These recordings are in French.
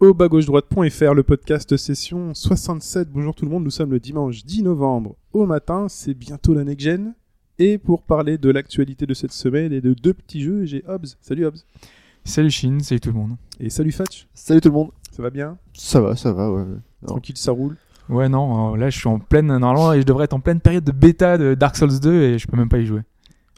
Au bas gauche droite.fr, le podcast session 67. Bonjour tout le monde, nous sommes le dimanche 10 novembre au matin, c'est bientôt la next gen. Et pour parler de l'actualité de cette semaine et de deux petits jeux, j'ai Hobbs. Salut Hobbs. Salut Chine, salut tout le monde. Et salut Fatch. Salut tout le monde. Ça va bien? Ça va, ça va, ouais. Non. Tranquille, ça roule? Ouais, non, euh, là je suis en pleine. Normalement, je devrais être en pleine période de bêta de Dark Souls 2 et je peux même pas y jouer.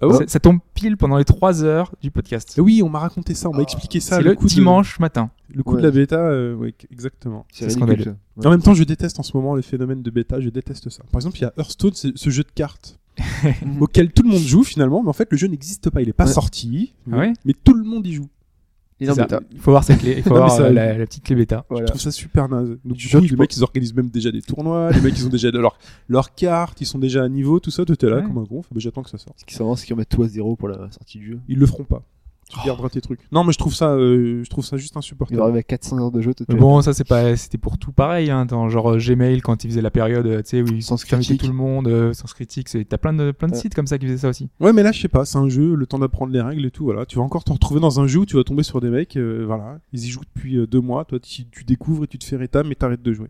Ah ça, ça tombe pile pendant les 3 heures du podcast. Et Oui, on m'a raconté ça, on m'a expliqué ça. C'est le coup de- dimanche matin. le coup de la bêta, euh, ouais, exactement. C'est scandaleux. ça. En même temps, je déteste en ce moment les phénomènes de bêta, je déteste ça. Par exemple, il y a Hearthstone, c'est ce jeu de cartes auquel tout le monde joue finalement, mais en fait, le jeu n'existe pas, il est pas Ouais. sorti, Ah ouais mais tout le monde y joue. Il est en C'est ça. bêta. Il faut voir sa clé, il faut Non, mais voir ça- euh, la, la petite clé bêta. Je trouve ça super naze. Donc, du coup, les mecs, ils organisent même déjà des tournois, les mecs, ils ont déjà leur, leurs cartes, ils sont déjà à niveau, tout ça, tout est là Ouais. comme un gonf, bah, j'attends que ça sorte. Ce qui s'avance, c'est qu'ils remettent tout à zéro pour la sortie du jeu. Ils le feront pas. Tu Oh. garderas tes trucs. Non, mais je trouve ça, euh, je trouve ça juste Il insupportable. arriver à 400 heures de jeu. toi, bon, ça c'est pas, c'était pour tout pareil. Hein. Dans, genre euh, Gmail quand ils faisaient la période, euh, tu sais, où ils invitaient critique. tout le monde, euh, Sens critique. c'est- T'as plein de plein de Ouais. sites comme ça qui faisaient ça aussi. Ouais, mais là, je sais pas, c'est un jeu, le temps d'apprendre les règles et tout, voilà. Tu vas encore te retrouver dans un jeu où tu vas tomber sur des mecs, euh, voilà, ils y jouent depuis euh, deux mois, toi, tu, tu découvres et tu te fais rétam mais t'arrêtes de jouer.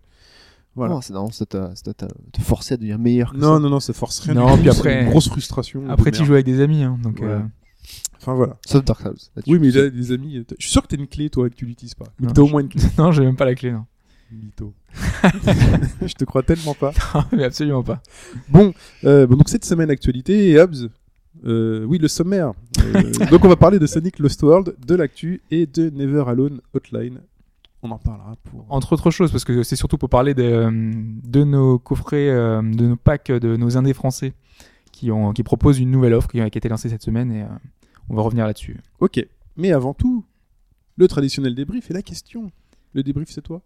Voilà. Non, c'est non, ça t'a ça t'a- te forcer à devenir meilleur que Non, ça. non, non, ça force rien. Non, puis après- une grosse frustration. Après, tu joues avec des amis, hein, donc. Ouais. Enfin, voilà. Sauf Dark Souls. Oui, mais là, des amis, je suis sûr que t'as une clé, toi, que tu l'utilises pas. Mais Non, t'as au moins une clé. non, j'ai même pas la clé, non. Mytho. je te crois tellement pas. mais absolument pas. Bon, euh, bon, donc cette semaine actualité et Hobbs. euh, oui, le sommaire. Euh, donc on va parler de Sonic Lost World, de l'actu et de Never Alone Hotline. On en parlera pour. Entre autres choses, parce que c'est surtout pour parler de, euh, de nos coffrets, de nos packs de nos indés français qui, ont, qui proposent une nouvelle offre qui a, qui a été lancée cette semaine et euh, on va revenir là-dessus. Ok. Mais avant tout, le traditionnel débrief et la question. Le débrief, c'est toi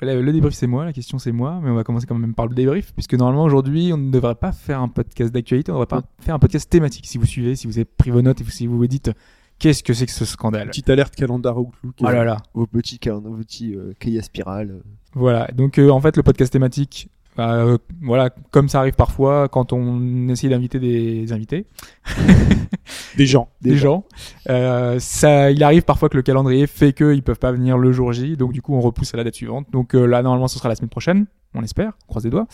le débrief c'est moi, la question c'est moi, mais on va commencer quand même par le débrief, puisque normalement aujourd'hui on ne devrait pas faire un podcast d'actualité, on ne devrait pas faire un podcast thématique. Si vous suivez, si vous avez pris vos notes et si vous vous dites qu'est-ce que c'est que ce scandale? Petite alerte calendar Outlook. Oh là là. Vos petits, vos petits euh, cahiers à spirale. euh. Voilà, donc euh, en fait le podcast thématique, euh, voilà, comme ça arrive parfois quand on essaye d'inviter des invités, Des gens. des gens, euh, ça, il arrive parfois que le calendrier fait qu'ils peuvent pas venir le jour J, donc du coup on repousse à la date suivante. Donc euh, là normalement ce sera la semaine prochaine, on espère, on croise les doigts.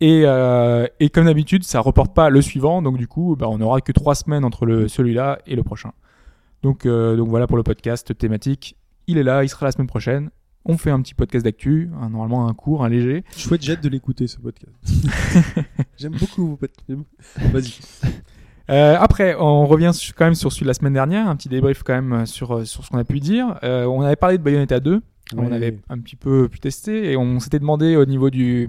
Et, euh, et comme d'habitude, ça reporte pas le suivant, donc du coup, bah, on aura que trois semaines entre le celui-là et le prochain. Donc, euh, donc voilà pour le podcast thématique. Il est là, il sera la semaine prochaine. On fait un petit podcast d'actu, un- normalement un court, un léger. Chouette, hâte de l'écouter ce podcast. J'aime beaucoup vos podcasts. Vas-y. Euh, après, on revient quand même sur celui de la semaine dernière, un petit débrief quand même euh, sur, euh, sur ce qu'on a pu dire. Euh, on avait parlé de Bayonetta 2, on avait un petit peu pu tester et on s'était demandé au niveau du,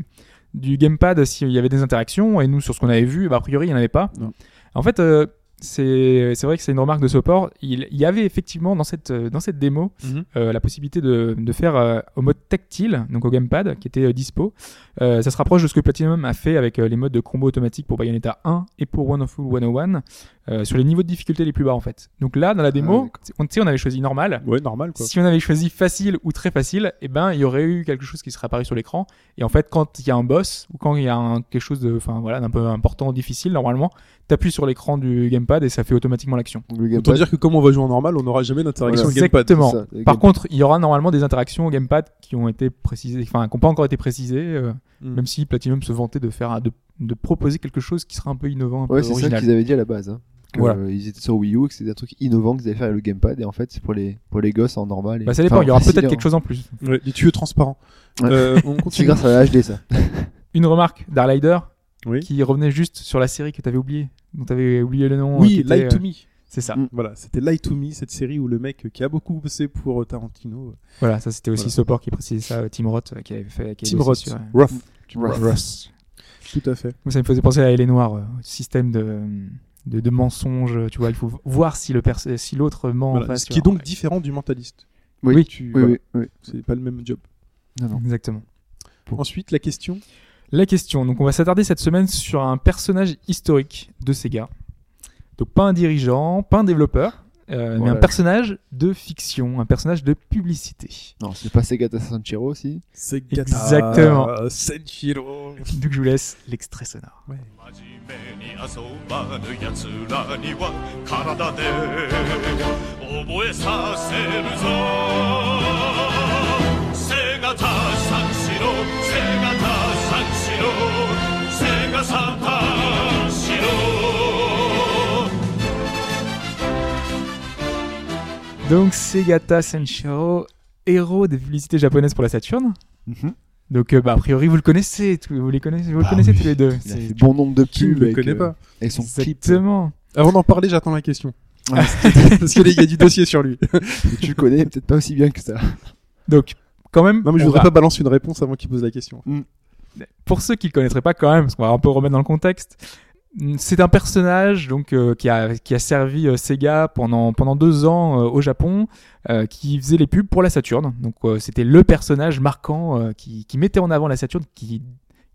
du gamepad s'il y avait des interactions et nous sur ce qu'on avait vu, bah, a priori il n'y en avait pas. Non. En fait, euh, c'est vrai que c'est une remarque de Sopor. Il, il y avait effectivement dans cette, dans cette démo Mhm. euh, la possibilité de, de faire euh, au mode tactile, donc au gamepad, qui était euh, dispo. Euh, ça se rapproche de ce que Platinum a fait avec euh, les modes de combo automatique pour Bayonetta 1 et pour Wonderful 101 euh, sur les niveaux de difficulté les plus bas en fait. Donc là, dans la démo, Ah, on, tu sais, on avait choisi normal. Ouais, normal quoi. Si on avait choisi facile ou très facile, eh ben il y aurait eu quelque chose qui serait apparu sur l'écran. Et en fait, quand il y a un boss ou quand il y a un- quelque chose de, enfin voilà, d'un peu important, difficile, normalement, t'appuies sur l'écran du gamepad et ça fait automatiquement l'action. Autant gamepad, dire que comme on va jouer en normal, on n'aura jamais d'interaction Voilà. au gamepad. Exactement. ça, Par gamepad. contre, il y aura normalement des interactions au gamepad qui ont été précisées, enfin, qui n'ont pas encore été précisées, euh, Mm. même si Platinum se vantait de faire, de, de proposer quelque chose qui serait un peu innovant, un Ouais, peu c'est ça qu'ils avaient dit à la base. Hein. Que, Voilà. euh, ils étaient sur Wii U, que c'était un truc innovant qu'ils avaient fait avec le gamepad, et en fait, c'est pour les, pour les gosses en normal. et- Bah, ça dépend, enfin, il y aura peut-être hein. quelque chose en plus. Ouais, des tuyaux transparents. Ouais. Euh, C'est grâce à la HD, ça. Une remarque d'Arlider Oui. qui revenait juste sur la série que tu avais oublié, dont tu avais oublié le nom. Oui, était, Lie to euh, Me. C'est ça. Mm. Voilà, c'était Lie to Me, cette série où le mec qui a beaucoup bossé pour euh, Tarantino. Voilà, ça c'était aussi Voilà. Sopor qui précisait ça, euh, Tim Roth euh, qui avait fait. Qui avait Tim Roth. sur, euh, Rough. Rough. Roth. Tout à fait. Ça me faisait penser à Elle est Noire, euh, système de, de, de mensonges. Tu vois, il faut voir si le pers- si l'autre ment en Voilà, face. Ce qui est donc différent du mentaliste. Oui, Tu- oui, voilà, oui, oui. C'est pas le même job. Non, non. Exactement. Ensuite, la question. La question, donc on va s'attarder cette semaine sur un personnage historique de Sega. Donc pas un dirigeant, pas un développeur, euh, mais un Voilà. personnage de fiction, un personnage de publicité. Non, c'est pas Segata Sanchiro aussi. C'est Exactement. Senshiro. Donc je vous laisse l'extrait sonore. 真面目に遊ばぬ奴らには体で覚えさせるぞ背がた三四郎背がた三四郎背がさ三 Donc Segata Senshiro, héros des publicités japonaises pour la Saturn. Mhm. Donc euh, bah, a priori vous le connaissez, tous- vous les connaissez, vous le Bah connaissez oui. tous les deux. C'est- bon nombre de Qui ne pubs le connaît euh, pas avec son clip. Exactement. Avant d'en parler, j'attends la question. Ouais, Parce qu'il y a- du dossier sur lui. tu le connais peut-être pas aussi bien que ça. Donc quand même, Non, mais je on voudrais va- pas balancer une réponse avant qu'il pose la question. pour ceux qui le connaîtraient pas quand même, parce qu'on va un peu remettre dans le contexte, mm, c'est un personnage donc euh, qui a qui a servi euh, Sega pendant pendant deux ans euh, au Japon, euh, qui faisait les pubs pour la Saturn. Donc euh, c'était le personnage marquant euh, qui qui mettait en avant la Saturn, qui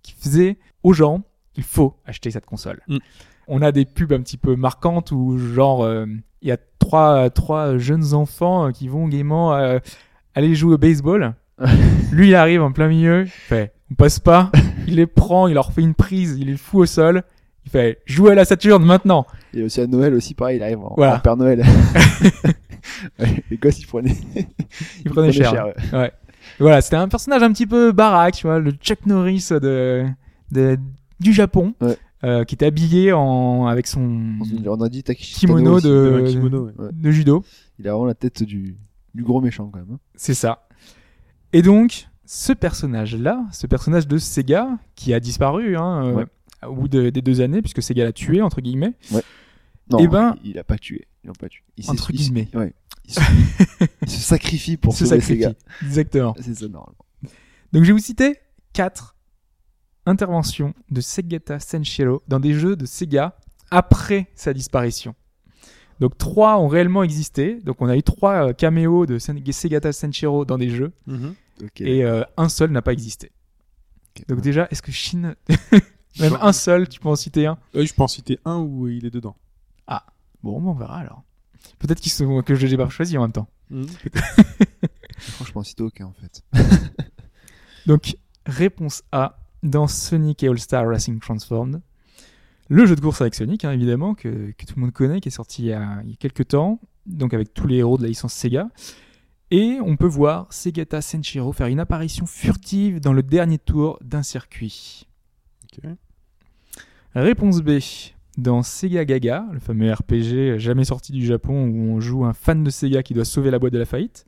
qui faisait aux gens il faut acheter cette console. Mm. On a des pubs un petit peu marquantes où genre euh, il y a trois trois jeunes enfants qui vont gaiement euh, aller jouer au baseball. Lui, il arrive en plein milieu, il fait, on passe pas, il les prend, il leur fait une prise, il les fout au sol, il fait, jouez à la Saturne maintenant. Et aussi à Noël aussi, pareil, il arrive en, Voilà. en Père Noël. Les gosses, ils prenaient, Il prenait cher. ouais. Ouais. Voilà, c'était un personnage un petit peu baraque, tu vois, le Chuck Norris de, de- du Japon, Ouais. euh, qui était habillé en, avec son On a dit kimono aussi. de, un kimono, ouais. de judo. Il a vraiment la tête du, du gros méchant quand même. hein. C'est ça. Et donc, ce personnage-là, ce personnage de Sega, qui a disparu hein, euh, Ouais. Au bout de- des deux années, puisque Sega l'a tué, entre guillemets, Non, Eh ben- il, il a pas tué. Ils l'ont pas tué. Il entre il- guillemets, Ouais. Il se, il se sacrifie pour se sauver sacrifie. Sega. Exactement. C'est ça, normalement. Donc je vais vous citer quatre interventions de Segata Senshiro dans des jeux de Sega après sa disparition. Donc trois ont réellement existé. Donc on a eu trois euh, caméos de Sen- Segata Senshiro dans des jeux Mhm. Et euh, un seul n'a pas existé. Donc déjà, est-ce que Shin même un seul, tu peux en citer un Euh, je peux en citer un où il est dedans. Bon, bon, on verra alors. Peut-être qu'ils sont que je n'ai pas choisi en même temps. Franchement, c'est aucun en fait. Donc, réponse A, dans Sonic et All-Star Racing Transformed. Le jeu de course avec Sonic, hein, évidemment, que, que tout le monde connaît, qui est sorti il y, a, il y a quelques temps, donc avec tous les héros de la licence Sega. Et on peut voir Segata Senshiro faire une apparition furtive dans le dernier tour d'un circuit. Ok. Réponse B. Dans Sega Gaga, le fameux RPG jamais sorti du Japon où on joue un fan de Sega qui doit sauver la boîte de la faillite,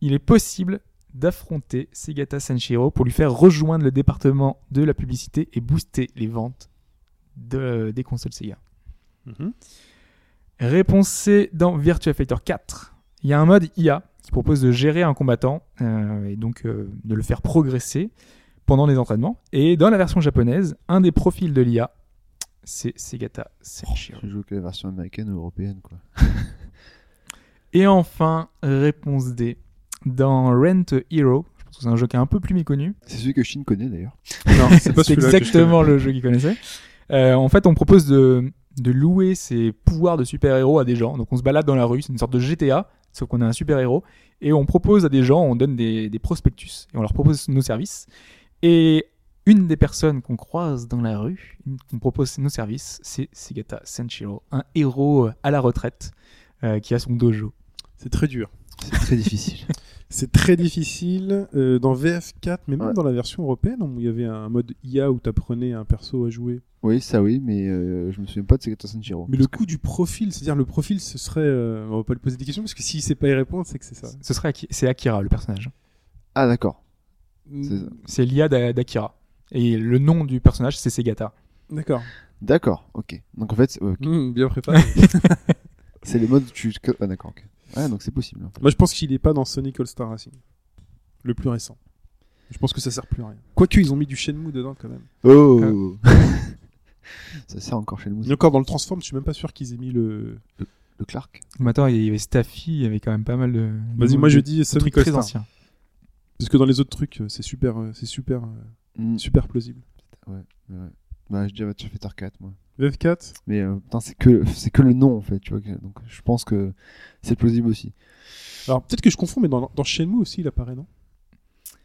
il est possible d'affronter Segata Senshiro pour lui faire rejoindre le département de la publicité et booster les ventes de- des consoles Sega. Mhm. Réponse C. Dans Virtua Fighter 4, il y a un mode IA qui propose de gérer un combattant euh, et donc euh, de le faire progresser pendant les entraînements. Et dans la version japonaise, un des profils de l'IA, c'est Segata Senshiro. Je joue que la version américaine ou européenne quoi. Et enfin, réponse D. Dans Rent a Hero, je pense que c'est un jeu qui est un peu plus méconnu. C'est celui que Shin connaît d'ailleurs. Non, c'est pas que je exactement le jeu qu'il connaissait. Euh, en fait, on propose de, de louer ses pouvoirs de super-héros à des gens. Donc on se balade dans la rue, c'est une sorte de GTA, sauf qu'on a un super-héros. Et on propose à des gens, on donne des, des prospectus et on leur propose nos services. Et une des personnes qu'on croise dans la rue, qu'on propose nos services, c'est Segata Senshiro, un héros euh, à la retraite euh, qui a son dojo. C'est très dur. C'est très difficile. C'est très difficile. euh, dans VF4, mais même Ouais. dans la version européenne, où il y avait un mode IA où t'apprenais un perso à jouer. Oui, ça oui, mais euh, je me souviens pas de Segata Sanshiro. Mais le coup du profil, c'est-à-dire le profil, ce serait. euh, on va pas lui poser des questions parce que s'il sait pas y répondre, c'est que c'est ça. Ce serait Aki- c'est Akira le personnage. Ah d'accord. Mm, C'est ça. C'est l'IA d'A- d'Akira. Et le nom du personnage, c'est Segata. D'accord. D'accord, ok. Donc en fait, c'est- ok. Mm, bien préparé. c'est les modes où tu... Ah d'accord, ok. Ouais, donc c'est possible. en fait. Moi, je pense qu'il est pas dans Sonic All-Star Racing. Le plus récent. Je pense que ça sert plus à rien. Quoique, ils ont mis du Shenmue dedans quand même. Oh Ça sert encore chez le Et encore dans le Transform, je suis même pas sûr qu'ils aient mis le. Le Clark Mais attends, il y avait Staffy, il y avait quand même pas mal de. Vas-y, de- moi je dis Sonic trucs très All-Star. anciens. Parce que dans les autres trucs, euh, c'est super, euh, c'est super, euh, Mm. super plausible. Ouais, ouais. Bah, je dirais Street Fighter 4, moi. VF4 Mais euh, putain, c'est que, c'est que le nom, en fait, tu vois. Donc, je pense que c'est plausible aussi. Alors peut-être que je confonds, mais dans, dans Shenmue aussi, il apparaît, non?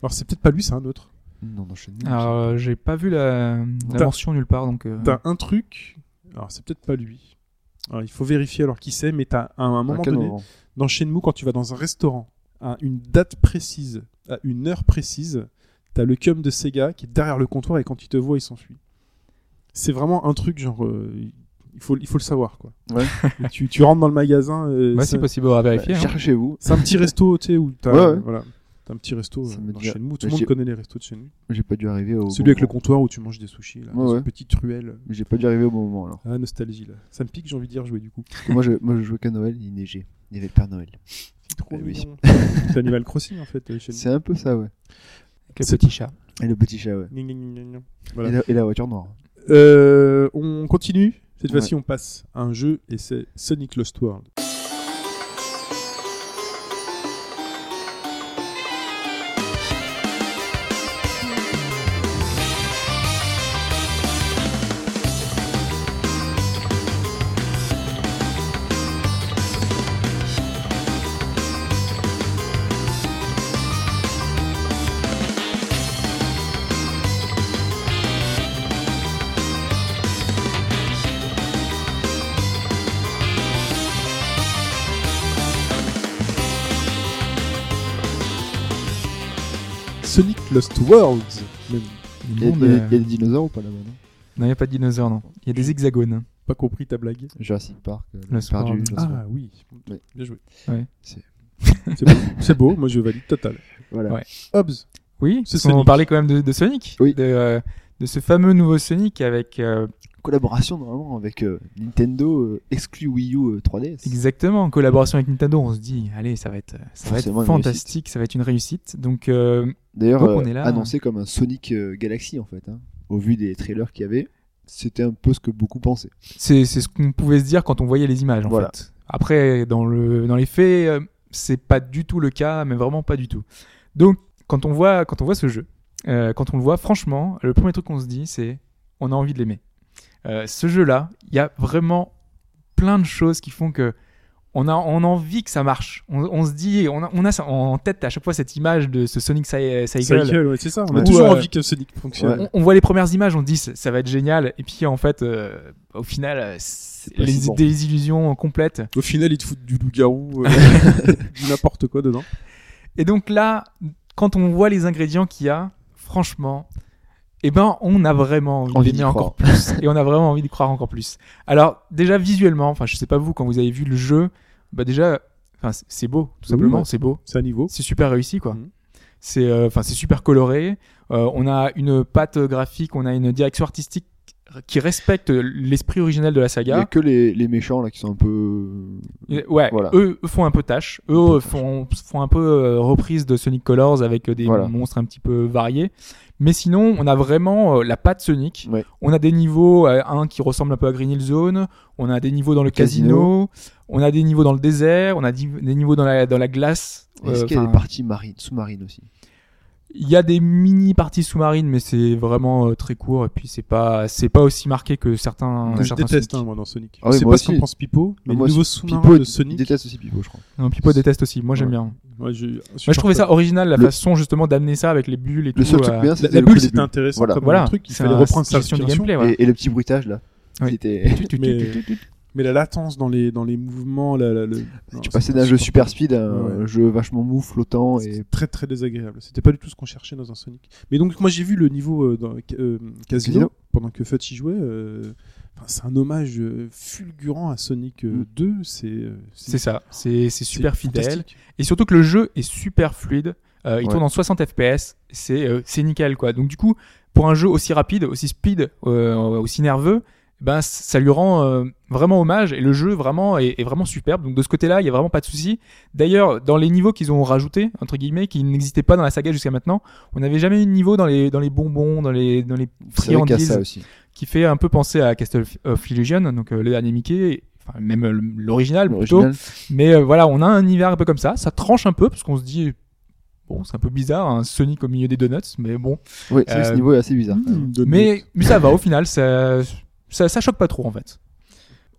Alors c'est peut-être pas lui, c'est un autre. Non, dans Shenmue. Alors, euh, j'ai pas vu la, mention nulle part, donc. euh, T'as un truc, alors c'est peut-être pas lui. Alors il faut vérifier alors qui c'est, mais t'as à un moment donné, moment dans Shenmue, quand tu vas dans un restaurant, à une date précise, à une heure précise, t'as le cum de Sega qui est derrière le comptoir et quand il te voit, il s'enfuit. C'est vraiment un truc genre, euh, il faut, il faut le savoir quoi. Ouais. Tu, tu rentres dans le magasin, euh, Ouais, c'est c'est possible à vérifier. Bah, hein. Cherchez-vous. c'est un petit resto, tu sais, où t'as, Ouais, ouais. voilà, t'as un petit resto euh, dans dit- Shenmue. Tout Bah, le monde connaît les restos de Shenmue. J'ai pas dû arriver au. Celui bon avec le moment. comptoir où tu manges des sushis, là, Ouais, dans ouais. une petite ruelle. Mais J'ai pas dû arriver au bon moment alors. Ah, nostalgie là. Ça me pique, j'ai envie de dire jouer du coup. Moi, je, moi, je jouais qu'à Noël, il neigeait. Il y avait le Père Noël. C'est trop Eh oui. Animal Crossing en fait. euh. C'est un peu ça, ouais. Avec le petit chat. Et le petit chat, ouais. Et, la, et la voiture noire. Euh, on continue. Cette Ouais. fois-ci, on passe à un jeu et c'est Sonic Lost World. Lost Worlds. Même. Il y, a, monde, il y a- il y a des dinosaures ou pas là-bas, non? Il n'y a pas de dinosaures, non. Il y a des hexagones. Pas compris ta blague. Jurassic Park, euh, Lost perdu. World. Ah oui. Ouais. Bien joué. Ouais. C'est- C'est beau. C'est beau. Moi, je valide total. Voilà. Ouais. Hobbs. Oui, C'est Sonic. parlait quand même de, de Sonic. Oui. De, euh, de ce fameux nouveau Sonic avec. euh, Collaboration normalement avec euh, Nintendo euh, exclu Wii U euh, 3DS. Exactement, en collaboration avec Nintendo, on se dit, allez, ça va être, ça va être fantastique, ça va être une réussite. Donc, euh, D'ailleurs, euh, on est là. annoncé comme un Sonic euh, Galaxy en fait. hein. Au vu des trailers qu'il y avait, c'était un peu ce que beaucoup pensaient. c'est c'est ce qu'on pouvait se dire quand on voyait les images, en Voilà. fait. Après, dans, le, dans les faits, euh, c'est pas du tout le cas, mais vraiment pas du tout. Donc, quand on voit, quand on voit ce jeu, euh, quand on le voit, franchement, le premier truc qu'on se dit, c'est on a envie de l'aimer. Euh, ce jeu-là, il y a vraiment plein de choses qui font que on a, on a envie que ça marche. On, on se dit, on a, on a ça en tête à chaque fois cette image de ce Sonic Cy- Cycle. Cycle, ouais, c'est ça. On a toujours Ou, euh, envie que Sonic fonctionne. Ouais. On, on voit les premières images, on dit ça, va être génial, et puis en fait, euh, au final, euh, les si bon. désillusions complètes. Au final, ils te foutent du loup-garou, euh, du n'importe quoi dedans. Et donc là, quand on voit les ingrédients qu'il y a, franchement, eh ben, on a vraiment envie, Envie d'aimer d'y encore plus, et on a vraiment envie d'y croire encore plus. Alors déjà visuellement, enfin je sais pas vous quand vous avez vu le jeu, bah déjà, enfin c'est- beau, tout simplement, c'est beau. C'est à niveau. c'est super réussi quoi. Mhm. C'est euh, enfin c'est super coloré. Euh, on a une patte graphique, on a une direction artistique qui respecte l'esprit originel de la Il y a saga. que les, les méchants là qui sont un peu. Ouais, Voilà. eux, eux font un peu tâche. Eux font font un peu euh, reprise de Sonic Colors avec des Voilà. monstres un petit peu variés. Mais sinon, on a vraiment euh, la patte Sonic. Ouais. On a des niveaux, euh, un qui ressemble un peu à Green Hill Zone. On a des niveaux dans le casino. Casino. On a des niveaux dans le désert. On a des niveaux dans la, dans la glace. Est-ce Euh, qu'il y a des parties marines, sous-marines aussi? Il y a des mini parties sous-marines, mais c'est vraiment euh, très court et puis c'est pas c'est pas aussi marqué que certains. je certains déteste, Sonic. hein, moi, dans Sonic. Ah oui, moi pas ce qu'en pense Pipo, mais Moi le nouveau sous-marin Pipo de Sonic. déteste aussi Pipo, je crois. Non, Pipo déteste aussi. Moi j'aime Ouais. bien. Ouais, je, Moi je trouvais ça original la Le- façon justement d'amener ça avec les bulles et Le tout. seul euh, truc bien, La, c'était la le bulle, c'était intéressant Voilà. comme Voilà, truc. Il c'est fallait un- reprendre sa gestion du respiration. gameplay. voilà. Et, et le petit bruitage là. Oui. C'était. Mais, la latence dans les, dans les mouvements, la, la- le... non, Tu passais pas d'un jeu super speed à un Ouais, jeu vachement mou, flottant et très très désagréable. C'était pas du tout ce qu'on cherchait dans un Sonic. Mais donc moi j'ai vu le niveau euh, dans euh, Casino, Casino. pendant que Fudge y jouait. euh, enfin, c'est un hommage euh, fulgurant à Sonic euh, Mm. 2. C'est euh, C'est ça. C'est c'est super fidèle. Et surtout que le jeu est super fluide. Euh, il Ouais. tourne en 60 FPS. C'est euh, c'est nickel quoi. Donc du coup, pour un jeu aussi rapide, aussi speed, euh, aussi nerveux, ben ça lui rend euh, vraiment hommage et le jeu vraiment est, est vraiment superbe. Donc de ce côté-là, il y a vraiment pas de souci. D'ailleurs, dans les niveaux qu'ils ont rajoutés entre guillemets, qui n'existaient pas dans la saga jusqu'à maintenant, on n'avait jamais eu de niveau dans les dans les bonbons, dans les dans les friandises ça aussi. qui fait un peu penser à Castle of Illusion, donc euh, le dernier Mickey, enfin même euh, l'original plutôt. Mais euh, voilà, on a un univers un peu comme ça, ça tranche un peu parce qu'on se dit bon, c'est un peu bizarre, un Sonic au milieu des donuts, mais bon. Oui, ce Euh, niveau est assez bizarre. Mmh, Mais, mais ça va, au final, ça, ça, ça choque pas trop en fait.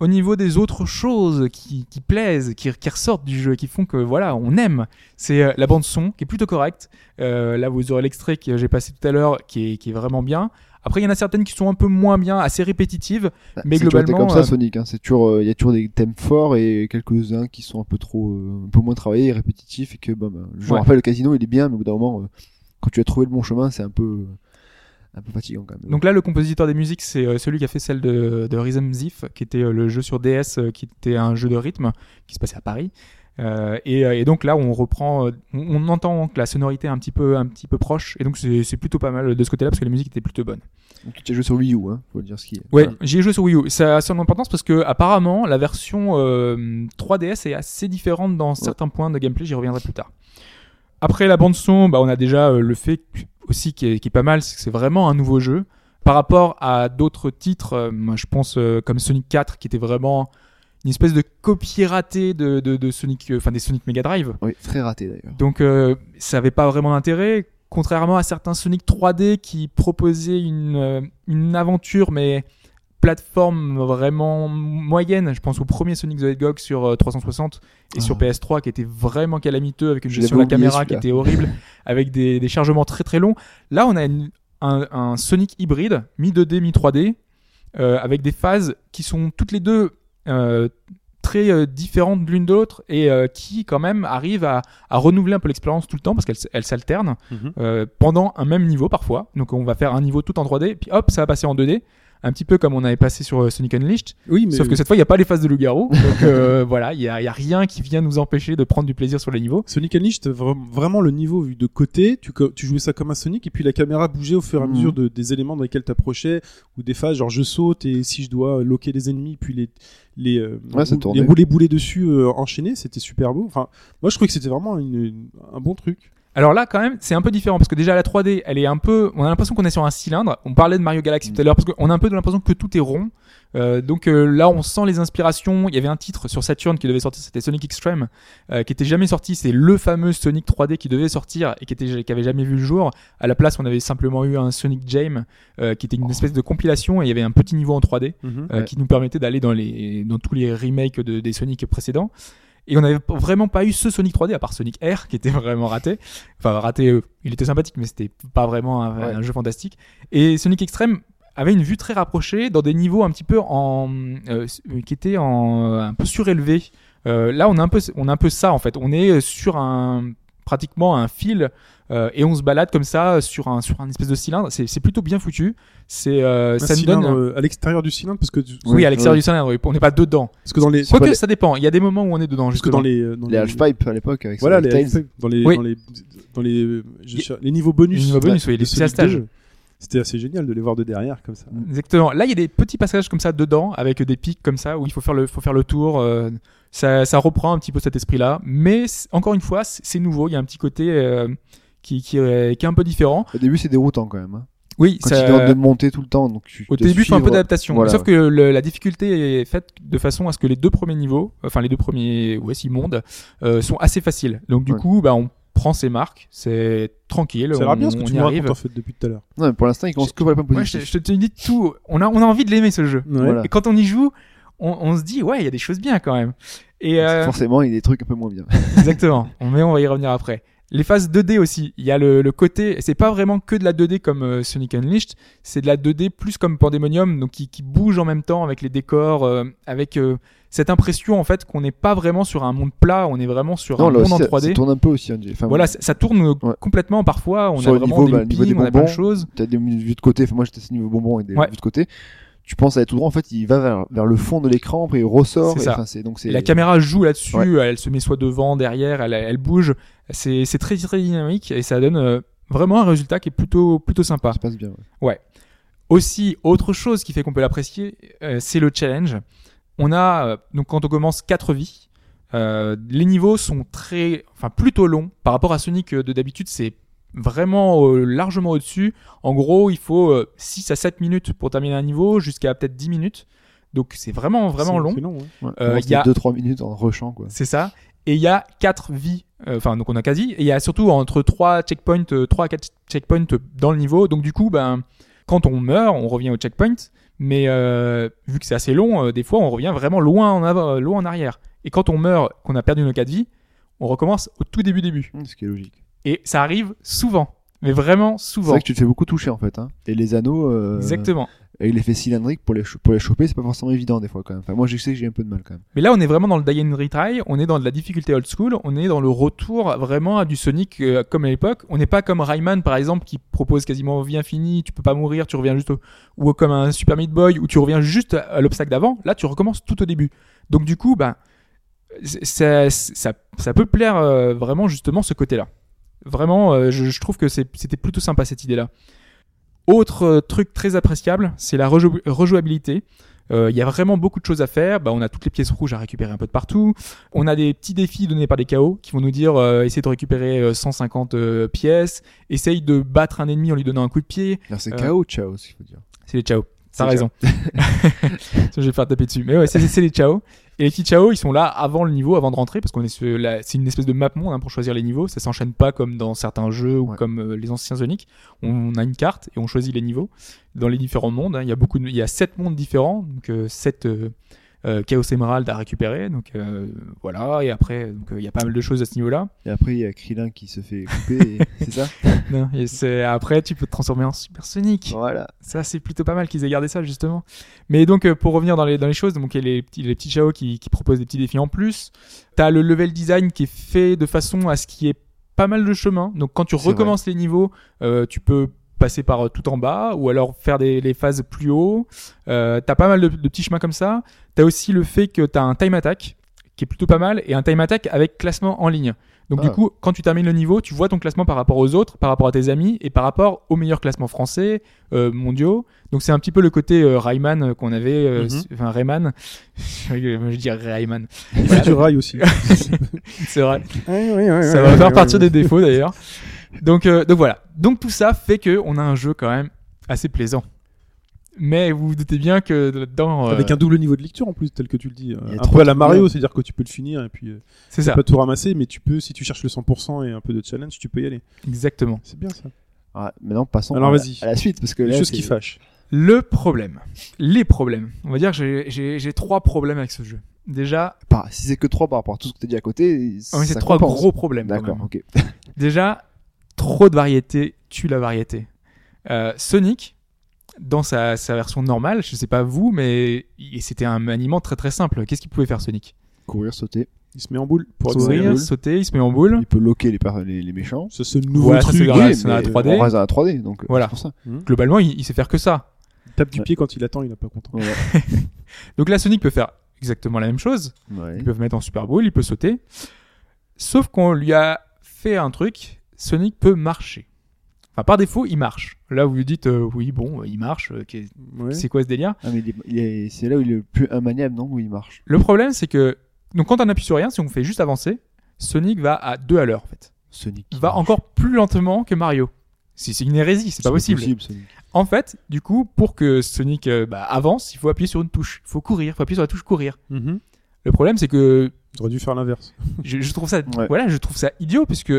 Au niveau des autres choses qui, qui plaisent, qui, qui ressortent du jeu et qui font que voilà, on aime, c'est euh, la bande son qui est plutôt correcte. Euh, là, vous aurez l'extrait que j'ai passé tout à l'heure qui est, qui est vraiment bien. Après, il y en a certaines qui sont un peu moins bien, assez répétitives. Bah, mais globalement, comme ça euh, Sonic. Hein. C'est toujours, euh, il y a toujours des thèmes forts et quelques-uns qui sont un peu trop, euh, un peu moins travaillés, et répétitifs et que bon, bah, je me rappelle le casino, il est bien, mais au bout d'un moment, quand tu as trouvé le bon chemin, c'est un peu, un peu fatigant quand même. Donc là, le compositeur des musiques, c'est euh, celui qui a fait celle de, de Rhythm Zif, qui était euh, le jeu sur DS, euh, qui était un jeu de rythme qui se passait à Paris. Euh, et, et donc là, on reprend, on, on entend que la sonorité est un petit peu, un petit peu proche, et donc c'est plutôt pas mal de ce côté-là parce que la musique était plutôt bonne. Donc, tu as joué sur Wii U, hein, faut dire ce qui est. Ouais, Voilà. j'y ai joué sur Wii U. Ça a son importance parce que apparemment la version euh, 3DS est assez différente dans certains points de gameplay. J'y reviendrai plus tard. Après la bande son, bah, on a déjà euh, le fait que- aussi qui est, qui est pas mal, c'est que c'est vraiment un nouveau jeu par rapport à d'autres titres. euh, moi, je pense euh, comme Sonic 4 qui était vraiment une espèce de copie ratée de, de, de Sonic, euh, enfin des Sonic Mega Drive. Oui, très raté d'ailleurs. Donc ça avait pas vraiment d'intérêt, contrairement à certains Sonic 3D qui proposaient une, une aventure mais plateforme vraiment moyenne. Je pense au premier Sonic the Hedgehog sur euh, 360 et Ah. sur PS3 qui était vraiment calamiteux avec une gestion de la caméra qui était horrible, avec des, des chargements très très longs. Là on a une- un, un Sonic hybride, mi 2D, mi 3D, euh, avec des phases qui sont toutes les deux euh, très euh, différentes l'une de l'autre et euh, qui quand même arrivent à, à renouveler un peu l'expérience tout le temps parce qu'elles s'alternent euh, pendant un même niveau parfois. Donc on va faire un niveau tout en 3D, puis hop, ça va passer en 2D. Un petit peu comme on avait passé sur euh, Sonic Unleashed, Oui, mais sauf que cette fois il n'y a pas les phases de loup-garou, donc euh, voilà, il y a, rien qui vient nous empêcher de prendre du plaisir sur les niveaux. Sonic Unleashed, vra- vraiment le niveau vu de côté, tu, tu jouais ça comme un Sonic et puis la caméra bougeait au fur et à Mhm. mesure de, des éléments dans lesquels t'approchais ou des phases genre je saute et si je dois loquer les ennemis puis les les euh, Ouais, ça rou- tournait. les rouler bouler dessus euh, enchaînés, c'était super beau. Enfin, moi je trouvais que c'était vraiment une- une- un bon truc. Alors là, quand même, c'est un peu différent parce que déjà la 3D, elle est un peu, on a l'impression qu'on est sur un cylindre. On parlait de Mario Galaxy tout à l'heure parce qu'on a un peu de l'impression que tout est rond. Euh, donc euh, là, on sent les inspirations. Il y avait un titre sur Saturn qui devait sortir, c'était Sonic Extreme, euh, qui était jamais sorti. C'est le fameux Sonic 3D qui devait sortir et qui était, qui avait jamais vu le jour. À la place, on avait simplement eu un Sonic Jam, euh, qui était une espèce de compilation et il y avait un petit niveau en 3D euh, Ouais. qui nous permettait d'aller dans les dans tous les remakes de, des Sonic précédents. Et on n'avait vraiment pas eu ce Sonic 3D à part Sonic Air qui était vraiment raté. Enfin raté, euh, il était sympathique mais c'était pas vraiment un, Ouais. un jeu fantastique. Et Sonic Extreme avait une vue très rapprochée dans des niveaux un petit peu en euh, euh, qui étaient en un peu surélevés. Euh, là on a un peu on a un peu ça en fait. On est sur un pratiquement un fil euh, et on se balade comme ça sur un sur un espèce de cylindre. C'est c'est plutôt bien foutu. C'est euh, ça nous donne euh, à l'extérieur du cylindre parce que tu- oui, Ouais, à l'extérieur ouais. du cylindre, oui. on n'est pas dedans. parce que dans les Quoique pas les- ça dépend, il y a des moments où on est dedans parce que dans les euh, dans Les half-pipe à l'époque avec voilà les dans les Oui. dans les dans les euh, je cher- les niveaux bonus Les niveaux bonus, oui, les stages. 2, C'était assez génial de les voir de derrière comme ça. Exactement. Là, il y a des petits passages comme ça dedans, avec des pics comme ça, où il faut faire le, faut faire le tour. euh, ça, ça reprend un petit peu cet esprit-là. Mais encore une fois, c'est nouveau. Il y a un petit côté euh, qui, qui, est, qui est un peu différent. Au début, c'est déroutant quand même. hein. Oui, Quand ça- demande de monter tout le temps, donc tu au début, il faut un peu suivre. d'adaptation. Voilà. Sauf que le- la difficulté est faite de façon à ce que les deux premiers niveaux, enfin les deux premiers, ouais, six mondes, euh, sont assez faciles. Donc du Ouais. coup, bah, on prend ses marques, c'est tranquille. Ça a l'air on- bien ce que on tu arrive. racontes en fait depuis tout à l'heure. Non, mais pour l'instant, il commence que par les points Ouais, je, te- positifs. je te dis tout. On a, on a envie de l'aimer ce jeu. Ouais. Voilà. Et quand on y joue, on, on se dit ouais, il y a des choses bien quand même. Et euh, Forcément, il y a des trucs un peu moins bien. exactement. Mais on va y revenir après. Les phases 2D aussi. Il y a le, le côté, c'est pas vraiment que de la 2D comme euh, Sonic Unleashed, c'est de la 2D plus comme Pandemonium, donc qui, qui bouge en même temps avec les décors, euh, avec euh, cette impression en fait qu'on n'est pas vraiment sur un monde plat, on est vraiment sur Non, un là monde en ça, ça 3D. tourne un peu aussi. Enfin, Voilà, ça, ça tourne Ouais. complètement parfois. On Sur a vraiment niveau, des bah, niveau on a plein de choses. T'as des vues de côté. Enfin, moi, j'étais niveau bonbon avec des Ouais. vues de côté. Tu penses aller tout droit. En fait, il va vers, vers le fond de l'écran, après il ressort. C'est et ça. donc. Et la caméra joue là-dessus, Ouais. elle se met soit devant, derrière, elle, elle bouge. C'est très très dynamique et ça donne euh, vraiment un résultat qui est plutôt plutôt sympa. Ça se passe bien. ouais. Aussi, autre chose qui fait qu'on peut l'apprécier, euh, c'est le challenge. On a euh, donc quand on commence 4 vies, les niveaux sont très, enfin plutôt longs par rapport à Sonic de d'habitude. C'est vraiment euh, largement au-dessus. En gros, il faut euh, 6 à 7 minutes pour terminer un niveau, jusqu'à peut-être 10 minutes. Donc c'est vraiment vraiment long. C'est long. hein. Ouais. Euh, il y a- c'était 2-3 minutes en rushant, quoi. C'est ça. et il y a quatre vies. euh, Enfin, donc on a quasi. Et il y a surtout entre 3 checkpoints, 3 à 4 checkpoints dans le niveau. Donc du coup, ben, quand on meurt, on revient au checkpoint. Mais euh, vu que c'est assez long, euh, des fois, on revient vraiment loin en, avant, loin en arrière. Et quand on meurt, qu'on a perdu nos 4 vies, on recommence au tout début début. Ce qui est logique. Et ça arrive souvent. Mais vraiment C'est souvent. vrai que tu te fais beaucoup toucher en fait. Hein. Et les anneaux, euh, Exactement. avec l'effet cylindrique pour les, pour les choper, c'est pas forcément évident des fois quand même. Enfin, moi je sais que j'ai un peu de mal quand même. Mais là, on est vraiment dans le die and retry, on est dans de la difficulté old school, on est dans le retour vraiment à du Sonic euh, comme à l'époque. On n'est pas comme Rayman, par exemple, qui propose quasiment vie infinie, tu peux pas mourir, tu reviens juste au... Ou comme un Super Meat Boy, où tu reviens juste à, l'obstacle d'avant. Là, tu recommences tout au début. Donc du coup, ben, c'est- ça, ça, ça peut plaire euh, vraiment justement ce côté-là. Vraiment, euh, je, je trouve que c'était plutôt sympa cette idée-là. Autre euh, truc très appréciable, c'est la rejou- rejouabilité. Euh, Il y a vraiment beaucoup de choses à faire. Bah, on a toutes les pièces rouges à récupérer un peu de partout. On a des petits défis donnés par des KO qui vont nous dire euh, essaye de récupérer euh, 150 euh, pièces, essaye de battre un ennemi en lui donnant un coup de pied. C'est KO, ciao, ce qu'il faut dire. C'est les Chao. T'as raison. je vais faire taper dessus. Mais ouais, c'est les Chao. Et les petits Chao, ils sont là avant le niveau, avant de rentrer, parce qu'on est sur la- c'est une espèce de map monde hein, pour choisir les niveaux. Ça s'enchaîne pas comme dans certains jeux ou Ouais. comme euh, les anciens Sonic. On a une carte et on choisit les niveaux dans les différents mondes. hein. Il y a beaucoup, de- il y a sept mondes différents, donc euh, sept euh, Chaos Emerald à récupérer. Donc euh, voilà. Et après, euh, il y a pas mal de choses à ce niveau-là. Et après, il y a Krillin qui se fait couper, c'est ça? Non, et c'est après, tu peux te transformer en Super Sonic. Voilà. Ça, c'est plutôt pas mal qu'ils aient gardé ça, justement. Mais donc, euh, pour revenir dans les, dans les choses, donc, il y a les petits, les petits Chao qui, qui proposent des petits défis en plus. T'as le level design qui est fait de façon à ce qu'il y ait pas mal de chemin. Donc, quand tu C'est recommences les niveaux, euh, tu peux passer par euh, tout en bas ou alors faire des, les phases plus haut. Euh, t'as pas mal de, de petits chemins comme ça. T'as aussi le fait que t'as un time attack qui est plutôt pas mal et un time attack avec classement en ligne. Donc Ah. du coup, quand tu termines le niveau, tu vois ton classement par rapport aux autres, par rapport à tes amis et par rapport aux meilleurs classements français, euh, mondiaux. Donc c'est un petit peu le côté euh, Rayman qu'on avait, euh, Mhm. enfin Rayman, je dirais Rayman, du rail aussi. c'est vrai. Ouais, ouais, ouais, Ça va faire ouais. des défauts d'ailleurs. Donc, euh, donc voilà. Donc tout ça fait que on a un jeu quand même assez plaisant. Mais vous vous doutez bien que là-dedans, euh, Avec un double niveau de lecture en plus, tel que tu le dis. Un peu à la Mario, c'est-à-dire que tu peux le finir et puis euh, c'est tu ça, pas tout ramasser, mais tu peux, si tu cherches le 100% et un peu de challenge, tu peux y aller. exactement. C'est bien ça. Ah, maintenant, passons Alors, à, à la suite, parce que Les là, choses qui fâchent. Le problème, les problèmes. On va dire que j'ai- trois problèmes avec ce jeu. Déjà, Par- si c'est que 3 par rapport à tout ce que t'as dit à côté, ah c'est trois compense. gros problèmes. D'accord, ok. Déjà, trop de variété tue la variété. Euh, Sonic, dans sa, sa version normale, je sais pas vous, mais c'était un maniement très très simple. Qu'est-ce qu'il pouvait faire Sonic? Courir, sauter. Il se met en boule pour Courir, sauter, il se met en boule. Il peut loquer les, les, les méchants. C'est ce nouveau Voilà, ça, truc. c'est dans Oui, mais 3D. On la 3D, donc euh, Voilà. c'est pour ça. Globalement, il, il sait faire que ça. Il tape du Ouais. pied quand il attend, il est pas content. Voilà. Donc là, Sonic peut faire exactement la même chose. Ouais. Ils peuvent mettre en Super Bowl, il peut sauter. Sauf qu'on lui a fait un truc, Sonic peut marcher. Enfin, par défaut, il marche. Là, vous lui dites, euh, oui, bon, il marche, euh, qu'est- Ouais. c'est quoi ce délire Ah, mais il est- il est- c'est là où il est le plus immaniable, non Où il marche. Le problème, c'est que, donc quand on appuie sur rien, si on fait juste avancer, Sonic va à 2 à l'heure, en fait. Sonic. Il va encore plus lentement que Mario. C'est c'est une hérésie, c'est pas possible. Sonic. En fait, du coup, pour que Sonic euh, bah, avance, il faut appuyer sur une touche. Il faut courir, il faut appuyer sur la touche courir. Mhm. Le problème, c'est que J'aurais dû faire l'inverse. je, je trouve ça Ouais. voilà je trouve ça idiot puisque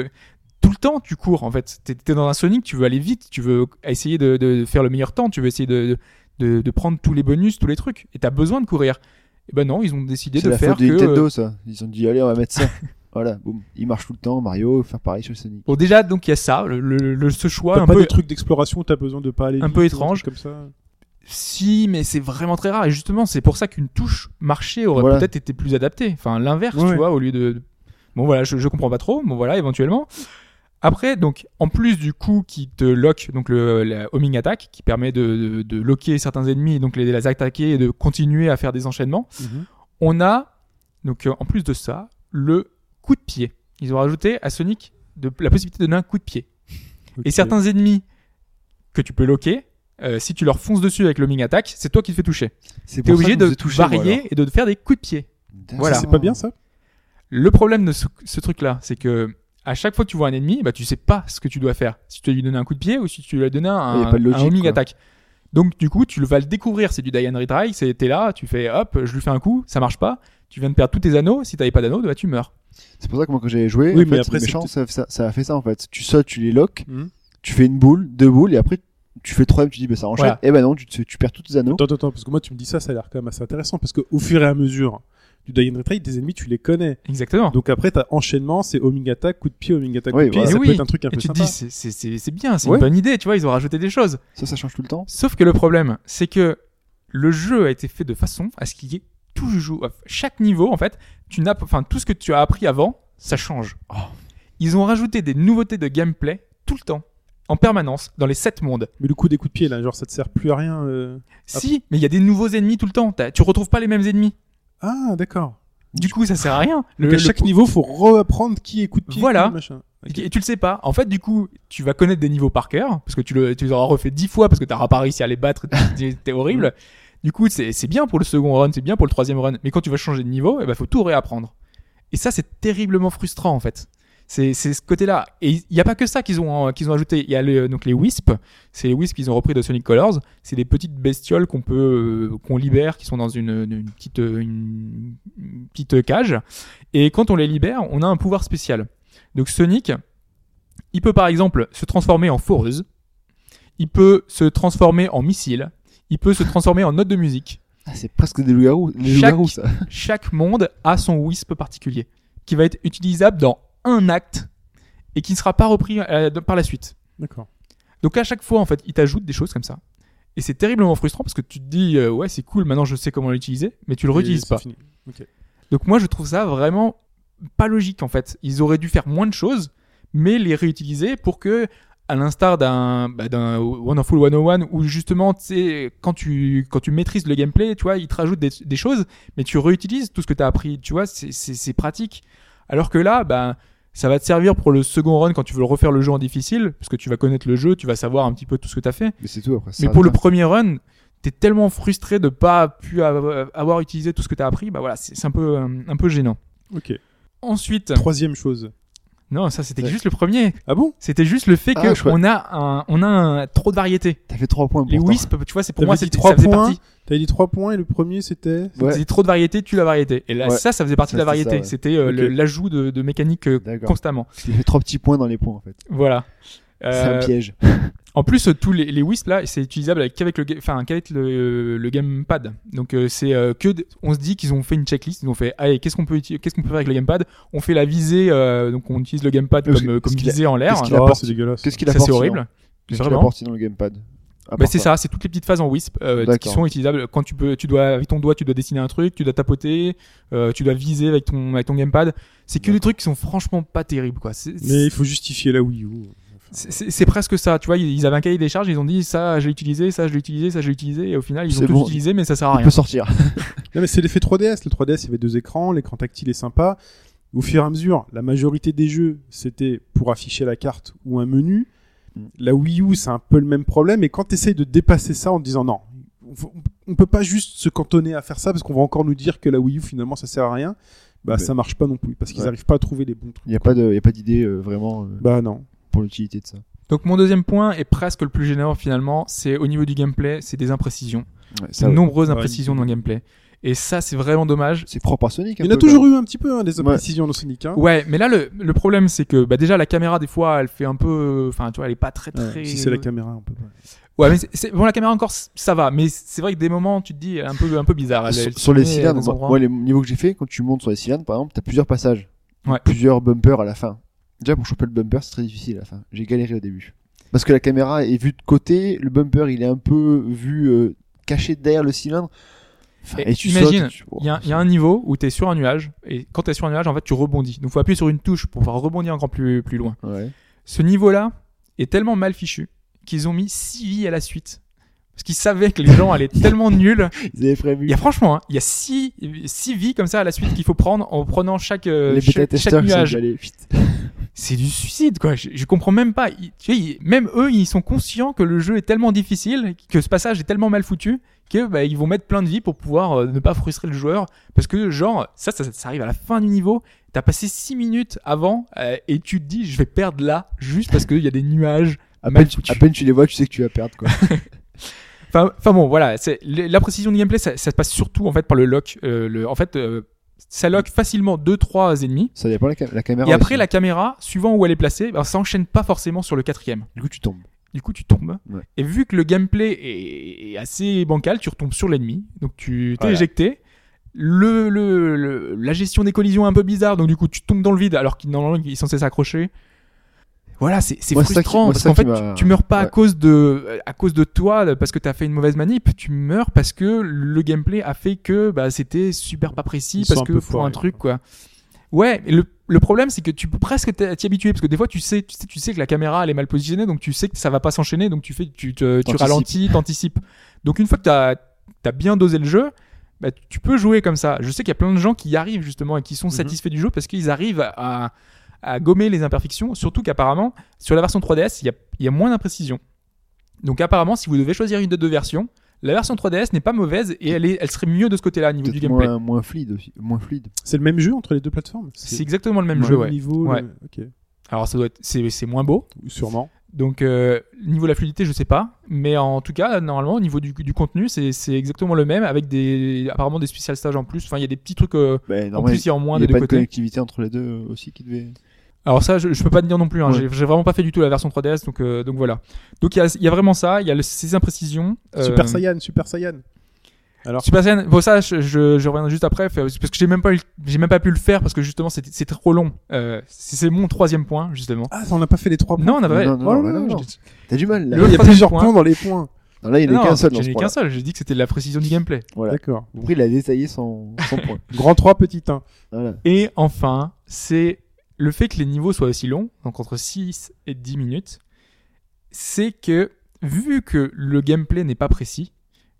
tout le temps tu cours en fait t'es es dans un Sonic tu veux aller vite tu veux essayer de, de faire le meilleur temps tu veux essayer de, de, de prendre tous les bonus tous les trucs et t'as besoin de courir et ben non ils ont décidé de la faire faute de que Nintendo, euh, ça. Ils ont dit, allez, on va mettre ça. voilà, boum. Il marche tout le temps. Mario, faire pareil sur Sonic. bon déjà donc il y a ça le, le- le- ce choix un pas peu des trucs d'exploration où t'as besoin de pas aller un vite peu étrange. comme ça. si mais c'est vraiment très rare et justement c'est pour ça qu'une touche marché aurait Voilà. peut-être été plus adaptée enfin l'inverse Ouais. tu vois au lieu de de- bon voilà je, je comprends pas trop bon voilà éventuellement après donc en plus du coup qui te lock donc le la homing attack qui permet de, de, de locker certains ennemis et donc les, les attaquer et de continuer à faire des enchaînements Mhm. on a donc euh, en plus de ça le coup de pied. Ils ont rajouté à Sonic de, la possibilité de donner un coup de pied. Et certains ennemis que tu peux locker euh, si tu leur fonces dessus avec l'homing attack c'est toi qui te fais toucher. C'est obligé de moi, varier et de faire des coups de pied. Voilà. C'est pas bien ça? Le problème de ce, ce truc-là, c'est que à chaque fois que tu vois un ennemi, bah, tu sais pas ce que tu dois faire. Si tu dois lui donner un coup de pied ou si tu dois lui donner un, un homing attack. Donc du coup, tu le vas le découvrir. C'est du die and retry. C'est t'es là, tu fais hop, je lui fais un coup, ça marche pas. Tu viens de perdre tous tes anneaux. Si t'avais pas d'anneaux, bah, tu meurs. C'est pour ça que moi quand j'avais joué, Oui, en mais fait, après, les méchants, c'est ça, ça, ça a fait ça en fait. Tu sautes, tu les locks, Mhm. tu fais une boule, deux boules, et après tu fais troisième, tu dis bah ça enchaîne. Voilà. Et ben non, tu, perds tous tes anneaux. Attends, attends, parce que moi tu me dis ça, ça a l'air quand même assez intéressant parce qu'au fur et à mesure du Die and Retreat, tes ennemis tu les connais. Exactement. Donc après t'as enchaînement, c'est homing attack, coup de pied, homing attack, coup de pied, voilà. ça Et peut être un truc un Et peu tu te sympa. dis, c'est- c'est c'est- c'est bien, c'est Ouais. une bonne idée, tu vois, ils ont rajouté des choses. Ça, ça change tout le temps. Sauf que le problème, c'est que le jeu a été fait de façon à ce qu'il y ait toujours, chaque niveau, en fait, tu n'as, enfin, tout ce que tu as appris avant, ça change. Oh. Ils ont rajouté des nouveautés de gameplay tout le temps, en permanence, dans les sept mondes. Mais le coup des coups de pied là, genre ça te sert plus à rien. euh. Si, mais il y a des nouveaux ennemis tout le temps. Tu retrouves pas les mêmes ennemis. Ah d'accord. Du coup, ça sert à rien. Le- à le- chaque niveau faut reapprendre qui Voilà. qui machin. Ok. Et tu le sais pas. En fait, du coup, tu vas connaître des niveaux par cœur, parce que tu, le, tu les auras refait dix fois, parce que t'auras pas réussi à les battre, c'était horrible. Du coup, c'est c'est bien pour le second run, c'est bien pour le troisième run, mais quand tu vas changer de niveau, il ben, faut tout réapprendre. Et ça, c'est terriblement frustrant, en fait. C'est ce côté-là. Et il n'y a pas que ça qu'ils ont, euh, qu'ils ont ajouté. Il y a le- donc les Wisps. C'est les Wisps qu'ils ont repris de Sonic Colors. C'est des petites bestioles qu'on peut, euh, qu'on libère, qui sont dans une, une petite, euh, une, une petite cage. Et quand on les libère, on a un pouvoir spécial. Donc Sonic, il peut par exemple se transformer en foreuse. Il peut se transformer en missile. Il peut se transformer en note de musique. Ah, c'est presque des loups-garous. Chaque- loups-garous, ça. Chaque monde a son wisp particulier, qui va être utilisable dans un acte et qui ne sera pas repris euh, par la suite. D'accord. Donc à chaque fois, en fait, il t'ajoute des choses comme ça. Et c'est terriblement frustrant parce que tu te dis, euh, ouais, c'est cool, maintenant je sais comment l'utiliser, mais tu le réutilises pas. Donc moi, je trouve ça vraiment pas logique en fait. Ils auraient dû faire moins de choses, mais les réutiliser pour que, à l'instar d'un bah, Wonderful 101, où justement, tu sais, quand tu quand tu maîtrises le gameplay, tu vois, ils te rajoutent des, des choses, mais tu réutilises tout ce que tu as appris. Tu vois, c'est pratique. Alors que là, bah ça va te servir pour le second run quand tu veux refaire le jeu en difficile, parce que tu vas connaître le jeu, tu vas savoir un petit peu tout ce que tu as fait. Mais c'est tout après. ça Mais pour le pas. premier run, t'es tellement frustré de pas pu av- avoir utilisé tout ce que t'as appris, bah voilà, c'est c'est un peu euh, un peu gênant. Ok. Ensuite, Troisième chose. Non, ça c'était Ouais. juste le premier. Ah bon? C'était juste le fait Ah, que je vois. on a un, on a un- trop de variété. T'as fait 3 points. Les pourtant. Wisp, tu vois, c'est pour moi dit c'était trois ça faisait points. partie. T'avais dit trois points et le premier c'était. Ouais. C'est trop de variété, tue la variété. Et là, Ouais. ça, ça faisait partie Ça, de la variété. C'était euh, l'ajout de, de mécanique euh, constamment. Il fait 3 petits points dans les points en fait. Voilà. C'est Euh, un piège. En plus, euh, tous les, les Wisp là, c'est utilisable avec, qu'avec le, enfin, qu'avec le, le gamepad. Donc euh, c'est euh, que, on se dit qu'ils ont fait une checklist. Ils ont fait, allez, qu'est-ce qu'on peut, qu'est-ce qu'on peut faire avec le gamepad? On fait la visée, euh, donc on utilise le gamepad comme, euh, a- visée en l'air. qu'est-ce qu'il Ah, apporte? c'est dégueulasse. Qu'est-ce qu'il Ça apporte c'est horrible. Qu'est-ce qu'il apporte sinon le gamepad Bah, c'est ça, c'est toutes les petites phases en Wisp euh, qui sont utilisables quand tu peux, tu dois avec ton doigt, tu dois dessiner un truc, tu dois tapoter, euh, tu dois viser avec ton avec ton gamepad. C'est que des trucs qui sont franchement pas terribles quoi. Mais il faut justifier la Wii U. C'est- presque ça, tu vois, ils avaient un cahier des charges, ils ont dit ça je l'ai utilisé, ça je l'ai utilisé, ça je l'ai utilisé, et au final ils ont tout bon. utilisé, mais ça sert à Il rien. peut sortir. Non mais c'est l'effet 3DS. Le 3DS il y avait deux écrans, l'écran tactile est sympa. Au fur et à mesure, la majorité des jeux c'était pour afficher la carte ou un menu. La Wii U c'est un peu le même problème. Et quand tu essayes de dépasser ça en te disant non, on peut pas juste se cantonner à faire ça parce qu'on va encore nous dire que la Wii U finalement ça sert à rien. Bah Ouais. ça marche pas non plus parce qu'ils Ouais. arrivent pas à trouver les bons trucs. Il n'y a pas de, il y a pas d'idée euh, vraiment euh, Bah non. Pour l'utilité de ça. Donc mon deuxième point est presque le plus gênant finalement, c'est au niveau du gameplay, c'est des imprécisions. Ouais, C'est ça, ouais. nombreuses Ouais, imprécisions dans le gameplay. Et ça c'est vraiment dommage. C'est propre à Sonic. un Il y en a peu, toujours eu un petit peu hein, des imprécisions dans Sonic. Hein. Ouais, mais là le, le problème c'est que bah, déjà la caméra des fois elle fait un peu, enfin tu vois elle est pas très Ouais, très. Si c'est la caméra, on peut pas. Ouais, mais c'est- c'est- bon la caméra encore ça va, mais c'est vrai que des moments tu te dis elle est un peu un peu bizarre. Elle- Sur, elle sur les cylindres, moi, moi, les niveaux que j'ai fait, quand tu montes sur les cylindres, par exemple, t'as plusieurs passages. Ouais. Plusieurs bumpers à la fin. Déjà, pour choper le bumper, c'est très difficile à la fin. J'ai galéré au début. Parce que la caméra est vue de côté, le bumper, il est un peu vu euh, caché derrière le cylindre. Enfin, Et tu imagine, tu- Il y, a- il y a un niveau où tu es sur un nuage, et quand tu es sur un nuage, en fait, tu rebondis. Donc, faut appuyer sur une touche pour pouvoir rebondir encore plus, plus loin. Ouais. Ce niveau-là est tellement mal fichu qu'ils ont mis 6 vies à la suite. Parce qu'ils savaient que les gens allaient tellement nuls. Ils avaient prévu. Il y a franchement, hein, il y a 6 six vies comme ça à la suite qu'il faut prendre en prenant chaque, euh, les chaque, chaque nuage. C'est du suicide, quoi. Je, je comprends même pas. Ils- tu ils- même eux, ils sont conscients que le jeu est tellement difficile, que ce passage est tellement mal foutu, que bah, ils vont mettre plein de vie pour pouvoir euh, ne pas frustrer le joueur. Parce que, genre, ça, ça, ça arrive à la fin du niveau. T'as passé 6 minutes avant euh, et tu te dis, je vais perdre là, juste parce qu'il y a des nuages. À peine, tu- foutus. à peine tu les vois, tu sais que tu vas perdre, quoi. Enfin, enfin bon, voilà. La précision du gameplay, ça, ça se passe surtout en fait par le lock. Euh, le, en fait, euh, ça lock facilement 2-3 ennemis. Ça dépend la, cam- la caméra. Et après, aussi. la caméra, suivant où elle est placée, ben, ça enchaîne pas forcément sur le quatrième. Du coup, tu tombes. Du coup, tu tombes. Ouais. Et vu que le gameplay est, est assez bancal, tu retombes sur l'ennemi. Donc, tu t'es Voilà. éjecté. Le, le, le- la gestion des collisions est un peu bizarre. Donc, du coup, tu tombes dans le vide alors qu'il est censé s'accrocher. Voilà, c'est qui- frustrant moi, parce qu'en fait, qui tu, tu meurs pas à cause de à cause de toi parce que t'as fait une mauvaise manip. Tu meurs parce que le gameplay a fait que bah, c'était super pas précis Ils parce que pour un truc quoi. Ouais, le, le problème c'est que tu peux presque t'y habituer parce que des fois tu sais, tu sais tu sais que la caméra elle est mal positionnée donc tu sais que ça va pas s'enchaîner donc tu fais tu te, tu ralentis, t'anticipes. Donc une fois que t'as as bien dosé le jeu, bah, tu peux jouer comme ça. Je sais qu'il y a plein de gens qui y arrivent justement et qui sont Mhm. satisfaits du jeu parce qu'ils arrivent à, à gommer les imperfections, surtout qu'apparemment sur la version 3DS il y a, il y a moins d'imprécision. Donc apparemment si vous devez choisir une de deux versions, la version 3DS n'est pas mauvaise et elle, est, elle serait mieux de ce côté-là au niveau du gameplay. moins, moins fluide aussi. Moins fluide. C'est le même jeu entre les deux plateformes? C'est exactement le même jeu, ouais. niveau, Ouais. le- ok. Alors ça doit être, c'est, moins beau. Sûrement. Donc euh, niveau de la fluidité, je sais pas, mais en tout cas normalement au niveau du, du contenu, c'est, exactement le même avec des apparemment des spécial stages en plus. Enfin il y a des petits trucs euh, Ben, en plus il y a en moins il n'y des a deux pas de côtés. connectivité entre les deux aussi qui devait. Alors ça, je, je peux pas te dire non plus. Hein. Ouais. J'ai, j'ai vraiment pas fait du tout la version 3DS, donc euh, donc voilà. Donc il y a, il y a vraiment ça. Il y a le- ces imprécisions. euh, Super Saiyan, Super Saiyan. Alors, Super Saiyan. Bon ça, je, je, je reviendrai juste après parce que j'ai même pas eu, j'ai même pas pu le faire parce que justement c'était, c'est trop long. Euh, c'est, c'est mon troisième point justement. ah, on n'a pas fait les trois points. Non, on a pas. Non, non, Oh non, non, non. je- T'as du mal là. Il y a plusieurs point. points dans les points. Non, là, il n'y en a Non, qu'un seul dans j'en ce ai point-là. qu'un seul. J'ai dit que c'était de la précision du gameplay. Voilà. D'accord. Après, il a détaillé son, son point. Grand 3, petit 1. Voilà. Et enfin, c'est le fait que les niveaux soient aussi longs, donc entre 6 et 10 minutes, c'est que vu que le gameplay n'est pas précis,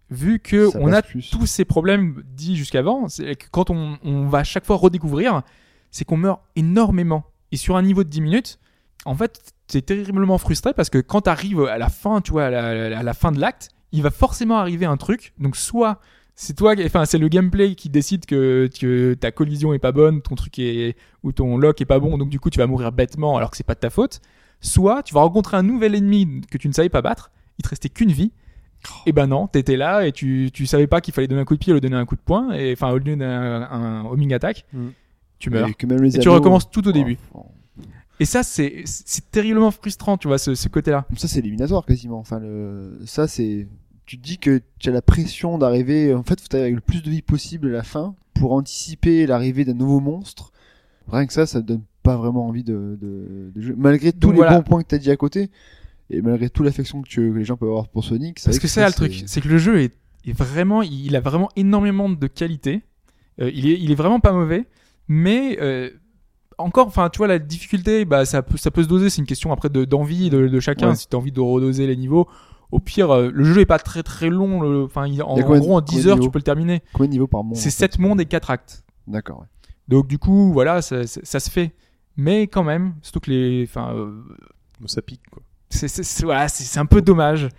vu que Ça on a plus. tous ces problèmes dits jusqu'avant, c'est que quand on, on va à chaque fois redécouvrir, c'est qu'on meurt énormément. Et sur un niveau de 10 minutes, en fait, t'es terriblement frustré parce que quand t'arrives à la fin, tu vois, à la, à la fin de l'acte, il va forcément arriver un truc. Donc soit c'est toi, qui- enfin c'est le gameplay qui décide que, que ta collision est pas bonne, ton truc est ou ton lock est pas bon, donc du coup tu vas mourir bêtement alors que c'est pas de ta faute. Soit tu vas rencontrer un nouvel ennemi que tu ne savais pas battre, il te restait qu'une vie. Et ben non, t'étais là et tu, tu savais pas qu'il fallait donner un coup de pied ou lui donner un coup de poing, et enfin au lieu d'un un homing attack, Mm. tu meurs. Et, que même les Et tu recommences tout au début. Oh, Et ça c'est c'est terriblement frustrant, tu vois, ce, ce côté-là. Ça, c'est éliminatoire quasiment. Enfin, le... ça, c'est. Tu te dis que tu as la pression d'arriver. En fait, faut arriver avec le plus de vie possible à la fin pour anticiper l'arrivée d'un nouveau monstre. Rien que ça, ça te donne pas vraiment envie de, de, de jouer. Malgré tous Donc les voilà. bons points que t'as dit à côté, et malgré toute l'affection que, tu- que les gens peuvent avoir pour Sonic, Parce que ça, c'est le truc, c'est que le jeu est, est vraiment, il a vraiment énormément de qualité. Euh, il est, il est vraiment pas mauvais, mais euh, encore, enfin, tu vois, la difficulté, bah, ça peut, ça peut se doser. C'est une question après de d'envie de, de chacun. Ouais. Si t'as envie de redoser les niveaux, au pire, euh, le jeu est pas très très long. le- Enfin, il- en, Il y a en combien de- gros, en combien 10 de heures, tu niveaux peux le terminer. Combien de niveaux par monde C'est en 7 fait mondes et 4 actes. D'accord, ouais. Donc du coup, voilà, ça, ça, ça se fait. Mais quand même, surtout que les, enfin, euh, ça pique, quoi. c'est c'est- c'est- voilà, c'est c'est un peu dommage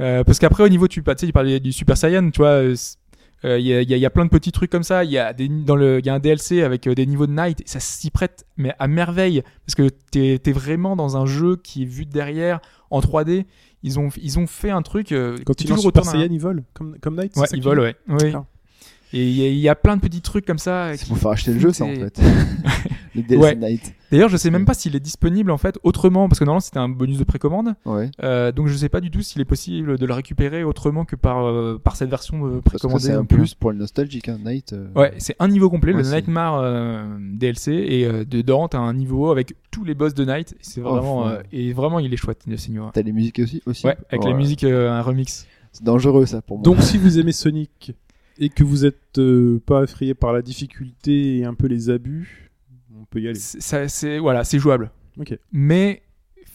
Euh, parce qu'après au niveau tu bah, tu sais il parlait du Super Saiyan tu vois euh, c'est- euh, il y, a, il y a- il y a plein de petits trucs comme ça il y a des dans le il y a un DLC avec euh, des niveaux de night ça s'y prête mais à merveille parce que t'es es vraiment dans un jeu qui est vu de derrière en 3D ils ont ils ont fait un truc euh, Quand t'es il lance toujours Super autour d'un- Saiyan, il vole, comme, comme Knight. ouais ils volent ouais oui. Et il y, a- il y a plein de petits trucs comme ça C'est qui- pour faire acheter le jeu, ça, en fait. le DLC Ouais. Night. d'ailleurs je sais même pas s'il est disponible en fait autrement parce que normalement c'était un bonus de précommande Ouais. Euh, donc je sais pas du tout s'il est possible de le récupérer autrement que par, euh, par cette version de que précommandée. c'est un euh, plus pour le nostalgique, hein. Night. euh, Ouais, c'est un niveau complet, Ouais, le Nightmare euh, DLC, et euh, dedans t'as un niveau avec tous les boss de Night. C'est Oh, vraiment euh, et vraiment il est chouette, le Seigneur. T'as les musiques aussi, aussi Ouais, avec la musique euh, un remix. C'est dangereux, ça, pour moi. Donc, si vous aimez Sonic et que vous êtes euh, pas effrayé par la difficulté et un peu les abus, on peut y aller. C'est ça- c'est voilà, c'est jouable. Ok. Mais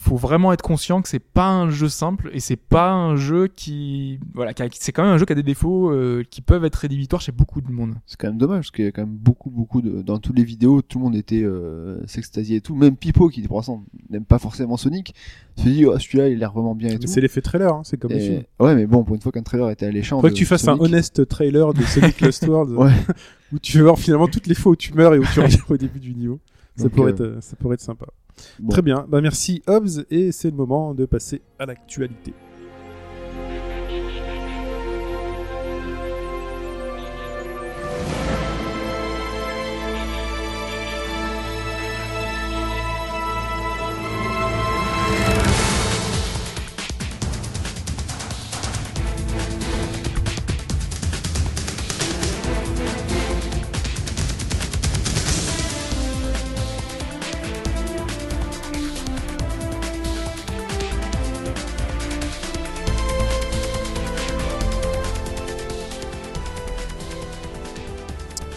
faut vraiment être conscient que c'est pas un jeu simple et c'est pas un jeu qui voilà, qui c'est quand même un jeu qui a des défauts euh, qui peuvent être rédhibitoires chez beaucoup de monde. C'est quand même dommage parce qu'il y a quand même beaucoup, beaucoup de. Dans toutes les vidéos, tout le monde était euh, s'extasiait et tout. Même Pipo, qui pour l'instant n'aime pas forcément Sonic, se dit oh, celui-là il a l'air vraiment bien et Mais tout. C'est l'effet trailer, hein, c'est comme Et-. Ouais, mais bon, pour une fois qu'un trailer était alléchant. De que tu fasses un honest trailer de Sonic Lost World Ouais. où tu vas voir finalement toutes les fois où tu meurs et où tu reviens au début du niveau. Ça Donc, pourrait, euh, être, ça pourrait être sympa. Bon. Très bien, bah merci Hobbs et c'est le moment de passer à l'actualité.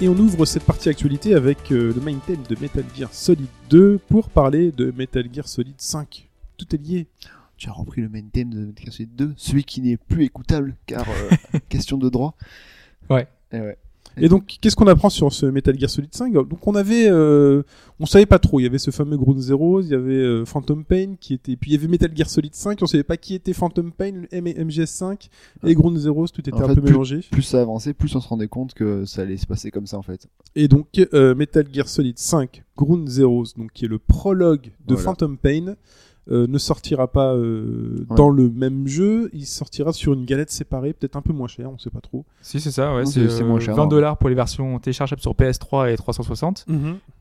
Et on ouvre cette partie actualité avec euh, le main theme de Metal Gear Solid 2 pour parler de Metal Gear Solid 5. Tout est lié. Tu as repris le main theme de Metal Gear Solid 2, celui qui n'est plus écoutable car euh, question de droit. Ouais. Et ouais. Et donc, qu'est-ce qu'on apprend sur ce Metal Gear Solid 5 Donc, on avait, euh, on savait pas trop. Il y avait ce fameux Ground Zeroes, il y avait euh, Phantom Pain qui était, puis il y avait Metal Gear Solid 5. On savait pas qui était Phantom Pain, le M MGS5 et Ground Zeroes. Tout était En un fait, peu mélangé. Plus ça avançait, plus on se rendait compte que ça allait se passer comme ça en fait. Et donc, euh, Metal Gear Solid 5 Ground Zeroes, donc qui est le prologue de Voilà. Phantom Pain, euh, ne sortira pas euh, Ouais. dans le même jeu. Il sortira sur une galette séparée, peut-être un peu moins cher, on sait pas trop. Si, c'est ça, ouais. C'est moins euh, cher, 20 non. dollars pour les versions téléchargeables sur PS3 et 360.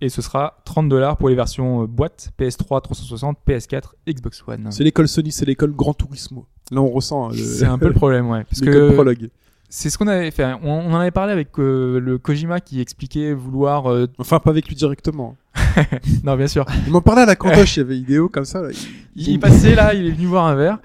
Et ce sera 30 dollars pour les versions euh, boîte PS3, 360, PS4, Xbox One. C'est l'école Sony, c'est l'école Gran Turismo. Là, on ressent hein, le, C'est un peu le problème, ouais. Parce l'école que prologue. c'est ce qu'on avait fait. On, on en avait parlé avec euh, le Kojima qui expliquait vouloir. euh, Enfin, pas avec lui directement. Non, bien sûr. Il m'en parlait à la cantoche, il y avait vidéo comme ça. Là. Il passé là, il est venu boire un verre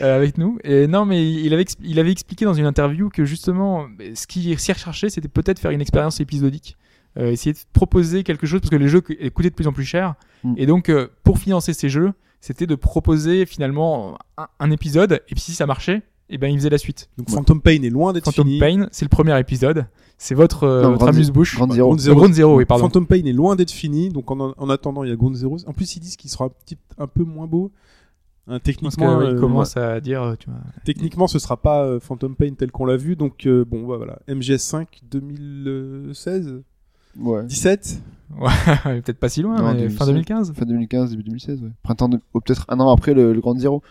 euh, avec nous. Et non, mais il avait, il avait expliqué dans une interview que justement, ce qu'il s'y recherchait, c'était peut-être faire une expérience épisodique. Euh, essayer de proposer quelque chose parce que les jeux co- coûtaient de plus en plus cher. Mm. Et donc, euh, pour financer ces jeux, c'était de proposer finalement un, un épisode. Et puis si ça marchait, et ben il faisait la suite. Donc Phantom Pain est loin d'être Phantom fini. Pain, c'est le premier épisode. C'est votre, euh, votre Ground amuse-bouche. Ground Zero. Ground Zero. Oui, pardon. Phantom Pain est loin d'être fini, donc en, en attendant, il y a Ground Zero. En plus, ils disent qu'il sera un, petit, un peu moins beau. Hein, techniquement, euh, commence à dire, tu vois, techniquement, ce sera pas euh, Phantom Pain tel qu'on l'a vu. Donc, euh, bon, bah, voilà. MGS5 2016 Ouais. 17 peut-être pas si loin, Non, mais fin 2015. Fin 2015, début 2016, ouais. Printemps de... ou peut-être un an après le, le Grand Zero.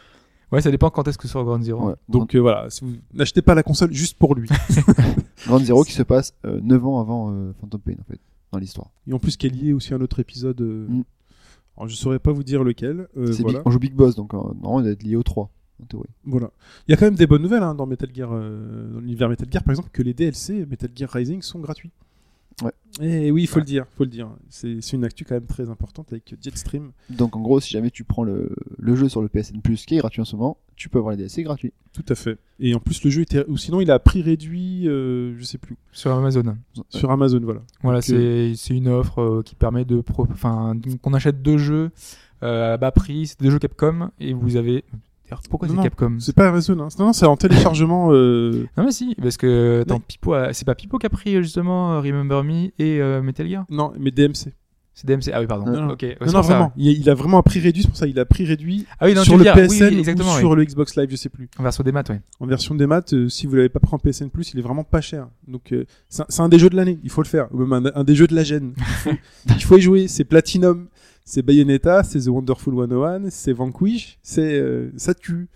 Ouais, ça dépend quand est-ce que sort Ground Zero. Ouais. Donc, euh, voilà. Si vous n'achetez pas la console juste pour lui. Grand Zero qui se passe euh, 9 ans avant euh, Phantom Pain en fait, dans l'histoire. Et en plus, qui est lié aussi à un autre épisode. euh, Mm. Alors, je saurais pas vous dire lequel. euh, C'est voilà. Big- On joue Big Boss donc euh, non, il doit être lié au 3 en théorie. Voilà. Il y a quand même des bonnes nouvelles hein, dans Metal Gear, euh, dans l'univers Metal Gear, par exemple, que les DLC Metal Gear Rising sont gratuits. Ouais. Et oui, il faut Ouais. le dire, faut le dire. C'est c'est une actu quand même très importante avec Jetstream. Donc en gros, si jamais tu prends le, le jeu sur le PSN Plus qui est gratuit en ce moment, tu peux avoir les DLC gratuits. Tout à fait. Et en plus, le jeu était, ou sinon, il a prix réduit, euh, je sais plus, Sur Amazon. sur Amazon, voilà. Voilà, Donc, c'est c'est une offre euh, qui permet de pro... enfin donc on achète deux jeux euh, à bas prix, c'est deux jeux Capcom et vous avez D'ailleurs, pourquoi c'est Capcom C'est pas Amazon, hein. Non, non, c'est en téléchargement. euh, Non mais si, parce que attends, Pipo a- c'est pas Pipo qui a pris euh, justement euh, Remember Me et euh, Metal Gear? Non, mais DMC. C'est DMC. Ah oui, pardon. Non, non. Ouais, vraiment. Il, il a vraiment un prix réduit, c'est pour ça il a prix réduit Ah oui, non, sur le dire, PSN oui, oui, ou sur oui. le Xbox Live, je sais plus. En version des maths, ouais. En version des maths, euh, si vous l'avez pas pris en PSN Plus, il est vraiment pas cher. Donc euh, c'est un- des jeux de l'année, il faut le faire. Ou même un, un des jeux de la gêne. Il faut y jouer. C'est Platinum, c'est Bayonetta, c'est The Wonderful 101, c'est Vanquish, c'est euh, ça tue.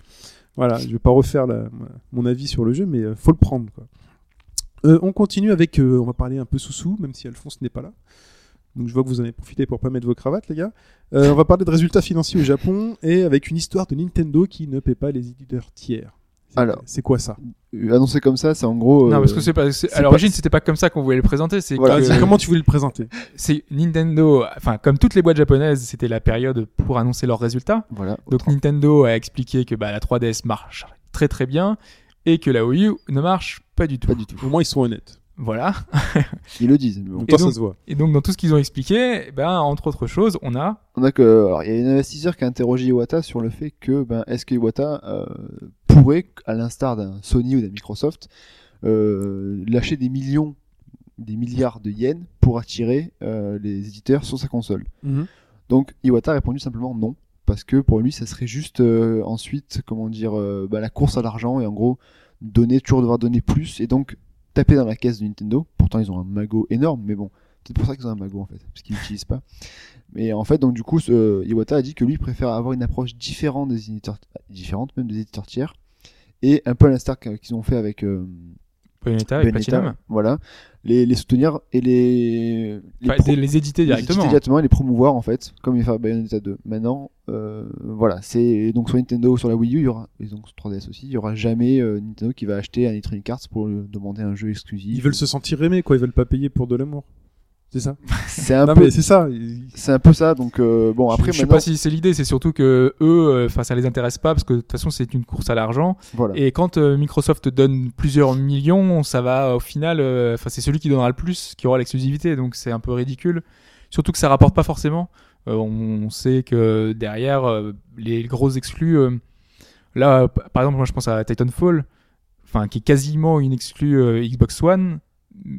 Voilà, je vais pas refaire la- mon avis sur le jeu, mais euh, faut le prendre. Quoi. Euh, on continue avec, euh, on va parler un peu sous-sous, même si Alphonse n'est pas là. Donc je vois que vous en avez profité pour pas mettre vos cravates, les gars. On va parler de résultats financiers au Japon et avec une histoire de Nintendo qui ne paie pas les éditeurs tiers. Alors. c'est quoi ça? Annoncé comme ça, c'est en gros. Non, euh, parce que c'est pas. c'est- c'est À l'origine, c'était pas comme ça qu'on voulait le présenter. C'est Voilà, que- Comment tu voulais le présenter c'est Nintendo. Enfin, comme toutes les boîtes japonaises, c'était la période pour annoncer leurs résultats. Voilà. Donc Nintendo a expliqué que bah, la 3DS marche très très bien et que la Wii U ne marche pas du tout. Pas du tout. Au moins ils sont honnêtes. Voilà. Ils le disent. mais bon. Donc- ça se voit. Et donc dans tout ce qu'ils ont expliqué, ben entre autres choses, on a On a que, alors il y a un investisseur qui a interrogé Iwata sur le fait que, ben, est-ce que Iwata euh, pourrait, à l'instar d'un Sony ou d'un Microsoft, euh, lâcher des millions, des milliards de yens pour attirer euh, les éditeurs sur sa console. Donc Iwata a répondu simplement non, parce que pour lui, ça serait juste euh, ensuite, comment dire, bah, la course à l'argent et en gros donner toujours devoir donner plus et donc taper dans la caisse de Nintendo. Pourtant, ils ont un magot énorme, mais bon, c'est pour ça qu'ils ont un magot en fait, parce qu'ils l'utilisent pas. Mais en fait, donc du coup, ce- Iwata a dit que lui préfère avoir une approche différente des éditeurs, différente même des éditeurs tiers, et un peu à l'instar qu'ils ont fait avec euh, Bayonetta et Bayonetta, Platinum. voilà, les, les soutenir et les les, Enfin, pro- des- les éditer les directement. éditer directement et les promouvoir en fait, comme il fait avec Bayonetta 2. Maintenant, euh, voilà, c'est donc sur Nintendo ou sur la Wii U, il y aura, et donc sur 3DS aussi, il y aura jamais euh, Nintendo qui va acheter un Electronic Arts pour lui demander un jeu exclusif. Ils veulent se sentir aimés quoi, ils veulent pas payer pour de l'amour. C'est ça. C'est un Non, peu, c'est ça. C'est un peu ça. Donc euh, bon, après je sais maintenant, pas si c'est l'idée, c'est surtout que eux, euh, enfin, ça les intéresse pas parce que de toute façon, c'est une course à l'argent. voilà. Et quand euh, Microsoft donne plusieurs millions, ça va au final, euh, enfin, c'est celui qui donnera le plus qui aura l'exclusivité. Donc c'est un peu ridicule. Surtout que ça rapporte pas forcément. Euh, on sait que derrière euh, les grosses exclus, euh, là, par exemple, moi je pense à Titanfall, enfin, qui est quasiment une exclue euh, Xbox One.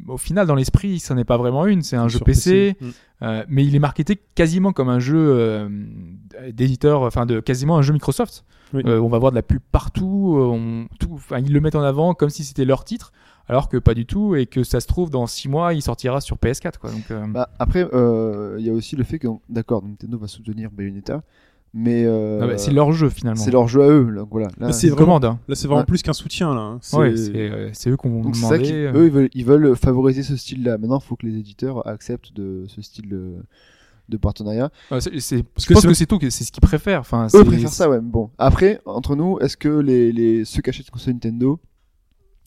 Au final, dans l'esprit, ça n'est pas vraiment une. C'est un jeu PC, Mm. euh, mais il est marketé quasiment comme un jeu euh, d'éditeur, enfin de quasiment un jeu Microsoft. Oui. Euh, on va voir de la pub partout, on, tout, enfin, ils le mettent en avant comme si c'était leur titre, alors que pas du tout, et que ça se trouve dans 6 mois, il sortira sur PS4. Quoi. Donc, euh, Bah, après, euh, il y a aussi le fait que d'accord, Nintendo va soutenir Bayonetta, mais euh, non, bah, c'est leur jeu finalement. c'est leur jeu à eux. Donc voilà. Là, Là, c'est Ils vraiment- hein. Là, c'est vraiment Ouais. plus qu'un soutien là. hein. C'est- Ouais, c'est euh, c'est eux donc c'est ça demandé. qu'ils- euh, eux ils veulent, ils veulent favoriser ce style-là. Maintenant, il faut que les éditeurs acceptent de ce style de, de partenariat. c'est- Parce je que pense c'est- que c'est tout, c'est ce qu'ils préfèrent. Enfin, Eux préfèrent ça, ouais. mais Bon, après, entre nous, est-ce que les, les ceux qui achètent console Nintendo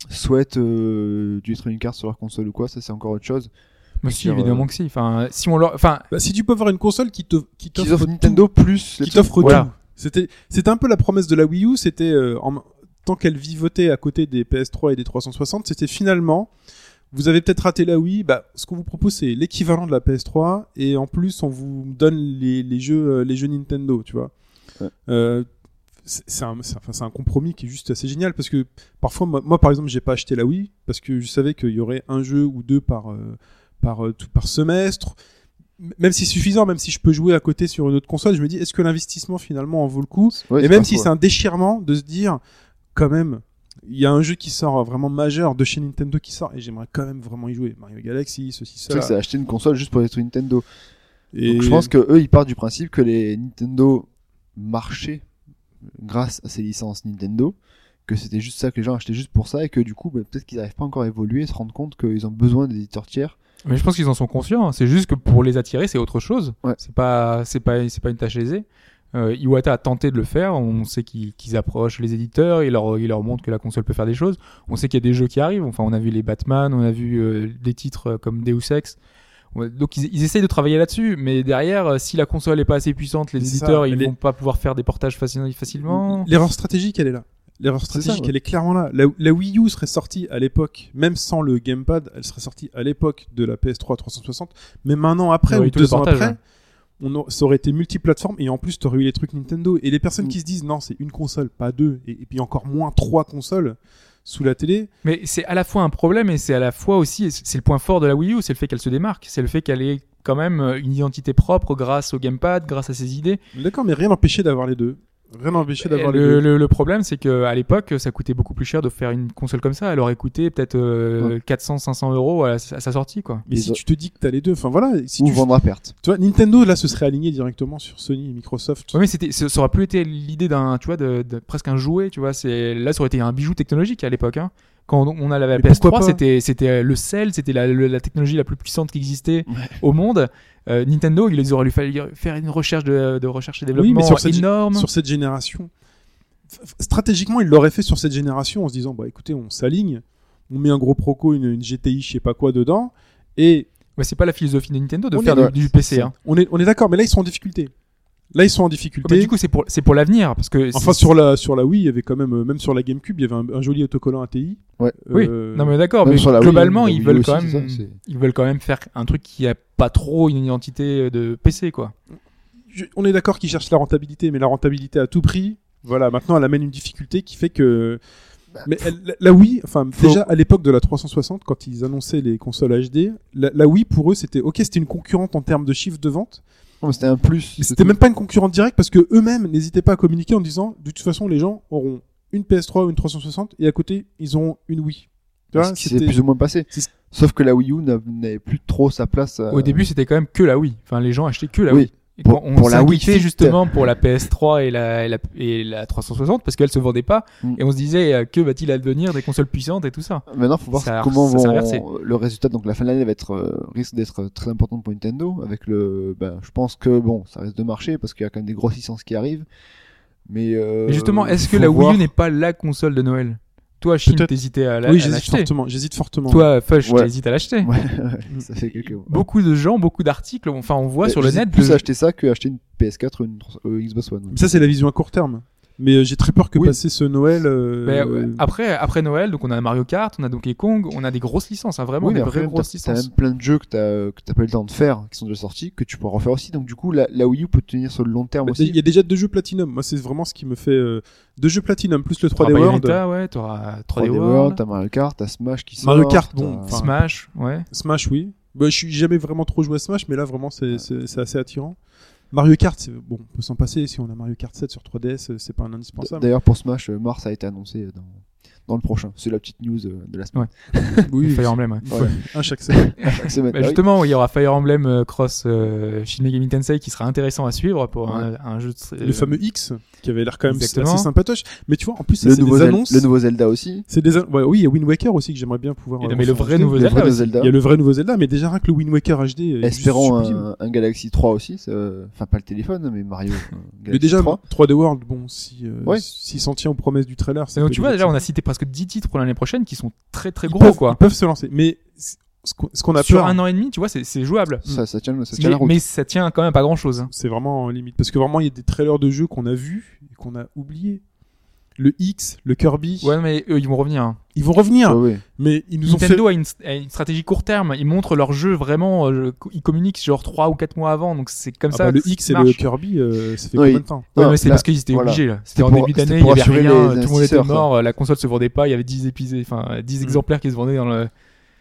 souhaitent euh, du Electronic Arts sur leur console ou quoi? Ça, c'est encore autre chose. Mais si, dire, évidemment euh, que si. Enfin, si on leur, enfin, Bah, si tu peux avoir une console qui te qui t'offre Nintendo plus les qui t'offre Voilà. tout. C'était c'était un peu la promesse de la Wii U, c'était euh, en- tant qu'elle vivotait à côté des PS3 et des 360, c'était finalement vous avez peut-être raté la Wii, bah ce qu'on vous propose c'est l'équivalent de la PS3 et en plus on vous donne les, les jeux euh, les jeux Nintendo, tu vois. Ouais. Euh, c'est un, c'est- enfin, c'est un compromis qui est juste assez génial parce que parfois moi, moi, par exemple j'ai pas acheté la Wii parce que je savais qu'il y aurait un jeu ou deux par euh, par euh, tout par semestre même si c'est suffisant même si je peux jouer à côté sur une autre console je me dis est-ce que l'investissement finalement en vaut le coup? Ouais, et même si c'est un déchirement de se dire quand même il y a un jeu qui sort vraiment majeur de chez Nintendo qui sort et j'aimerais quand même vraiment y jouer Mario Galaxy ceci que c'est acheter une console juste pour être Nintendo. et Donc je pense que eux ils partent du principe que les Nintendo marchaient grâce à ces licences Nintendo, que c'était juste ça que les gens achetaient juste pour ça et que du coup bah, peut-être qu'ils n'arrivent pas encore à évoluer, se rendre compte qu'ils ont besoin d'éditeurs tiers. Mais je pense qu'ils en sont conscients. hein. C'est juste que pour les attirer, c'est autre chose. Ouais. C'est pas, c'est pas, c'est pas une tâche aisée. Euh, Iwata a tenté de le faire. On sait qu'ils qu'ils approchent les éditeurs. Il leur, il leur montre que la console peut faire des choses. On sait qu'il y a des jeux qui arrivent. Enfin, on a vu les Batman, on a vu euh, des titres euh, comme Deus Ex. Donc ils, ils essayent de travailler là-dessus, mais derrière, euh, si la console est pas assez puissante, les ça, éditeurs ils est- vont pas pouvoir faire des portages faci- facilement. l'erreur stratégique elle est là l'erreur ça, stratégique ouais. elle est clairement là la, la Wii U serait sortie à l'époque même sans le gamepad elle serait sortie à l'époque de la PS3 360 mais maintenant après Il y aurait ou eu tous les deux ans après on a- ça aurait été multiplateforme et en plus t'aurais eu les trucs Nintendo et les personnes Mm. qui se disent non c'est une console pas deux et, et puis encore moins trois consoles sous la télé Mais c'est à la fois un problème et c'est à la fois aussi, c'est le point fort de la Wii U, c'est le fait qu'elle se démarque, c'est le fait qu'elle ait quand même euh, une identité propre grâce au gamepad, grâce à ses idées. d'accord mais rien n'empêchait d'avoir les deux rien n'empêchait d'avoir les le, deux le- le problème, c'est que à l'époque, ça coûtait beaucoup plus cher de faire une console comme ça. Elle aurait coûté peut-être euh, 400-500 euros à, à sa sortie, quoi. mais si tu te dis que t'as les deux enfin voilà si ou tu, vendre à perte. tu vois Nintendo là se serait aligné directement sur Sony et Microsoft Ouais, mais c'était, ça ça aurait plus été l'idée d'un, tu vois, de, de presque un jouet, tu vois. C'est là, ça aurait été un bijou technologique à l'époque. Hein. Quand on a la Mais pourquoi PS3, pas c'était, c'était le sel, c'était la, technologie la plus puissante qui existait au monde. Euh, Nintendo, il aurait fallu faire une recherche de, de recherche et développement Oui, mais sur cette- énorme. sur cette génération. Stratégiquement, il l'aurait fait sur cette génération en se disant, bah écoutez, on s'aligne, on met un gros proco, une, une GTI, je sais pas quoi dedans, et Ouais, c'est pas la philosophie de Nintendo de On faire est- du, du PC. Hein. on est, on est d'accord, mais là ils sont en difficulté. Là ils sont en difficulté. mais du coup, c'est pour, c'est pour l'avenir, parce que enfin sur la sur la Wii, il y avait quand même euh, même sur la GameCube, il y avait un, un joli autocollant ATI. Ouais. Oui, Euh, non mais d'accord, mais sur la Wii, globalement ils veulent aussi, quand même, ça, ils veulent quand même faire un truc qui a pas trop une identité de PC quoi. je- on est d'accord qu'ils cherchent la rentabilité, mais la rentabilité à tout prix, voilà, maintenant elle amène une difficulté qui fait que. Mais elle- la, la Wii, enfin Faut- déjà à l'époque de la 360, quand ils annonçaient les consoles HD, la, la Wii pour eux c'était ok, c'était une concurrente en termes de chiffre de vente, Non, c'était un plus. c'était même pas une concurrente directe parce que eux-mêmes n'hésitaient pas à communiquer en disant de toute façon les gens auront une PS3 ou une 360 et à côté ils auront une Wii. Tu vois, ce qui s'est c'était- plus ou moins passé. Sauf que la Wii U n'a- n'avait plus trop sa place. euh, Au début c'était quand même que la Wii, enfin les gens achetaient que la Oui. Wii. Et Pour- on pour la Wii Fit. justement pour la PS3 et la, et la, et la 360 parce qu'elles se vendaient pas Mm. et on se disait euh, que va-t-il advenir des consoles puissantes et tout ça? Maintenant, faut voir Ça comment ça vont le résultat. Donc la fin de l'année va être euh, risque d'être très importante pour Nintendo. Avec le, ben, je pense que bon, ça risque de marcher parce qu'il y a quand même des grosses licences qui arrivent. Mais, euh, Mais justement, est-ce que la Wii. U n'est pas la console de Noël? Toi, Chine, t'hésitais à la- oui, à j'hésite l'acheter. fortement. J'hésite fortement. Toi, Fush, Ouais. t'hésites à l'acheter. Ouais, ouais, ça fait quelques mois. Beaucoup de gens, beaucoup d'articles, enfin, on voit Mais sur le net. plus de- acheter ça que acheter une PS4 ou une euh, Xbox One. Mais ça, c'est la vision à court terme. Mais euh, j'ai très peur que Oui. passer ce Noël. euh, ouais, euh, après, après Noël, donc on a Mario Kart, on a Donkey Kong, on a des grosses licences, hein, vraiment Oui, mais des après, vraies grosses t'as licences. même plein de jeux que t'as que t'as pas eu le temps de faire, qui sont déjà sortis, que tu pourras refaire aussi. Donc du coup, la, la Wii U peut tenir sur le long terme bah, aussi. Il y a déjà deux jeux Platinum. Moi, c'est vraiment ce qui me fait. euh, deux jeux Platinum plus le 3D T'auras World. Bayonetta, ouais, t'auras 3D, 3D World, World, t'as Mario Kart, t'as Smash qui sort. Mario Kart, bon, Smash, ouais. Smash, oui. Bah, je suis jamais vraiment trop joué à Smash, mais là, vraiment, c'est c'est- c'est assez attirant. Mario Kart, bon, on peut s'en passer. Si on a Mario Kart 7 sur 3DS, euh, c'est pas un indispensable. D'ailleurs, pour Smash, euh, Mars a été annoncé dans, dans le prochain. C'est la petite news euh, de la semaine. oui, Fire Emblem, ouais. Ouais, un chaque semaine. Chaque semaine. Bah, Ah oui. justement, il y aura Fire Emblem euh, Cross euh, Shin Megami Tensei qui sera intéressant à suivre pour un, un jeu de... le fameux X, qui avait l'air quand même Exactement. assez sympatoche. Mais tu vois, en plus, c'est des Zel- annonces. le nouveau Zelda aussi. C'est des ouais, oui, il y a Wind Waker aussi que j'aimerais bien pouvoir. Non, euh, mais le vrai nouveau Zelda. Il y a le vrai nouveau Zelda, mais déjà rien que le Wind Waker HD. Espérons un, un Galaxy 3 aussi. ça- Enfin, pas le téléphone, mais Mario. euh, Mais déjà, 3. 3D World, bon, si, euh, Ouais. s'il s'en tient aux promesses du trailer. Donc tu vois, déjà, on a cité presque 10 titres pour l'année prochaine qui sont très très Ils gros, peuvent- quoi. Ils peuvent se lancer. Mais ce qu'on a Sur peur, un an et demi, tu vois, c'est jouable. Ça, ça tient, ça tient Mais, la route. mais ça tient quand même pas grand chose. c'est vraiment en limite. Parce que vraiment, il y a des trailers de jeux qu'on a vus et qu'on a oubliés. Le X, le Kirby, Ouais, mais eux, ils vont revenir. hein. ils vont revenir. Ouais, ouais. Mais ils nous ont fait. Nintendo a, une, a une stratégie court terme. Ils montrent leur jeu vraiment. euh, ils communiquent genre 3 ou 4 mois avant. Donc c'est comme Ah ça. bah, le X et le. Kirby, euh, ça fait combien de temps Ouais, Non, mais c'est parce qu'ils étaient voilà. obligés. là. C'était en début d'année, il y avait rien. les Tout le monde était ça. mort. La console se vendait pas. Il y avait 10 épisodes, enfin 10 Mm. exemplaires qui se vendaient dans le.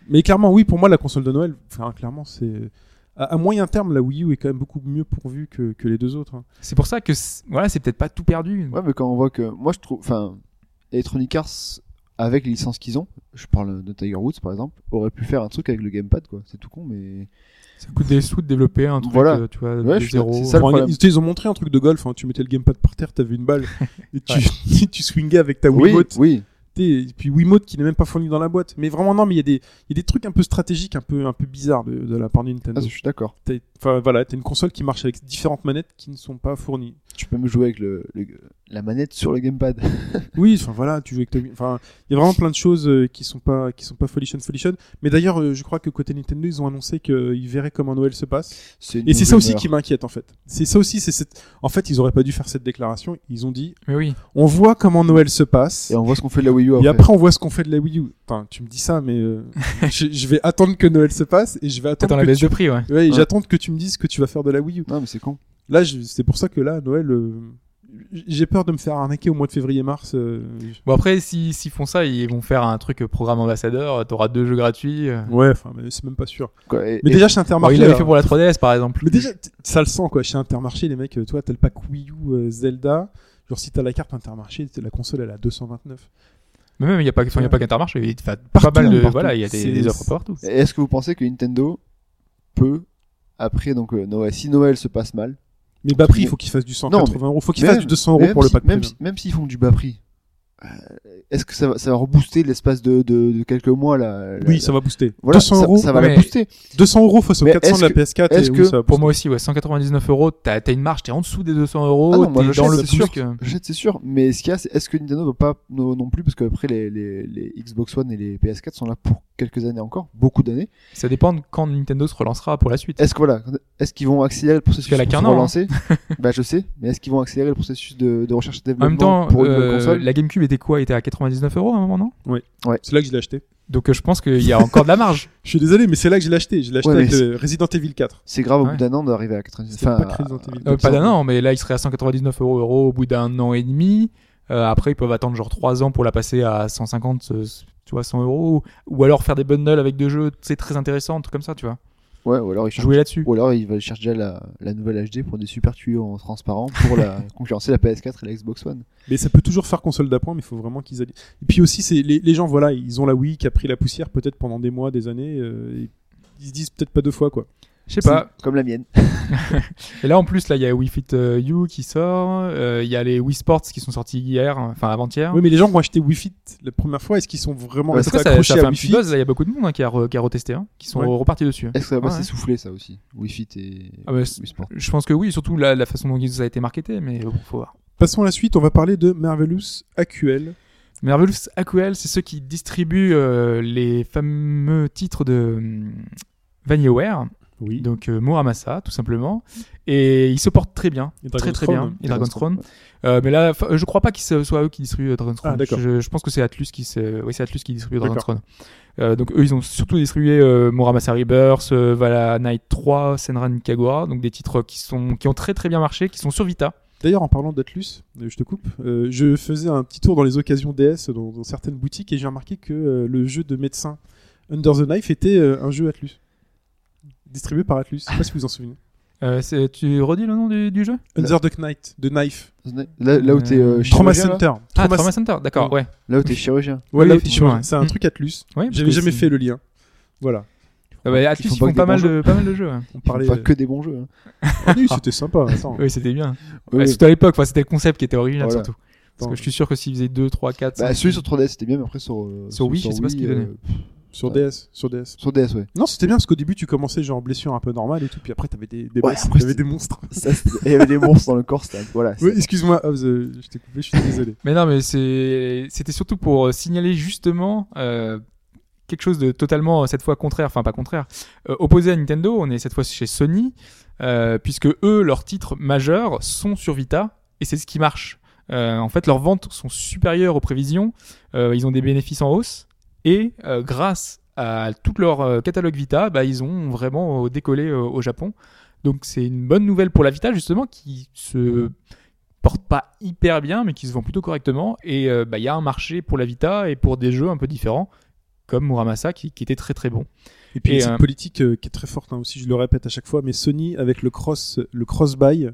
Mais clairement, oui, pour moi, la console de Noël, enfin, clairement, c'est. À, moyen terme, la Wii U est quand même beaucoup mieux pourvue que, que les deux autres. hein. C'est pour ça que c'est- voilà, c'est peut-être pas tout perdu. Ouais, mais quand on voit que. Moi, je trouve. Enfin, Electronic Arts, avec les licences qu'ils ont, je parle de Tiger Woods par exemple, aurait pu faire un truc avec le gamepad, quoi. C'est tout con, mais. Ça coûte des sous de développer un truc, Voilà. euh, tu vois, Ouais, de je suis- zéro. c'est ça ils, ils ont montré un truc de golf, hein, tu mettais le gamepad par terre, t'avais une balle, et tu, tu swingais avec ta Oui, Wiimote. Et puis Wiimote qui n'est même pas fourni dans la boîte. Mais vraiment, non, mais il y, a des- il y a des trucs un peu stratégiques, un peu, un peu bizarres de, de la part de Nintendo. Ah, je suis d'accord. Enfin voilà, t'as une console qui marche avec différentes manettes qui ne sont pas fournies. Tu peux me jouer avec le, le- la manette sur le gamepad. Oui, enfin voilà, tu joues avec ta Enfin, il y a vraiment plein de choses euh, qui sont pas, qui sont pas folichon folichon. Mais d'ailleurs, euh, je crois que côté Nintendo, ils ont annoncé qu'ils verraient comment Noël se passe. Et c'est ça aussi qui m'inquiète en fait. C'est ça aussi, c'est cette... En fait, ils auraient pas dû faire cette déclaration. Ils ont dit, Mais oui. on voit comment Noël se passe. Et on voit ce qu'on fait de la Wii U Et après. après, on voit ce qu'on fait de la Wii U. Enfin, tu me dis ça, mais euh, je, je vais attendre que Noël se passe et je vais attendre dans la que baisse tu... de prix, ouais. Ouais, et Ouais. j'attends que tu me dises ce que tu vas faire de la Wii U. Non, mais c'est con. Là, je- c'est pour ça que là, Noël, euh, j'ai peur de me faire arnaquer au mois de février-mars. euh, Bon après, si- s'ils font ça, ils vont faire un truc euh, programme ambassadeur. T'auras deux jeux gratuits. euh. Ouais, enfin, mais c'est même pas sûr. Quoi, et- Mais et- déjà, chez Bon, Intermarché, il l'avait fait pour la 3DS par exemple. mais déjà, ça le sent quoi. Chez Intermarché, les mecs, toi, t'as le pack Wii U, euh, Zelda. Genre, si t'as la carte Intermarché, la console elle est à 229. Mais même, il n'y a pas, il y a pas qu'Intermarché. Il y a pas Partout, mal de, partout. voilà, il y a des, des offres partout. et Est-ce que vous pensez que Nintendo peut, après, donc, euh, Noël, si Noël se passe mal, Mais bas prix, il faut qu'il fasse du 180 euros. Faut qu'il même- fasse du 200 euros même pour le pack même, premium. si- même s'ils font du bas prix, est-ce que ça va, ça va rebooster l'espace de, de, de quelques mois là Oui, ça va booster. Voilà, 200 ça, euros, ça va Ouais, la mais- booster. 200 euros face aux Mais 400 de la est-ce que- PS4. est-ce oui, que ça va Pour moi aussi, ouais, 199 euros, t'as t'as une marge, t'es en dessous des 200 euros, Ah non, moi, je dans sais, le c'est sûr. euh. Jette, c'est sûr. Mais ce qu'il y a, c'est est-ce que Nintendo va pas non, non plus, parce qu'après les, les, les Xbox One et les PS4 sont là pour quelques années encore, beaucoup d'années. Ça dépend de quand Nintendo se relancera pour la suite. Est-ce que voilà, est-ce qu'ils vont accélérer le processus an, hein. relancer Bah je sais, mais est-ce qu'ils vont accélérer le processus de, de recherche et En même développement temps, pour une nouvelle euh, console la GameCube était quoi? Était à 99 euros à un moment, non? C'est là que je l'ai acheté. Donc euh, je pense qu'il y a encore de la marge. Je suis désolé, mais c'est là que je l'ai acheté. Je l'ai acheté Ouais, avec Resident Evil 4. C'est grave au Ouais. bout d'un an d'arriver à 99. C'était Enfin, pas que Resident Evil Euh, 4. pas d'un an, mais là il serait à 199 euros, euros au bout d'un an et demi. Euh, après, ils peuvent attendre genre 3 ans pour la passer à 150, euh, tu vois, 100 euros. Ou alors faire des bundles avec deux jeux, c'est très intéressant, un truc comme ça, tu vois. ouais, ou alors ils cherchent, Jouer là-dessus. ou alors ils veulent chercher déjà la, la nouvelle HD pour des super tuyaux en transparent pour la concurrencer la PS4 et la Xbox One. Mais ça peut toujours faire console d'appoint, mais il faut vraiment qu'ils allient. Et puis aussi, c'est les, les gens, voilà, ils ont la Wii qui a pris la poussière peut-être pendant des mois, des années. euh, et ils se disent peut-être pas deux fois, quoi. Je sais pas. Comme la mienne. Et là en plus, là il y a Wii Fit euh, U qui sort. euh, Il y a les Wii Sports qui sont sortis hier, enfin avant-hier. Oui, mais les gens qui ont acheté Wii Fit la première fois, est-ce qu'ils sont vraiment Ouais, restés ça, accrochés ça fait à un Wii Fit buzz. là, Il y a beaucoup de monde hein, qui, a re- qui a retesté, hein, qui sont Ouais. repartis dessus. Est-ce que ça va pas Ouais. s'essouffler ça aussi Wii Fit et Ah bah, Wii Sport. Je pense que oui, surtout la, la façon dont ça a été marketé, mais bon, faut voir. Passons à la suite, on va parler de Marvelous AQL. Marvelous Acquel, c'est ceux qui distribuent euh, les fameux titres de VanillaWare, Oui. donc euh, Muramasa tout simplement, et ils se portent très bien, Et très Dragon's très bien. Et Dragon's Crown. Euh, mais là, je crois pas que ce soit eux qui distribuent euh, Dragon's Crown. Ah, d'accord. Je, je pense que c'est Atlus qui, oui, c'est Atlus qui distribue Dragon's. Crown. Euh, donc eux, ils ont surtout distribué euh, Muramasa Rebirth, euh, Vala Knight 3, Senran Kagura, donc des titres qui sont qui ont très très bien marché, qui sont sur Vita. D'ailleurs, en parlant d'Atlus, je te coupe, euh, je faisais un petit tour dans les occasions DS dans, dans certaines boutiques et j'ai remarqué que euh, le jeu de médecin Under the Knife était euh, un jeu Atlus. Distribué par Atlus. Je sais pas si vous vous en souvenez. Euh, c'est- tu redis le nom du, du jeu? Under the Knight, The Knife. Là, là où t'es euh, Euh, Trauma chirurgien, là, Center. Ah, Trauma- Trauma Center, d'accord, ouais. là où t'es chirurgien. Ouais, là, Oui, effectivement, effectivement, C'est un ouais. truc Atlus. Ouais, parce J'avais que jamais c'est- fait le lien. Voilà. Ah bah, Atlus, Ils font ils pas font que pas des mal, bons de, pas mal de jeux. hein. On Ils parlait. font pas que des bons jeux. hein. Ah oui, c'était sympa. Attends. Oui, c'était bien. Oui, Ouais. Surtout à l'époque, enfin, c'était le concept qui était original Voilà. surtout. Parce Attends. que je suis sûr que s'ils faisaient 2, 3, 4, Bah, celui sur 3DS c'était bien, mais après sur. euh, Sur Wii, je sais pas ce qu'il donnait. euh, Sur DS. Sur DS. Sur DS, ouais. Non, c'était bien parce qu'au début, tu commençais genre en blessure un peu normale et tout, puis après, t'avais des, des Ouais, boss, après, t'avais c'était- des monstres. Ça, il y avait des monstres dans le corps, c'était. Voilà. Excuse-moi, Hobbs, euh, je t'ai coupé, je suis désolé. Mais non, mais c'est c'était surtout pour euh, signaler justement euh, quelque chose de totalement euh, cette fois contraire, enfin pas contraire, euh, opposé à Nintendo. On est cette fois chez Sony, euh, puisque eux leurs titres majeurs sont sur Vita et c'est ce qui marche. Euh, en fait, leurs ventes sont supérieures aux prévisions. euh, ils ont des bénéfices en hausse et euh, grâce à tout leur euh, catalogue Vita, bah, ils ont vraiment euh, décollé euh, au Japon. Donc c'est une bonne nouvelle pour la Vita justement qui se porte pas hyper bien mais qui se vend plutôt correctement et euh, bah, il y a un marché pour la Vita et pour des jeux un peu différents comme Muramasa qui, qui était très très bon. Et puis Et, euh, politique euh, qui est très forte hein, aussi, je le répète à chaque fois, mais Sony avec le cross, le cross buy,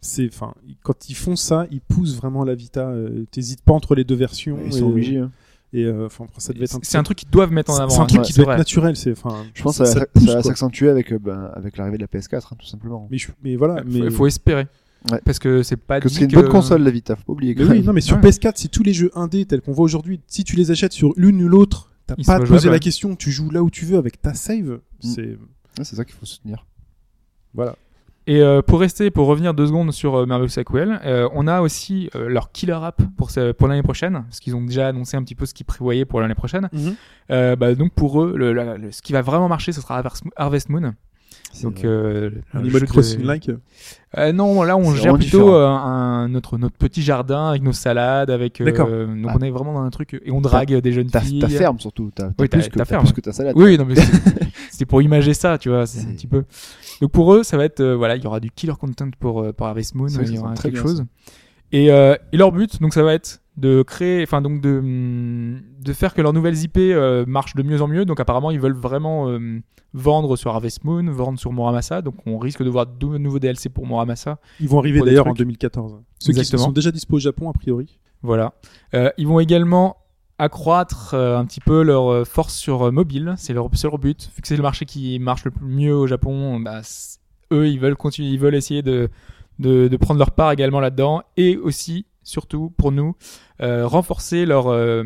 c'est, enfin, quand ils font ça, ils poussent vraiment la Vita. euh, T'hésites pas entre les deux versions. Ils et, sont obligés. hein. Et euh, enfin, ça devait être un C'est un truc qu'ils doivent mettre en avant. C'est un hein, truc ouais, qui doit être naturel. C'est, enfin, Je pense que ça, ça ça, pousse, va s'accentuer avec, euh, ben, avec l'arrivée de la PS4, hein, tout simplement. Mais, je- mais voilà. Faut- mais faut espérer Ouais. parce que c'est pas Que dit c'est une que- bonne console, la Vita, faut pas oublier. Mais oui, non, mais sur Ouais. PS4, si tous les jeux indés tels qu'on voit aujourd'hui, si tu les achètes sur l'une ou l'autre, t'as Ils pas à te poser la question, tu joues là où tu veux avec ta save. C'est Ouais, c'est ça qu'il faut soutenir. voilà. Et euh, pour rester, pour revenir deux secondes sur euh, Marvel Sequel, euh, on a aussi euh, leur killer app pour, ce- pour l'année prochaine, parce qu'ils ont déjà annoncé un petit peu ce qu'ils prévoyaient pour l'année prochaine. Euh, bah, donc pour eux, le, le- ce qui va vraiment marcher, ce sera Harvest- Moon. Donc euh, Animal de- Crossing-like. Euh, non, là on gère plutôt euh, un, notre, notre petit jardin avec nos salades, avec. euh, D'accord. donc Ah. on est vraiment dans un truc et on drague des jeunes ta, filles. ta ferme surtout. T'as Oui, ta- plus, que, ta t'as ferme. plus que ta salade. Oui, non, mais c'est- c'était pour imager ça, tu vois, c'est un petit peu. Donc pour eux, ça va être, euh, voilà, il y aura du killer content pour, euh, pour Harvest Moon, il y aura quelque chose. Et, euh, et leur but, donc ça va être de créer, enfin donc de, de faire que leurs nouvelles IP euh, marchent de mieux en mieux. Donc apparemment, ils veulent vraiment euh, vendre sur Harvest Moon, vendre sur Muramasa. Donc on risque de voir de nouveaux DLC pour Muramasa. Ils vont arriver d'ailleurs en trucs. 2014. Ceux qui Exactement. sont déjà dispo au Japon, a priori. Voilà. Euh, ils vont également accroître euh, un petit peu leur euh, force sur euh, mobile. C'est leur, leur but. Vu que c'est le marché qui marche le mieux au Japon, bah, eux, ils veulent continuer, ils veulent essayer de, de, de prendre leur part également là-dedans. Et aussi, surtout pour nous, euh, renforcer leur, euh,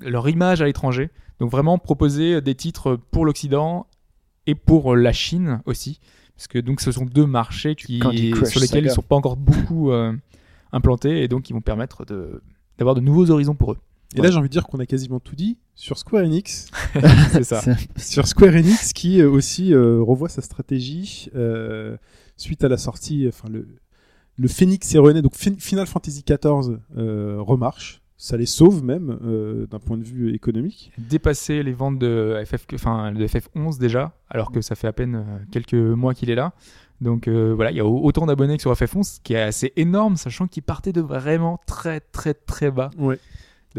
leur image à l'étranger. Donc vraiment proposer des titres pour l'Occident et pour la Chine aussi. Parce que donc ce sont deux marchés qui, Crush sur lesquels ils sont pas encore beaucoup euh, implantés et donc ils vont permettre de d'avoir de nouveaux horizons pour eux. Et là, j'ai envie de dire qu'on a quasiment tout dit sur Square Enix. C'est ça. Sur Square Enix qui euh, aussi euh, revoit sa stratégie euh, suite à la sortie, enfin le, le Phoenix est rené, donc Fin- Final Fantasy XIV euh, remarche, ça les sauve même euh, d'un point de vue économique. Dépasser les ventes de FF, enfin de FF11 déjà, alors que ça fait à peine quelques mois qu'il est là. Donc euh, voilà, il y a au- autant d'abonnés que sur FF11, ce qui est assez énorme, sachant qu'ils partaient de vraiment très très très bas. Ouais.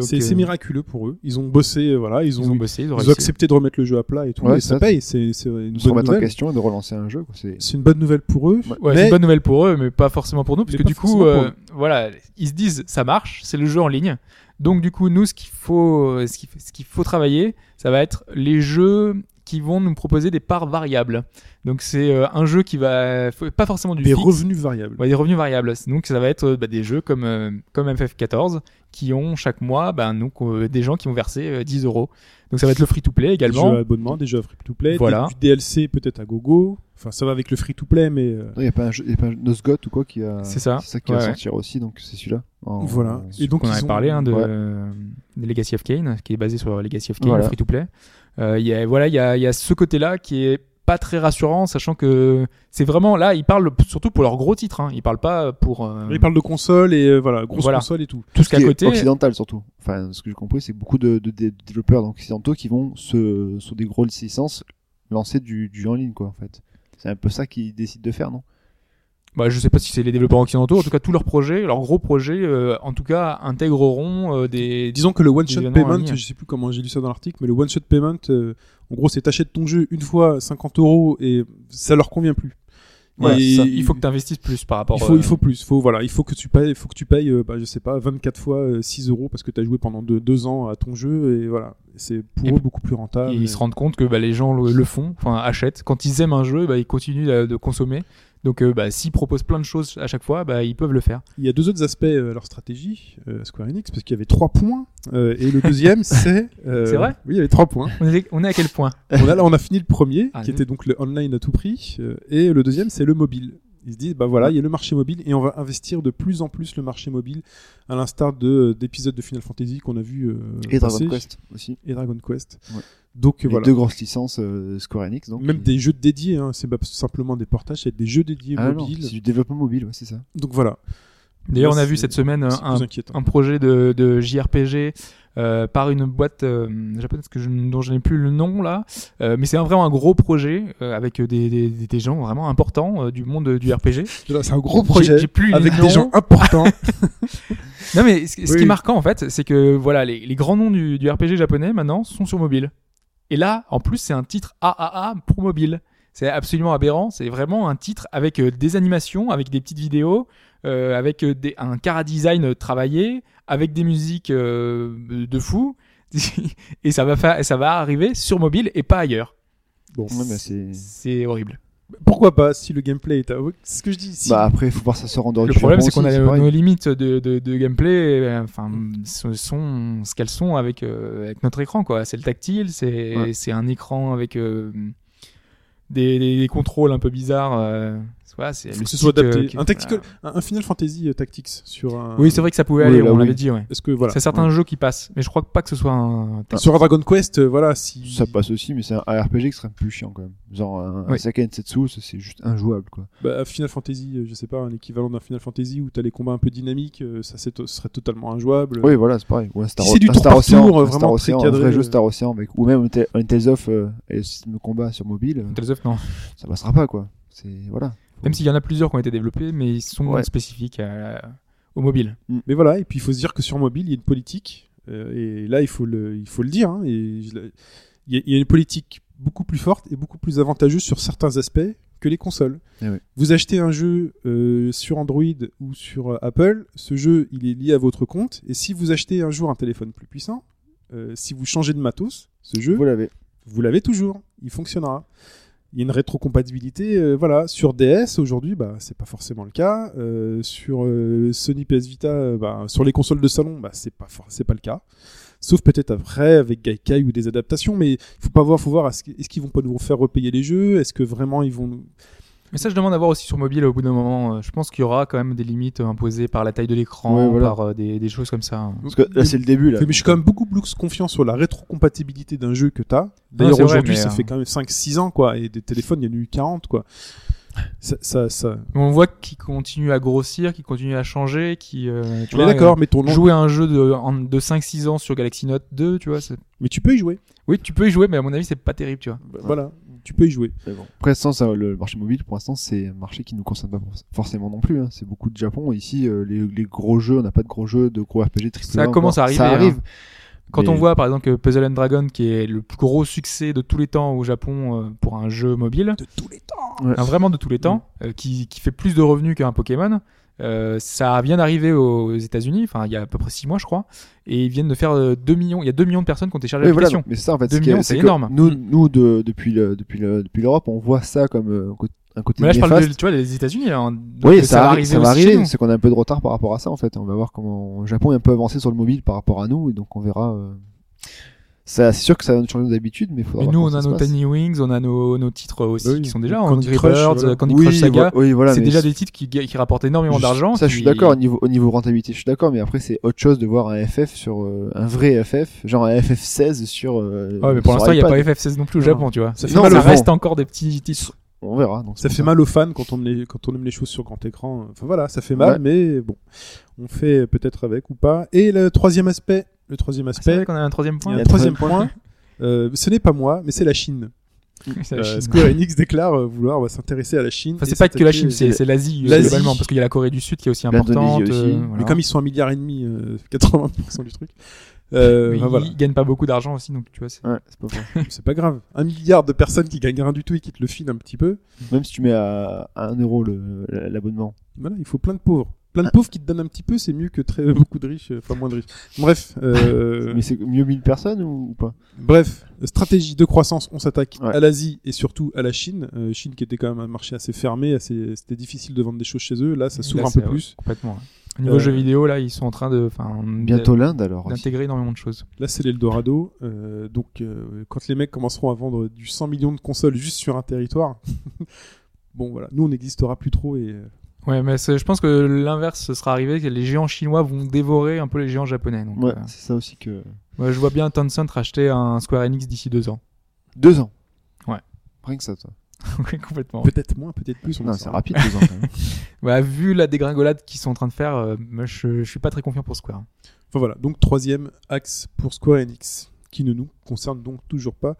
C'est euh, c'est miraculeux pour eux. Ils ont bossé, euh, voilà, ils ont, Ils ont bossé, ils ont ils ont réussi. accepté de remettre le jeu à plat et tout, Ouais, et ça, ça, paye. C'est c'est une bonne remettre en nouvelle. question et de relancer un jeu. quoi. C'est C'est une bonne nouvelle pour eux. Ouais, mais c'est une bonne nouvelle pour eux, mais pas forcément pour nous, parce que du coup, euh, voilà, ils se disent ça marche, c'est le jeu en ligne. Donc du coup, nous, ce qu'il faut, qu'il ce qu'il faut travailler, ça va être les jeux qui vont nous proposer des parts variables. Donc c'est euh, un jeu qui va pas forcément du Des fixe, revenus variables. Ouais, des revenus variables. Donc ça va être euh, bah, des jeux comme euh, comme FF14 qui ont chaque mois bah, donc, euh, des gens qui vont verser euh, 10 euros. Donc ça va être le free-to-play Des également. jeux à abonnement, des jeux à free-to-play, des- Voilà. du DLC peut-être à gogo. Enfin, ça va avec le free-to-play, mais euh, Il n'y a pas un jeu, y a pas un Nosgoth ou quoi qui a. C'est ça. C'est ça qui Ouais, va ouais. sortir aussi, donc c'est celui-là. En- voilà. Et donc on avait ont- parlé hein, de, Ouais. euh, de Legacy of Kain, qui est basé sur Legacy of Kain, Voilà. le free-to-play. Euh, Il y a, voilà, il y a, il y a ce côté-là qui est pas très rassurant, sachant que c'est vraiment là, ils parlent surtout pour leurs gros titres. Hein. Ils parlent pas pour euh, Ils parlent de console et euh, voilà, grosse Voilà. console et tout. tout ce qui qu'à est côté. occidental surtout. Enfin, ce que j'ai compris, c'est beaucoup de, de- de développeurs occidentaux qui vont se, sur des grosses licences lancer du, du jeu en ligne, quoi, en fait. C'est un peu ça qu'ils décident de faire, non? Bah, je sais pas si c'est les développeurs occidentaux. En tout cas, tous leurs projets, leurs gros projets, euh, en tout cas, intégreront euh, des. Disons que le one shot payment, je sais plus comment j'ai lu ça dans l'article, mais le one shot payment, euh, en gros, c'est t'achètes ton jeu une fois 50 euros et ça leur convient plus. Ouais, Et ça, il faut que tu investisses plus par rapport. il faut, euh, il faut plus. Faut, voilà, il faut que tu payes, il faut que tu payes, euh, bah, je sais pas, 24 fois euh, 6 euros parce que tu as joué pendant deux, deux ans à ton jeu et voilà. C'est pour Et eux beaucoup plus rentable. ils se rendent compte que bah, les gens le, le font, enfin achètent. Quand ils aiment un jeu, bah, ils continuent de, de consommer. Donc, euh, bah, s'ils proposent plein de choses à chaque fois, bah, ils peuvent le faire. Il y a deux autres aspects euh, à leur stratégie, euh, Square Enix, parce qu'il y avait trois points. euh, et le deuxième, c'est. C'est vrai Oui, il y avait trois points. On est, on est à quel point? On, a, là, on a fini le premier, Ah, qui oui. était donc le online à tout prix. et le deuxième, c'est le mobile. Ils se disent, bah voilà, il y a le marché mobile et on va investir de plus en plus le marché mobile, à l'instar de d'épisodes de Final Fantasy qu'on a vu euh, Et Dragon. Quest aussi. et Dragon Quest. Ouais. Donc Les voilà. deux grosses licences euh, Square Enix, donc. Même des jeux dédiés, hein, c'est pas simplement des portages, c'est des jeux dédiés Ah mobiles. c'est du développement mobile, ouais, c'est ça. Donc voilà. D'ailleurs, on a vu cette semaine un, un projet de, de JRPG euh, par une boîte euh, japonaise que je, dont je n'ai plus le nom là, Euh, mais c'est vraiment un gros projet avec des, des, des gens vraiment importants du monde du RPG. C'est un gros projet j'ai plus les avec des gens importants. Non mais ce, ce qui est marquant en fait, c'est que voilà les, les grands noms du, du RPG japonais maintenant sont sur mobile. Et là, en plus, c'est un titre AAA pour mobile. C'est absolument aberrant. C'est vraiment un titre avec des animations, avec des petites vidéos, euh, avec des, un cara design travaillé, avec des musiques euh, de fou. et ça va, fa- ça va arriver sur mobile et pas ailleurs. Bon, c'est. C'est horrible. pourquoi pas si le gameplay est à... C'est ce que je dis. Si... Bah après, faut voir ça sort en dehors Le problème, c'est qu'on a nos, limites de, de, de gameplay, euh, enfin, ce sont ce qu'elles sont avec, euh, avec notre écran, quoi. C'est le tactile, c'est Ouais. c'est un écran avec euh, des, des, des contrôles un peu bizarres. euh, voilà, c'est le que ce soit adapté. euh, qui- un, tactical... voilà. un un Final Fantasy euh, Tactics sur un. Oui, c'est vrai que ça pouvait Oui, aller, là, on oui. l'avait dit, ouais. Est-ce que voilà. C'est certains jeux qui passent, mais je crois pas que ce soit un. Sur un Dragon Quest, euh, voilà, si. Ça passe aussi, mais c'est un RPG qui serait plus chiant quand même. Genre un, un Oui. Seiken Setsu, c'est juste injouable quoi. Bah, Final Fantasy, je sais pas, un équivalent d'un Final Fantasy où t'as les combats un peu dynamiques, ça ce serait totalement injouable. Oui, voilà, c'est pareil. Ou un Star, Si c'est du un tour Star Ocean, tour, un vraiment Star Ocean, très un vrai jeu. Star Ocean avec, ou même un un Tales of euh, et le système de combat sur mobile, Tales of, non. ça passera pas quoi. C'est voilà. Même s'il y en a plusieurs qui ont été développés, mais ils sont Ouais. spécifiques à- au mobile. Mais voilà, et puis il faut se dire que sur mobile, il y a une politique, euh, et là il faut le, il faut le dire, hein, et je l'ai- il y, a- il y a une politique beaucoup plus forte et beaucoup plus avantageuse sur certains aspects que les consoles. Eh oui. Vous achetez un jeu euh, sur Android ou sur euh, Apple, ce jeu il est lié à votre compte, et si vous achetez un jour un téléphone plus puissant, euh, si vous changez de matos, ce jeu, Vous l'avez. vous l'avez toujours, il fonctionnera. Il y a une rétrocompatibilité, euh, voilà. Sur DS aujourd'hui, bah c'est pas forcément le cas. Euh, sur euh, Sony PS Vita, bah, sur les consoles de salon, bah c'est pas c'est le cas. Sauf peut-être après avec Gaikai ou des adaptations, mais faut pas voir, faut voir est-ce qu'ils vont pas nous faire repayer les jeux, est-ce que vraiment ils vont. Mais ça, je demande à voir aussi sur mobile au bout d'un moment. Euh, Je pense qu'il y aura quand même des limites euh, imposées par la taille de l'écran, Ouais, voilà. par euh, des, des choses comme ça. Parce que là c'est le début là. Mais je suis quand même beaucoup plus confiant sur la rétrocompatibilité d'un jeu que t'as. c'est D'ailleurs aujourd'hui, ça euh, fait quand même 5-6 ans quoi, et des téléphones, il y en a eu 40 quoi. Ça, ça, ça... On voit qu'il continue à grossir, qu'il continue à changer, qui euh, tu d'accord, mais ton nom. jouer à un jeu de, de 5-6 ans sur Galaxy Note 2, tu vois. Mais tu peux y jouer. Oui, tu peux y jouer, mais à mon avis, c'est pas terrible, tu vois. Bah, Voilà, tu peux y jouer. Bon. Après, sans ça, le marché mobile, pour l'instant, c'est un marché qui nous concerne pas forcément non plus. hein. C'est beaucoup de Japon. Ici, euh, les, les gros jeux, on n'a pas de gros jeux, de gros RPG triple Ça commence à arriver, Ça hein. arrive. Quand Mais- on voit par exemple que Puzzle and Dragon, qui est le plus gros succès de tous les temps au Japon euh, pour un jeu mobile, De tous les temps. Ouais. hein, vraiment de tous les temps, euh, qui, qui fait plus de revenus qu'un Pokémon, Euh, ça vient d'arriver aux États-Unis, enfin il y a à peu près 6 mois je crois, et ils viennent de faire euh, 2 millions. Il y a 2 millions de personnes qui ont téléchargé Oui, voilà, l'application. mais c'est ça en fait. Millions, c'est énorme. Nous, Mm. nous de, depuis le, depuis le, depuis l'Europe, on voit ça comme euh, un cô- un côté Mais là je parle de, tu vois, des États-Unis. Là, donc, Oui, euh, ça, va arrive, ça va arriver. C'est qu'on a un peu de retard par rapport à ça en fait. On va voir comment le Japon est un peu avancé sur le mobile par rapport à nous, et donc on verra. euh, c'est sûr que ça va nous changer nos habitudes, mais il faudra Mais nous, on a ça nos. Tiny Wings, on a nos, nos titres aussi Oui, qui sont déjà Candy Crush, Birds, voilà. Candy oui, Crush Saga. vo- oui, voilà. c'est déjà des titres qui, qui rapportent énormément d'argent. Ça, je suis d'accord au niveau, au niveau rentabilité, je suis d'accord, mais après, c'est autre chose de voir un FF sur euh, un vrai FF, genre un FF16 sur. euh, Ouais, mais pour l'instant, il n'y a pas FF16 non plus au Non. Japon, tu vois. Ça fait Non, mal bon. reste encore des petits titres. On verra. Donc Ça fait mal aux fans quand on, aime les, quand on aime les choses sur grand écran. Enfin voilà, ça fait mal, Ouais. mais bon, on fait peut-être avec ou pas. Et le troisième aspect, le troisième C'est aspect, vrai qu'on a un troisième il y point. a un a troisième point. euh, ce n'est pas moi, mais c'est la Chine. C'est la Euh, Chine. Square Enix déclare euh, vouloir bah, s'intéresser à la Chine. Enfin, c'est pas que la Chine, c'est c'est l'Asie globalement, parce qu'il y a la Corée du Sud qui est aussi importante. aussi. euh, Mais comme ils sont un milliard et demi, euh, 80% du truc. Euh, ils voilà, gagnent pas beaucoup d'argent aussi, donc tu vois. c'est- Ouais, c'est pas c'est grave. Un milliard de personnes qui gagnent rien du tout et qui te le filent un petit peu. Même si tu mets à, à 1 euro l'abonnement. Voilà, il faut plein de pauvres. Plein de pauvres qui te donnent un petit peu, c'est mieux que très beaucoup de riches, euh, enfin moins de riches. Bref, euh, Mais c'est mieux 1000 personnes ou, ou pas? bref, stratégie de croissance, on s'attaque Ouais. à l'Asie et surtout à la Chine. Euh, Chine qui était quand même un marché assez fermé, assez, c'était difficile de vendre des choses chez eux. Là, ça s'ouvre un peu ouais, plus. Complètement. ouais. Au niveau Euh, jeux vidéo, là, ils sont en train de. enfin, Bientôt l'Inde alors. D'intégrer énormément de choses. Là, c'est l'Eldorado. Euh, donc, euh, quand les mecs commenceront à vendre du 100 millions de consoles juste sur un territoire, bon voilà, nous on n'existera plus trop et euh, Ouais, mais je pense que l'inverse sera arrivé, que les géants chinois vont dévorer un peu les géants japonais. Donc, Ouais, euh, c'est ça aussi que. moi, je vois bien Tencent racheter un Square Enix d'ici deux ans. Deux ans. Ouais. Rien que ça, toi. Ouais, complètement. peut-être moins, peut-être plus. on Non, c'est rapide, deux ans quand même. Ouais, vu la dégringolade qu'ils sont en train de faire, euh, moi, je, je suis pas très confiant pour Square. Enfin voilà, donc troisième axe pour Square Enix, qui ne nous concerne donc toujours pas.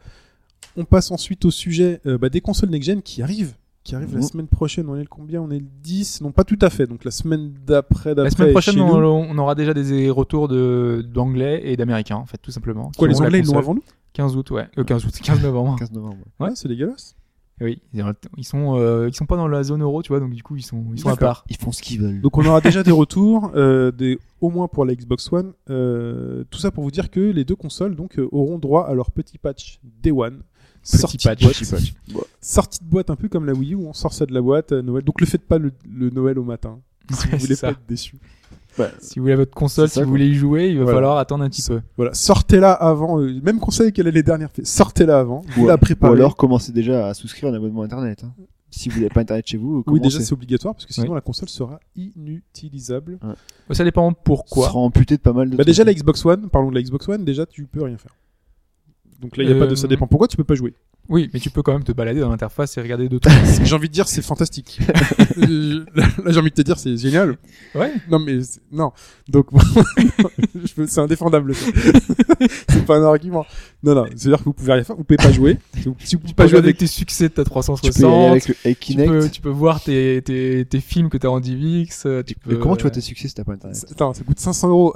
On passe ensuite au sujet euh, bah, des consoles next-gen qui arrivent. Qui arrivent la semaine prochaine. On est le combien? On est le 10 Non, pas tout à fait. Donc la semaine d'après. La semaine prochaine, chez on, nous. on aura déjà des retours de- d'anglais et d'américains, en fait, tout simplement. Quoi, les Anglais, ils l'ont avant nous? 15 août, ouais. Euh, 15 août, 15 novembre. 15 novembre. Ouais, c'est dégueulasse. Oui, ils sont, euh, ils sont pas dans la zone euro, tu vois, donc du coup, ils sont, ils sont à part. Ils font ce qu'ils veulent. Donc on aura déjà des retours, euh, des, au moins pour la Xbox One. Euh, tout ça pour vous dire que les deux consoles donc auront droit à leur petit patch Day One. Petit sortie patch. de boîte. Patch. Ouais. Sortie de boîte un peu comme la Wii U, on sort ça de la boîte à Noël. Donc le faites pas le, le Noël au matin. Si Ouais, vous voulez pas être déçu. Bah, Si vous voulez votre console, si vous quoi. voulez y jouer, il va Voilà. falloir attendre un petit peu. Voilà, sortez-la avant. euh, même conseil qu'elle est les dernières. fait, Sortez-la avant. Vous ou, la ou préparez. alors commencez déjà à souscrire un abonnement internet. hein. Si vous n'avez pas internet chez vous, oui, commencez. déjà c'est obligatoire parce que sinon Oui. la console sera inutilisable. Ça dépend Ça pourquoi. sera amputé de pas mal de Bah trucs. déjà la Xbox One, parlons de la Xbox One, déjà tu peux rien faire. Donc là il y a pas de ça Euh, dépend pourquoi tu peux pas jouer. Oui, mais tu peux quand même te balader dans l'interface et regarder d'autres. j'ai envie de dire c'est fantastique. Euh, là j'ai envie de te dire c'est génial. ouais. Non mais non. Donc bon, je peux- c'est indéfendable. c'est pas un argument. Non non, c'est à dire que vous pouvez rien faire, vous pouvez pas jouer. Si vous, si vous pouvez Pas pas jouer avec tes succès de ta Tu peux 360. avec, le, avec tu, Kinect. peux, tu peux voir tes, tes, tes films que t'as en DivX. euh, Tu peux... Mais comment tu vois tes succès si t'as pas internet Attends, ça coûte 500 euros.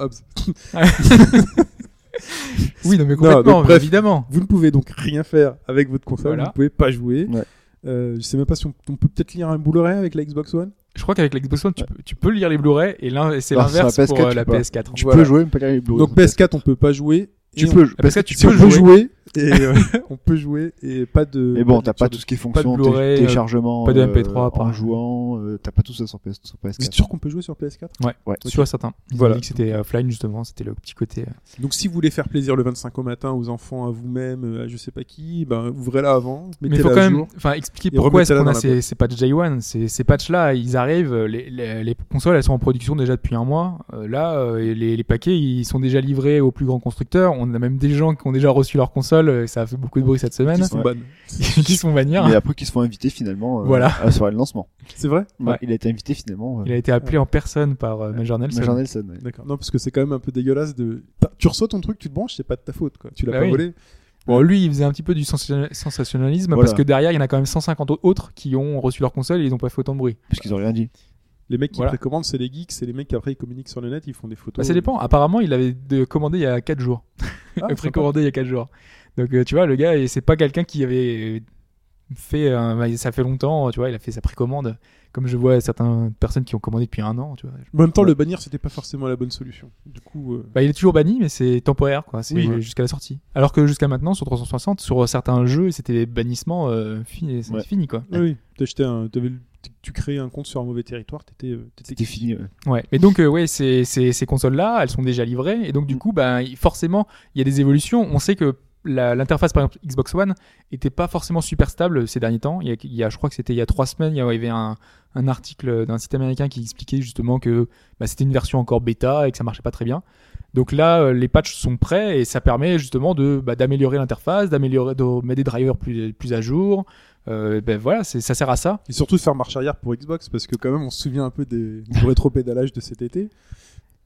Oui, non, mais Non, complètement, donc, bref. évidemment. Vous ne pouvez donc rien faire avec votre console. Voilà. Vous ne pouvez pas jouer. Ouais. Euh, je sais même pas si on, on peut peut-être lire un Blu-ray avec la Xbox One. Je crois qu'avec la Xbox One, tu, peux, tu peux lire les Blu-ray et c'est la l'inverse pour PS4, euh, tu la peux pas. PS4. Tu Voilà. peux jouer, mais pas lire les Blu-ray. Donc PS4 on peut pas jouer. Tu peux, Ah, PS4, tu Si peux on peut jouer. Et euh, on peut jouer et pas de. Mais bon, de t'as pas tout ce qui est pas de fonction té- euh, téléchargement, pas de euh, MP3 en par- jouant, euh, t'as pas tout ça sur, PS, sur Vous êtes PS4. sûr qu'on peut jouer sur PS4 Ouais, Ouais. sûr et certain. Voilà. ont dit que c'était offline justement, c'était le petit côté. euh, Donc si vous voulez faire plaisir le 25 au matin aux enfants, à vous-même, à je sais pas qui, ben ouvrez-la avant, Mais faut quand même enfin, expliquer pourquoi est-ce qu'on a ces, ces patchs Day One. Ces, ces patchs-là, ils arrivent, les, les, les consoles, elles sont en production déjà depuis un mois. Euh, là, euh, et les, les paquets, ils sont déjà livrés aux plus grands constructeurs. On a même des gens qui ont déjà reçu leur console, et ça a fait beaucoup de bruit cette semaine, Qui sont Ouais. ban. qui se font bannir. Mais après qu'ils se font inviter finalement euh, Voilà. à la soirée de lancement. C'est vrai Ouais. Il a été invité finalement. euh, Il a été appelé en personne par euh, Major Nelson. Major Nelson. ouais. D'accord. Non, parce que c'est quand même un peu dégueulasse de. Tu reçois ton truc, tu te branches, c'est pas de ta faute, quoi. Tu l'as Bah pas oui. volé. Bon, lui, il faisait un petit peu du sensationnal- sensationnalisme Voilà. parce que derrière, il y en a quand même 150 autres qui ont reçu leur console et ils n'ont pas fait autant de bruit. Parce qu'ils ont rien dit. Les mecs qui Voilà. précommandent, c'est les geeks, c'est les mecs qui après ils communiquent sur le net, ils font des photos. Bah, ça dépend. Apparemment, il avait commandé il y a 4 jours. Ah, précommandé il y a 4 jours. Donc, euh, tu vois, le gars, et c'est pas quelqu'un qui avait fait. un- bah, ça fait longtemps, tu vois, il a fait sa précommande comme je vois certaines personnes qui ont commandé depuis un an, tu vois. En même temps, le bannir, c'était pas forcément la bonne solution. Du coup, euh, Bah, il est toujours banni, mais c'est temporaire, quoi. C'est Oui, ouais. jusqu'à la sortie. Alors que jusqu'à maintenant, sur 360, sur certains jeux, c'était des bannissements euh, fini, c'est Ouais. fini, quoi. oui, oui. T'achetais un, tu créais un compte sur un mauvais territoire, t'étais, euh, C'était fini. ouais. Ouais. Mais donc, euh, ouais, ces, ces, ces consoles-là, elles sont déjà livrées, et donc du Mm. coup, ben, il- forcément, il y a des évolutions. On sait que l'interface, par exemple, Xbox One, était pas forcément super stable ces derniers temps. Il y a, il y a- je crois que c'était il y a trois semaines, il y avait un, un article d'un site américain qui expliquait justement que bah, c'était une version encore bêta et que ça marchait pas très bien. Donc là, euh, les patchs sont prêts et ça permet justement de bah, d'améliorer l'interface, d'améliorer, de mettre des drivers plus, plus à jour. Euh, ben voilà, c'est- ça sert à ça. Et surtout de faire marche arrière pour Xbox, parce que quand même, on se souvient un peu des, du rétro-pédalage de cet été.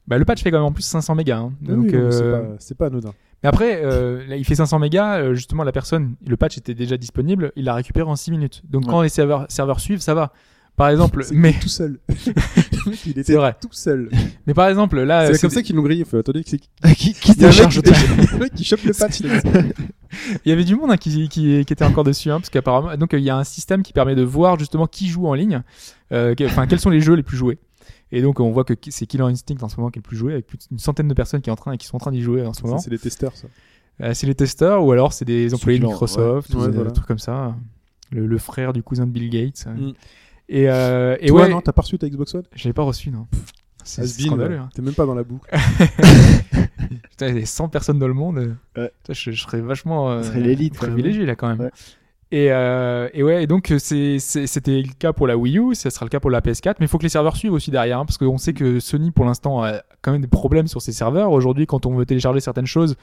Bah, le patch fait quand même en plus 500 mégas. hein. Ah Donc, oui, c'est euh, pas- c'est pas, anodin. Mais après, euh, là, il fait 500 mégas. euh, justement, la personne, le patch était déjà disponible. Il l'a récupéré en 6 minutes. Donc, quand les serveurs, serveurs suivent, ça va. Par exemple, C'est mais, tout seul. Il était vrai. tout seul. mais par exemple, là, c'est c'est comme des- ça qu'ils l'ont grillé. Faut attendez, c'est qui, qui il y a un mec télécharge qui- le mec qui chope le patch. il y avait du monde hein, qui, qui, qui était encore dessus, hein, parce qu'apparemment, donc euh, il y a un système qui permet de voir justement qui joue en ligne, euh, que- enfin quels sont les jeux les plus joués. Et donc on voit que c'est Killer Instinct en ce moment qui est le plus joué, avec plus d'une centaine de personnes qui, est en train, qui sont en train d'y jouer en ce moment. C'est les testeurs, ça. Euh, c'est les testeurs ou alors c'est des employés de Microsoft, ouais. ou Ouais, des voilà. trucs comme ça. Le, le frère du cousin de Bill Gates. Mm. Et, euh, et Toi, ouais, non, t'as pas reçu ta Xbox One? Je l'ai pas reçu, non. C'est scandaleux. hein. T'es même pas dans la boucle. Putain, il y a 100 personnes dans le monde. Ouais. Putain, je, je serais vachement euh, même. privilégié là quand même. Et, euh, et ouais, et donc euh, c'est- c'est- c'était le cas pour la Wii U, ça sera le cas pour la PS4, mais il faut que les serveurs suivent aussi derrière, hein, parce qu'on sait que Sony pour l'instant a quand même des problèmes sur ses serveurs. Aujourd'hui, quand on veut télécharger certaines choses,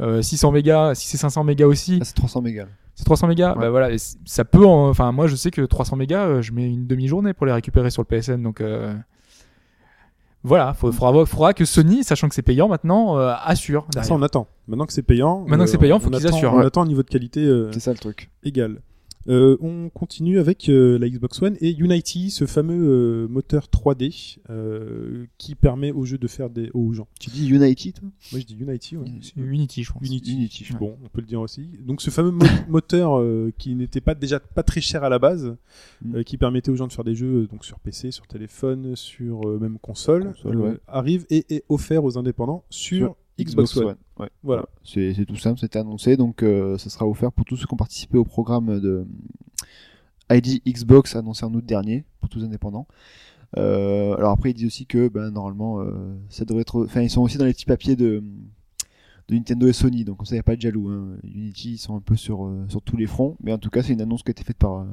euh, 600 mégas, si c'est 500 mégas aussi, Ah, c'est 300 mégas. c'est 300 mégas. Ouais. Bah voilà, ça peut. en- Enfin, moi, je sais que 300 mégas, euh, je mets une demi-journée pour les récupérer sur le PSN. Donc euh, voilà, faut, faudra, faudra que Sony, sachant que c'est payant maintenant, euh, assure. Ça, on attend. Maintenant que c'est payant. Maintenant que c'est payant, faut on qu'ils attend- assurent. On Ouais. attend un niveau de qualité euh, C'est ça le truc. égal. Euh, on continue avec euh, la Xbox One et Unity, ce fameux euh, moteur 3D euh, qui permet aux jeux de faire des aux gens. Tu dis Unity, toi? Moi je dis Unity. ouais. Unity, je pense. Unity. Unity, je Bon, on peut le dire aussi. Donc ce fameux mo- moteur euh, qui n'était pas déjà pas très cher à la base, Mm. euh, qui permettait aux gens de faire des jeux euh, donc sur PC, sur téléphone, sur euh, même console, Console, euh, ouais. arrive et est offert aux indépendants sur, Xbox, One. Ouais. Voilà. C'est tout simple, c'était annoncé, donc euh, ça sera offert pour tous ceux qui ont participé au programme de ID Xbox annoncé en août dernier, pour tous les indépendants. Euh, alors après, ils disent aussi que ben, normalement, euh, ça devrait être. Enfin, ils sont aussi dans les petits papiers de, de Nintendo et Sony, donc comme ça, il n'y a pas de jaloux. Hein. Unity, ils sont un peu sur, euh, sur tous les fronts, mais en tout cas, c'est une annonce qui a été faite par, euh,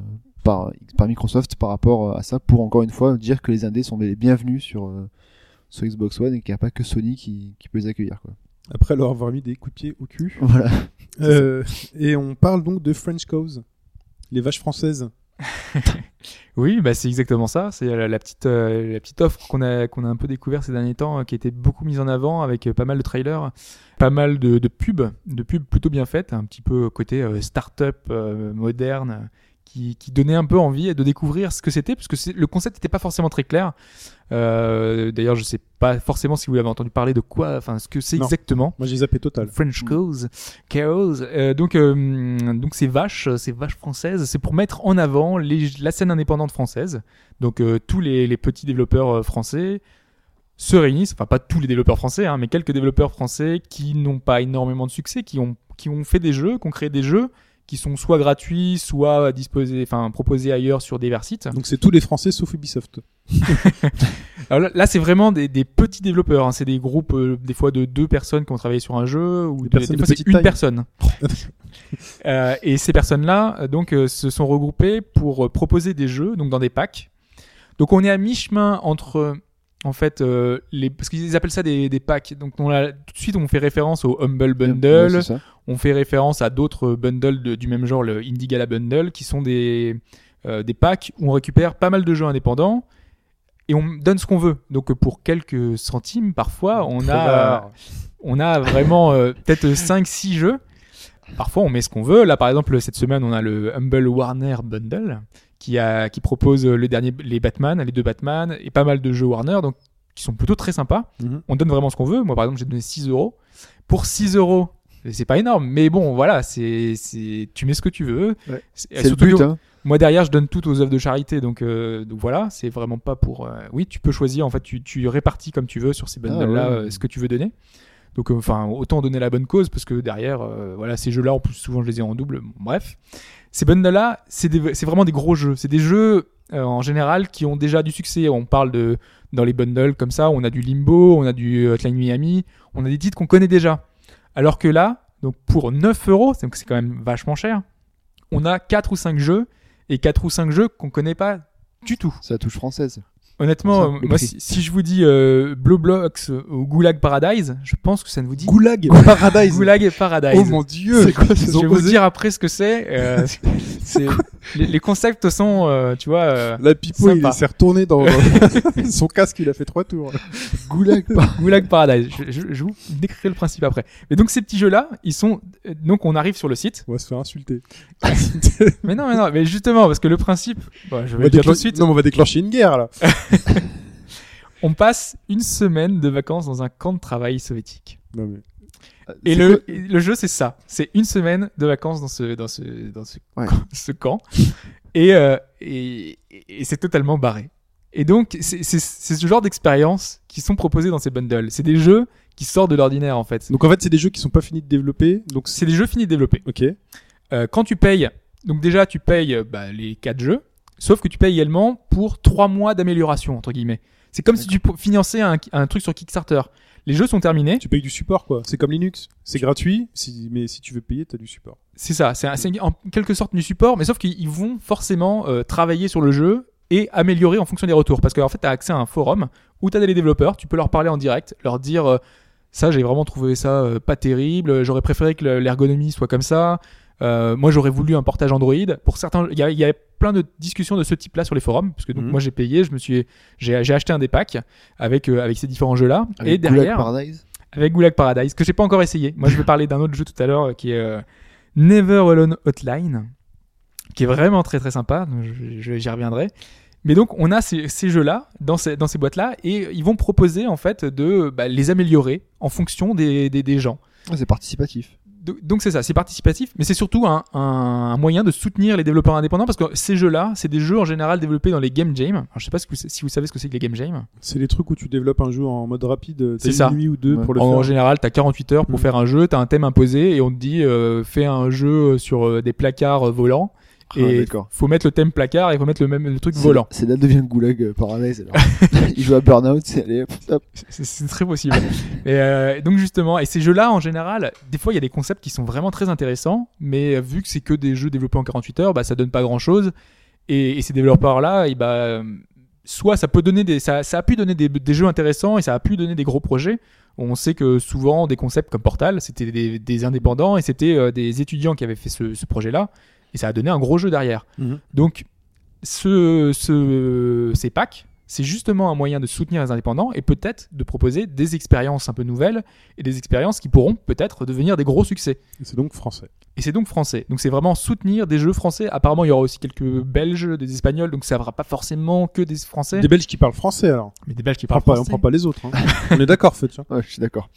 par, par Microsoft par rapport à ça, pour encore une fois dire que les indés sont les bienvenus sur, euh, sur Xbox One et qu'il n'y a pas que Sony qui, qui peut les accueillir. Quoi. Après leur avoir mis des coups de pied au cul. Voilà. Euh, et on parle donc de French Cows, les vaches françaises. Oui, bah c'est exactement ça. C'est la, la petite euh, la petite offre qu'on a qu'on a un peu découvert ces derniers temps, euh, qui était beaucoup mise en avant avec euh, pas mal de trailers, pas mal de, de pubs, de pubs plutôt bien faites, un petit peu côté euh, start-up euh, moderne. Qui, qui donnait un peu envie de découvrir ce que c'était, parce que le concept n'était pas forcément très clair. Euh, D'ailleurs, je sais pas forcément si vous avez entendu parler de quoi, enfin, ce que c'est exactement. Moi j'ai zappé total. French Mm. cows, cows. Euh, donc, euh, donc ces vaches, ces vaches françaises, c'est pour mettre en avant les, la scène indépendante française. Donc euh, tous les, les petits développeurs français se réunissent, enfin pas tous les développeurs français, hein, mais quelques développeurs français qui n'ont pas énormément de succès, qui ont qui ont fait des jeux, qui ont créé des jeux qui sont soit gratuits, soit disposés, enfin proposés ailleurs sur divers sites. Donc c'est tous les Français sauf Ubisoft. Alors là, là, c'est vraiment des, des petits développeurs. hein. C'est des groupes, euh, des fois de deux personnes qui ont travaillé sur un jeu, ou Des fois c'est une taille. personne. Euh, et ces personnes-là, euh, donc, euh, se sont regroupées pour euh, proposer des jeux, donc dans des packs. Donc on est à mi-chemin entre, euh, en fait, euh, les, parce qu'ils appellent ça des, des packs. Donc on a, tout de suite, on fait référence au Humble Bundle, Ouais, on fait référence à d'autres bundles de- du même genre, le Indie Gala Bundle, qui sont des, euh, des packs où on récupère pas mal de jeux indépendants et on donne ce qu'on veut. Donc pour quelques centimes, parfois, on Trop a, rare. on a vraiment euh, peut-être 5-6 jeux. Parfois, on met ce qu'on veut. Là, par exemple, cette semaine, on a le Humble Warner Bundle qui, a, qui propose le dernier, les Batman, les deux Batman et pas mal de jeux Warner, donc qui sont plutôt très sympas Mhm. on donne vraiment ce qu'on veut. Moi, par exemple, j'ai donné 6 euros. Pour 6 euros, c'est pas énorme, mais bon, voilà, c'est, c'est, tu mets ce que tu veux. Ouais. C'est- le but, hein. Moi derrière, je donne tout aux œuvres de charité, donc, euh, donc voilà, c'est vraiment pas pour. euh, Oui, tu peux choisir. En fait, tu, tu répartis comme tu veux sur ces bundles là Ah ouais. ce que tu veux donner. Donc euh, enfin, autant donner la bonne cause parce que derrière, euh, voilà, ces jeux-là, en plus souvent je les ai en double. Bon, bref, ces bundles là, c'est vraiment des gros jeux. C'est des jeux euh, en général qui ont déjà du succès. On parle de dans les bundles comme ça, on a du Limbo, on a du Hotline Miami, on a des titres qu'on connaît déjà. Alors que là, donc pour 9 euros, c'est quand même vachement cher, on a 4 ou 5 jeux, et 4 ou 5 jeux qu'on connaît pas du tout. C'est la touche française. Honnêtement, euh, moi, si, si je vous dis euh, Blue Blocks ou Goulag Paradise, je pense que ça ne vous dit Goulag Paradise. Goulag Paradise. Oh mon dieu. C'est quoi je ces vais vous dire après ce que c'est. euh, les, les concepts sont, euh, tu vois, euh, La pipo, il s'est retourné dans son casque, il a fait trois tours. Goulag pas. Goulag Paradise. Je, je- je vous décrirai le principe après. Mais donc ces petits jeux-là, ils sont. euh, Donc on arrive sur le site. On va se faire insulter. Mais non, mais non, mais justement parce que le principe. Bon, je On vais va le dire tout de suite. Non, mais on va déclencher une guerre là. On passe une semaine de vacances dans un camp de travail soviétique. Non, mais... Et le, le jeu, c'est ça. C'est une semaine de vacances dans ce, dans ce, dans ce, Ouais. camp, ce camp. Et, euh, et, et c'est totalement barré. Et donc, c'est ce genre d'expériences qui sont proposées dans ces bundles. C'est des jeux qui sortent de l'ordinaire, en fait. Donc en fait, c'est des jeux qui sont pas finis de développer. Donc c'est des jeux finis de développer. ok. Euh, quand tu payes, donc déjà, tu payes euh, bah, les quatre jeux, sauf que tu payes également pour trois mois d'amélioration, entre guillemets. C'est comme si tu finançais un, un truc sur Kickstarter. Les jeux sont terminés. Tu payes du support quoi. C'est comme Linux. C'est gratuit. Si... Mais si tu veux payer, t'as du support. C'est ça, c'est en quelque sorte du support, mais sauf qu'ils vont forcément euh, travailler sur le jeu et améliorer en fonction des retours. Parce qu'en fait, tu as accès à un forum où tu as des développeurs, tu peux leur parler en direct, leur dire euh, ça, j'ai vraiment trouvé ça euh, pas terrible, j'aurais préféré que le- l'ergonomie soit comme ça. Euh, moi, j'aurais voulu un portage Android. Pour certains, il y y a plein de discussions de ce type-là sur les forums, parce que donc Mhm. moi j'ai payé, je me suis, j'ai acheté un des packs avec euh, avec ces différents jeux-là, et derrière, Paradise. avec Goulag Paradise, que j'ai pas encore essayé. Moi, je vais parler d'un autre jeu tout à l'heure euh, qui est euh, Never Alone Hotline, qui est vraiment très très sympa. J'y reviendrai. Mais donc, on a ces, ces jeux-là dans ces, dans ces boîtes-là et ils vont proposer en fait de bah, les améliorer en fonction des, des, des gens. Ah, c'est participatif. Do- Donc c'est ça, c'est participatif, mais c'est surtout un, moyen de soutenir les développeurs indépendants parce que ces jeux-là, c'est des jeux en général développés dans les game jams. Alors, je sais pas si vous, si vous savez ce que c'est que les game jams. C'est les trucs où tu développes un jeu en mode rapide. C'est une ça. nuit ou deux Ouais. pour le En, faire. général, t'as 48 heures pour Mm. faire un jeu, t'as un thème imposé et on te dit euh, fais un jeu sur euh, des placards euh, volants et d'accord. faut mettre le thème placard et faut mettre le même le truc volant. C'est là devient Goulag euh, Paradise alors. Il joue à Burnout, c'est très possible. et euh, donc justement, et ces jeux-là en général, des fois il y a des concepts qui sont vraiment très intéressants, mais euh, vu que c'est que des jeux développés en 48 heures, bah ça donne pas grand-chose. Et, et ces développeurs-là, et bah soit ça peut donner des, ça, ça a pu donner des, des jeux intéressants et ça a pu donner des gros projets. On sait que souvent des concepts comme Portal, c'était des, des indépendants et c'était des étudiants qui avaient fait ce, ce projet-là et ça a donné un gros jeu derrière. Mhm. Donc ce, ce, ces packs, c'est justement un moyen de soutenir les indépendants et peut-être de proposer des expériences un peu nouvelles et des expériences qui pourront peut-être devenir des gros succès. Et C'est donc français. Et c'est donc français. Donc c'est vraiment soutenir des jeux français. Apparemment, il y aura aussi quelques Belges, des Espagnols, donc ça ne pas forcément que des Français, Des Belges qui parlent français alors. mais des Belges qui On parlent pas, on français. prend pas les autres. hein. on est d'accord, tiens. Ouais, je suis d'accord.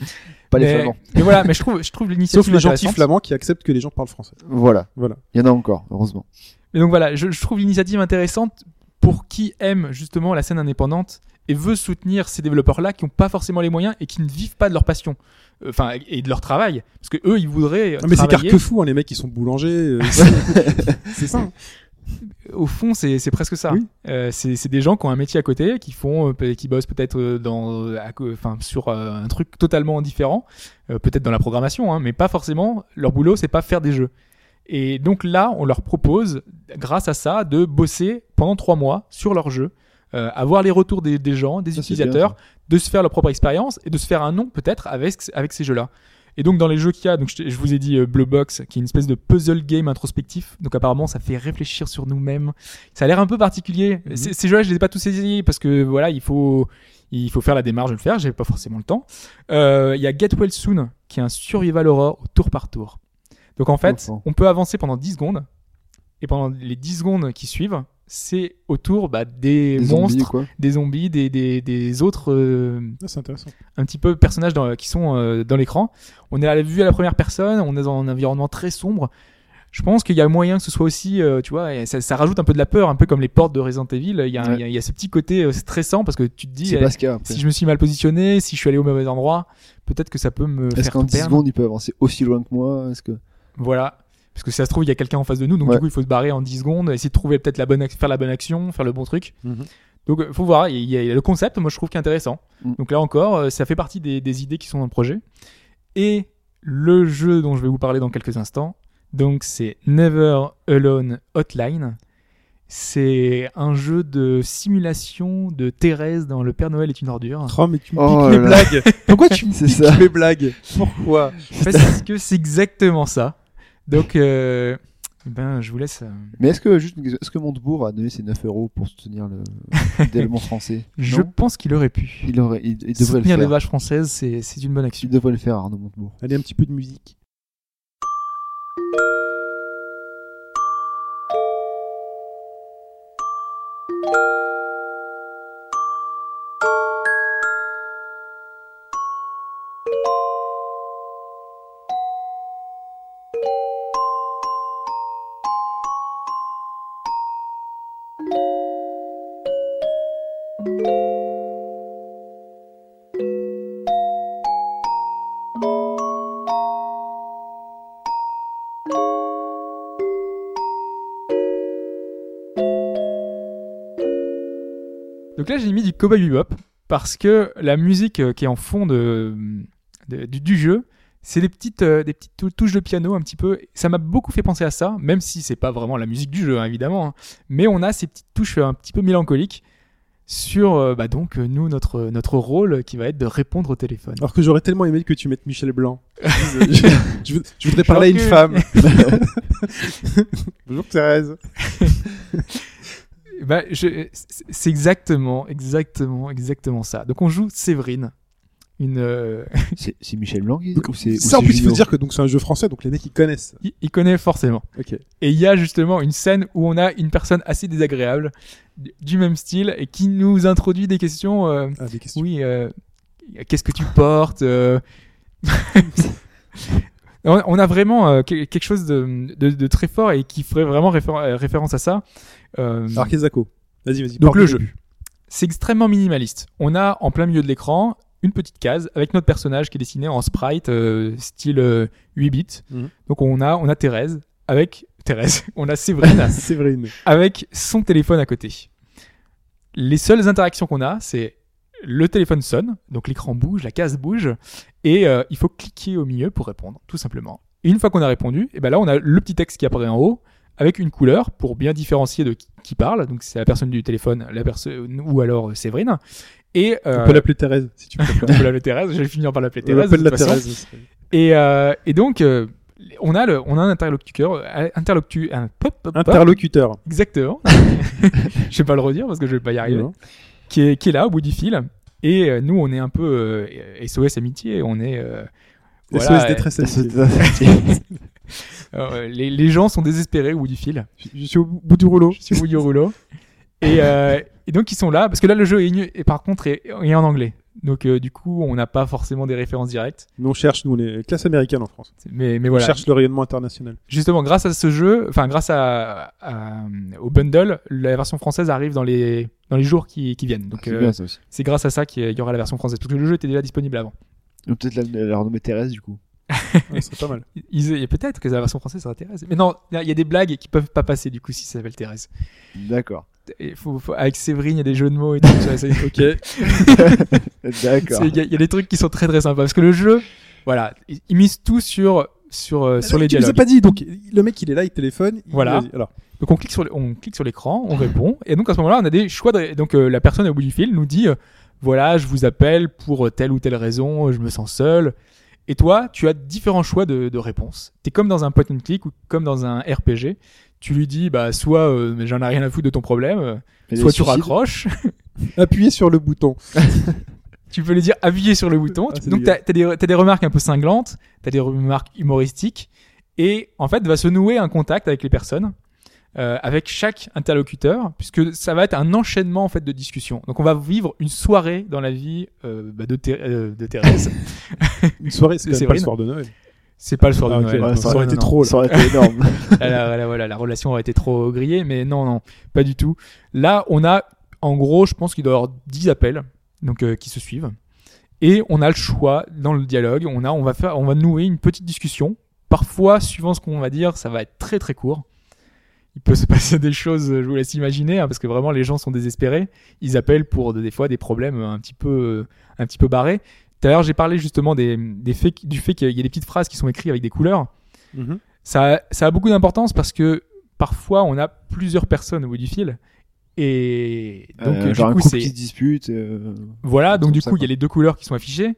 Pas les mais, flamands. mais voilà, mais je trouve, je trouve l'initiative Sauf les gentils flamands qui acceptent que les gens parlent français. Voilà. Voilà. Il y en a encore, heureusement. Et donc voilà, je, je trouve l'initiative intéressante pour qui aime justement la scène indépendante et veut soutenir ces développeurs-là qui n'ont pas forcément les moyens et qui ne vivent pas de leur passion, Euh, enfin et de leur travail, parce que eux ils voudraient Ah, mais c'est carquefou, hein, les mecs qui sont boulangers. euh, c'est ça. Au fond, c'est c'est presque ça. Oui. Euh, c'est c'est des gens qui ont un métier à côté, qui font, euh, qui bossent peut-être euh, dans, enfin sur un truc totalement différent, euh, peut-être dans la programmation, hein, mais pas forcément. Leur boulot, c'est pas faire des jeux. Et donc là, on leur propose, grâce à ça, de bosser pendant trois mois sur leur jeu, euh, avoir les retours des, des gens, des Ça, utilisateurs, de se faire leur propre expérience et de se faire un nom peut-être avec avec ces jeux-là. Et donc dans les jeux qu'il y a, donc je, je vous ai dit euh, Blue Box, qui est une espèce de puzzle game introspectif. Donc apparemment ça fait réfléchir sur nous-mêmes. Ça a l'air un peu particulier. Mhm. Ces- Ces jeux-là, je les ai pas tous essayés parce que voilà, il faut il faut faire la démarche de le faire. J'ai pas forcément le temps. Euh, Il y a Get Well Soon, qui est un survival horror au tour par tour. Donc en fait, on peut avancer pendant 10 secondes. Et pendant les 10 secondes qui suivent, c'est autour bah, des, monstres, quoi. des zombies, des, des, des autres euh, Ah, c'est intéressant. un petit peu personnages dans- qui sont euh, dans l'écran. On est à la vue à la première personne, on est dans un environnement très sombre. Je pense qu'il y a moyen que ce soit aussi, euh, tu vois, et ça, ça rajoute un peu de la peur, un peu comme les portes de Resident Evil. Il y a, un- Ouais. il y a, il y a ce petit côté euh, stressant parce que tu te dis, eh, a si je me suis mal positionné, si je suis allé au mauvais endroit, peut-être que ça peut me Est-ce faire qu'en 10 perdre. secondes, il peut avancer aussi loin que moi? Est-ce que Voilà. Parce que si ça se trouve, il y a quelqu'un en face de nous, donc Ouais. du coup, il faut se barrer en 10 secondes, essayer de trouver peut-être la bonne, faire la bonne action, faire le bon truc. Mhm. Donc, euh, faut voir. Il y, a- il y a le concept, moi, je trouve qu'il est intéressant. Mm. Donc là encore, euh, ça fait partie des, des idées qui sont dans le projet. Et le jeu dont je vais vous parler dans quelques instants, donc c'est Never Alone Hotline. C'est un jeu de simulation de Thérèse dans Le Père Noël est une ordure. Oh, mais tu me Oh piques mes blagues. Pourquoi tu me piques ça. mes blagues? Pourquoi? Parce que c'est exactement ça. Donc, euh, ben, je vous laisse. euh, Mais est-ce que juste est-ce que Montebourg a donné ses 9 euros pour soutenir le développement français? Je Non pense qu'il aurait pu. il, aurait, il, il devrait le Soutenir les faire. vaches françaises, c'est c'est une bonne action. Il devrait le faire, Arnaud Montebourg. Allez, un petit peu de musique. Là, j'ai mis du Cowboy Bebop parce que la musique euh, qui est en fond de, de- du, du jeu, c'est des petites, euh, des petites tou- touches de piano un petit peu. Ça m'a beaucoup fait penser à ça, même si c'est pas vraiment la musique du jeu, hein, évidemment. hein. Mais on a ces petites touches euh, un petit peu mélancoliques sur, euh, bah donc, nous, notre, notre rôle qui va être de répondre au téléphone. Alors que j'aurais tellement aimé que tu mettes Michel Blanc. je, je- voudrais parler à une femme. Bonjour Thérèse. Bah, je- c'est exactement, exactement, exactement ça. Donc on joue Séverine, une, euh, C'est c'est Michel Blanc ou c'est- ou ça en plus il faut dire que donc c'est un jeu français donc les mecs ils connaissent. il, il connaît forcément. Ok. Et il y a justement une scène où on a une personne assez désagréable du- du même style et qui nous introduit des questions. euh, Ah, des questions. oui, euh, qu'est-ce que tu portes euh, on, on a vraiment euh, que- quelque chose de, de- de très fort et qui ferait vraiment réfé- euh, référence à ça. Euh. Vas-y vas-y. Donc le jeu. c'est extrêmement minimaliste. On a en plein milieu de l'écran une petite case avec notre personnage qui est dessiné en sprite euh, style euh, 8 bits. Mhm. Donc on a on a Thérèse avec Thérèse, on a Séverine Séverine. avec son téléphone à côté. Les seules interactions qu'on a, c'est le téléphone sonne, donc l'écran bouge, la case bouge, et euh, il faut cliquer au milieu pour répondre, tout simplement. Et une fois qu'on a répondu, et ben là on a le petit texte qui apparaît en haut avec une couleur pour bien différencier de qui, qui parle. Donc c'est la personne du téléphone, la personne ou alors euh, Séverine. Et euh, On peut l'appeler Thérèse si tu préfères. on peut l'appeler Thérèse. Je vais finir par l'appeler On Thérèse. de l'appelle la. Thérèse. Et, euh, et donc on a le, on a un interlocuteur, euh, interlocu, un pop, pop, pop, Interlocuteur. exactement. je vais pas le redire parce que je vais pas y arriver. Non. Qui est, qui est là au bout du fil. Et euh, nous, on est un peu euh, SOS amitié. On est euh, voilà, SOS détresse Ça, amitié. euh, les, les gens sont désespérés au bout du fil. Je je suis au bout du rouleau. Je suis au bout du rouleau. Et, euh, et donc ils sont là parce que là le jeu est, et par contre est, est en anglais. Donc euh, du coup on n'a pas forcément des références directes. Nous on cherche, nous on est classe américaine en France. Mais, mais On voilà. cherche le rayonnement international. Justement grâce à ce jeu, enfin grâce à, à- au bundle, la version française arrive dans les dans les jours qui, qui viennent. Donc C'est euh, c'est grâce à ça qu'il y aura la version française parce que le jeu était déjà disponible avant. Peut-être la, la renommer Thérèse du coup. Ouais, c'est pas mal. Ils- il y a peut-être que la version française sera Thérèse. Mais non, il y a des blagues qui peuvent pas passer du coup si ça s'appelle Thérèse. D'accord. Et faut, faut- avec Séverine, il y a des jeux de mots et tout. ça, Ok. D'accord. Il y, a- il y a des trucs qui sont très très sympas parce que le jeu, voilà, il, il mise tout sur sur euh, sur les tu dialogues. pas dit, donc le mec il est là, il téléphone. il- Voilà. Alors, Donc on clique sur on clique sur l'écran, on répond et donc à ce moment-là, on a des choix de donc euh, la personne au bout du fil nous dit euh, voilà, je vous appelle pour euh, telle ou telle raison, je me sens seul. Et toi, tu as différents choix de, de réponses. T'es comme dans un point and click ou comme dans un RPG. Tu lui dis bah soit euh, mais j'en ai rien à foutre de ton problème, euh, Et soit tu raccroches. appuyez sur le bouton. tu peux lui dire appuyer sur le bouton. Ah, Tu- donc t'as as des, t'as des remarques un peu cinglantes, t'as des remarques humoristiques, et en fait va se nouer un contact avec les personnes, euh, avec chaque interlocuteur, puisque ça va être un enchaînement en fait de discussions. Donc on va vivre une soirée dans la vie euh, bah, de, Thé- euh, de Thérèse. Une soirée, c'est pas le soir de Noël. C'est pas le soir Ah, de ok, Noël. ouais, ça aurait été non. trop. Ça aurait été énorme. Là, voilà, la relation aurait été trop grillée, mais non, non, pas du tout. Là, on a, en gros, je pense qu'il doit y avoir 10 appels, donc euh, qui se suivent, et on a le choix dans le dialogue. On a, on va faire, on va nouer une petite discussion. Parfois, suivant ce qu'on va dire, ça va être très très court. Il peut se passer des choses, je vous laisse imaginer, hein, parce que vraiment les gens sont désespérés. Ils appellent pour des fois des problèmes un petit peu, un petit peu barrés. Tout à l'heure, j'ai parlé justement des, des faits, du fait qu'il y a des petites phrases qui sont écrites avec des couleurs Mhm. ça, ça a beaucoup d'importance parce que parfois on a plusieurs personnes au bout du fil et donc Euh, euh, genre un du coup couple c'est qui se dispute. euh, voilà donc du coup il y a les deux couleurs qui sont affichées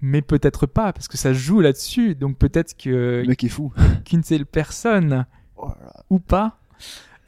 mais peut-être pas parce que ça joue là-dessus donc peut-être que Le mec est fou. qu'une seule personne. Ou pas.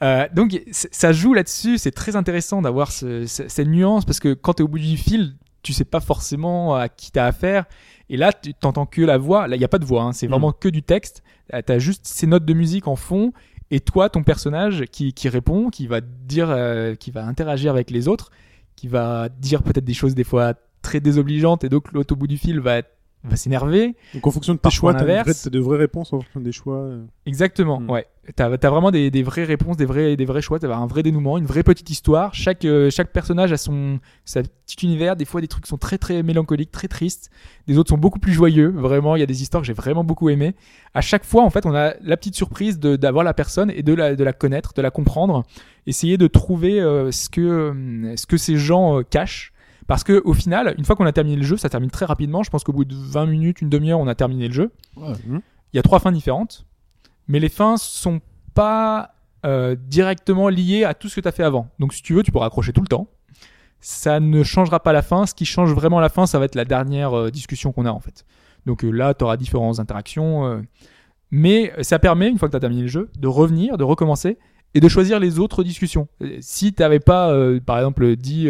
Euh, donc ça joue là-dessus c'est très intéressant d'avoir ce- ce- cette nuance parce que quand tu es au bout du fil tu sais pas forcément à qui t'as affaire. Et là tu t'entends que la voix. Là il y a pas de voix hein, c'est Mm. vraiment que du texte. Euh, t'as juste ces notes de musique en fond et toi ton personnage qui, qui répond qui va dire euh, qui va interagir avec les autres qui va dire peut-être des choses des fois très désobligeantes et donc l'autre au bout du fil va va s'énerver Donc en fonction de tes choix, t'as t'as de vraies réponses en fonction des choix. euh. Exactement, Mm. ouais. T'as as vraiment des, des vraies réponses, des vrais, des vrais choix, t'as un vrai dénouement, une vraie petite histoire. Chaque, euh, chaque personnage a son sa petit univers. Des fois, des trucs sont très très mélancoliques, très tristes. Des autres sont beaucoup plus joyeux. Vraiment, il y a des histoires que j'ai vraiment beaucoup aimées. À chaque fois, en fait, on a la petite surprise de- d'avoir la personne et de la, de la connaître, de la comprendre. Essayer de trouver euh, ce, que, euh, ce que ces gens euh, cachent. Parce que au final, une fois qu'on a terminé le jeu, ça termine très rapidement. Je pense qu'au bout de 20 minutes, une demi-heure, on a terminé le jeu. Ouais. Il y a trois fins différentes, mais les fins sont pas euh, directement liées à tout ce que tu as fait avant. Donc si tu veux, tu peux raccrocher tout le temps. Ça ne changera pas la fin. Ce qui change vraiment la fin, ça va être la dernière euh, discussion qu'on a en fait. Donc euh, là, tu auras différentes interactions. mais ça permet, une fois que tu as terminé le jeu, de revenir, de recommencer et de choisir les autres discussions. Si tu n'avais pas, par exemple, dit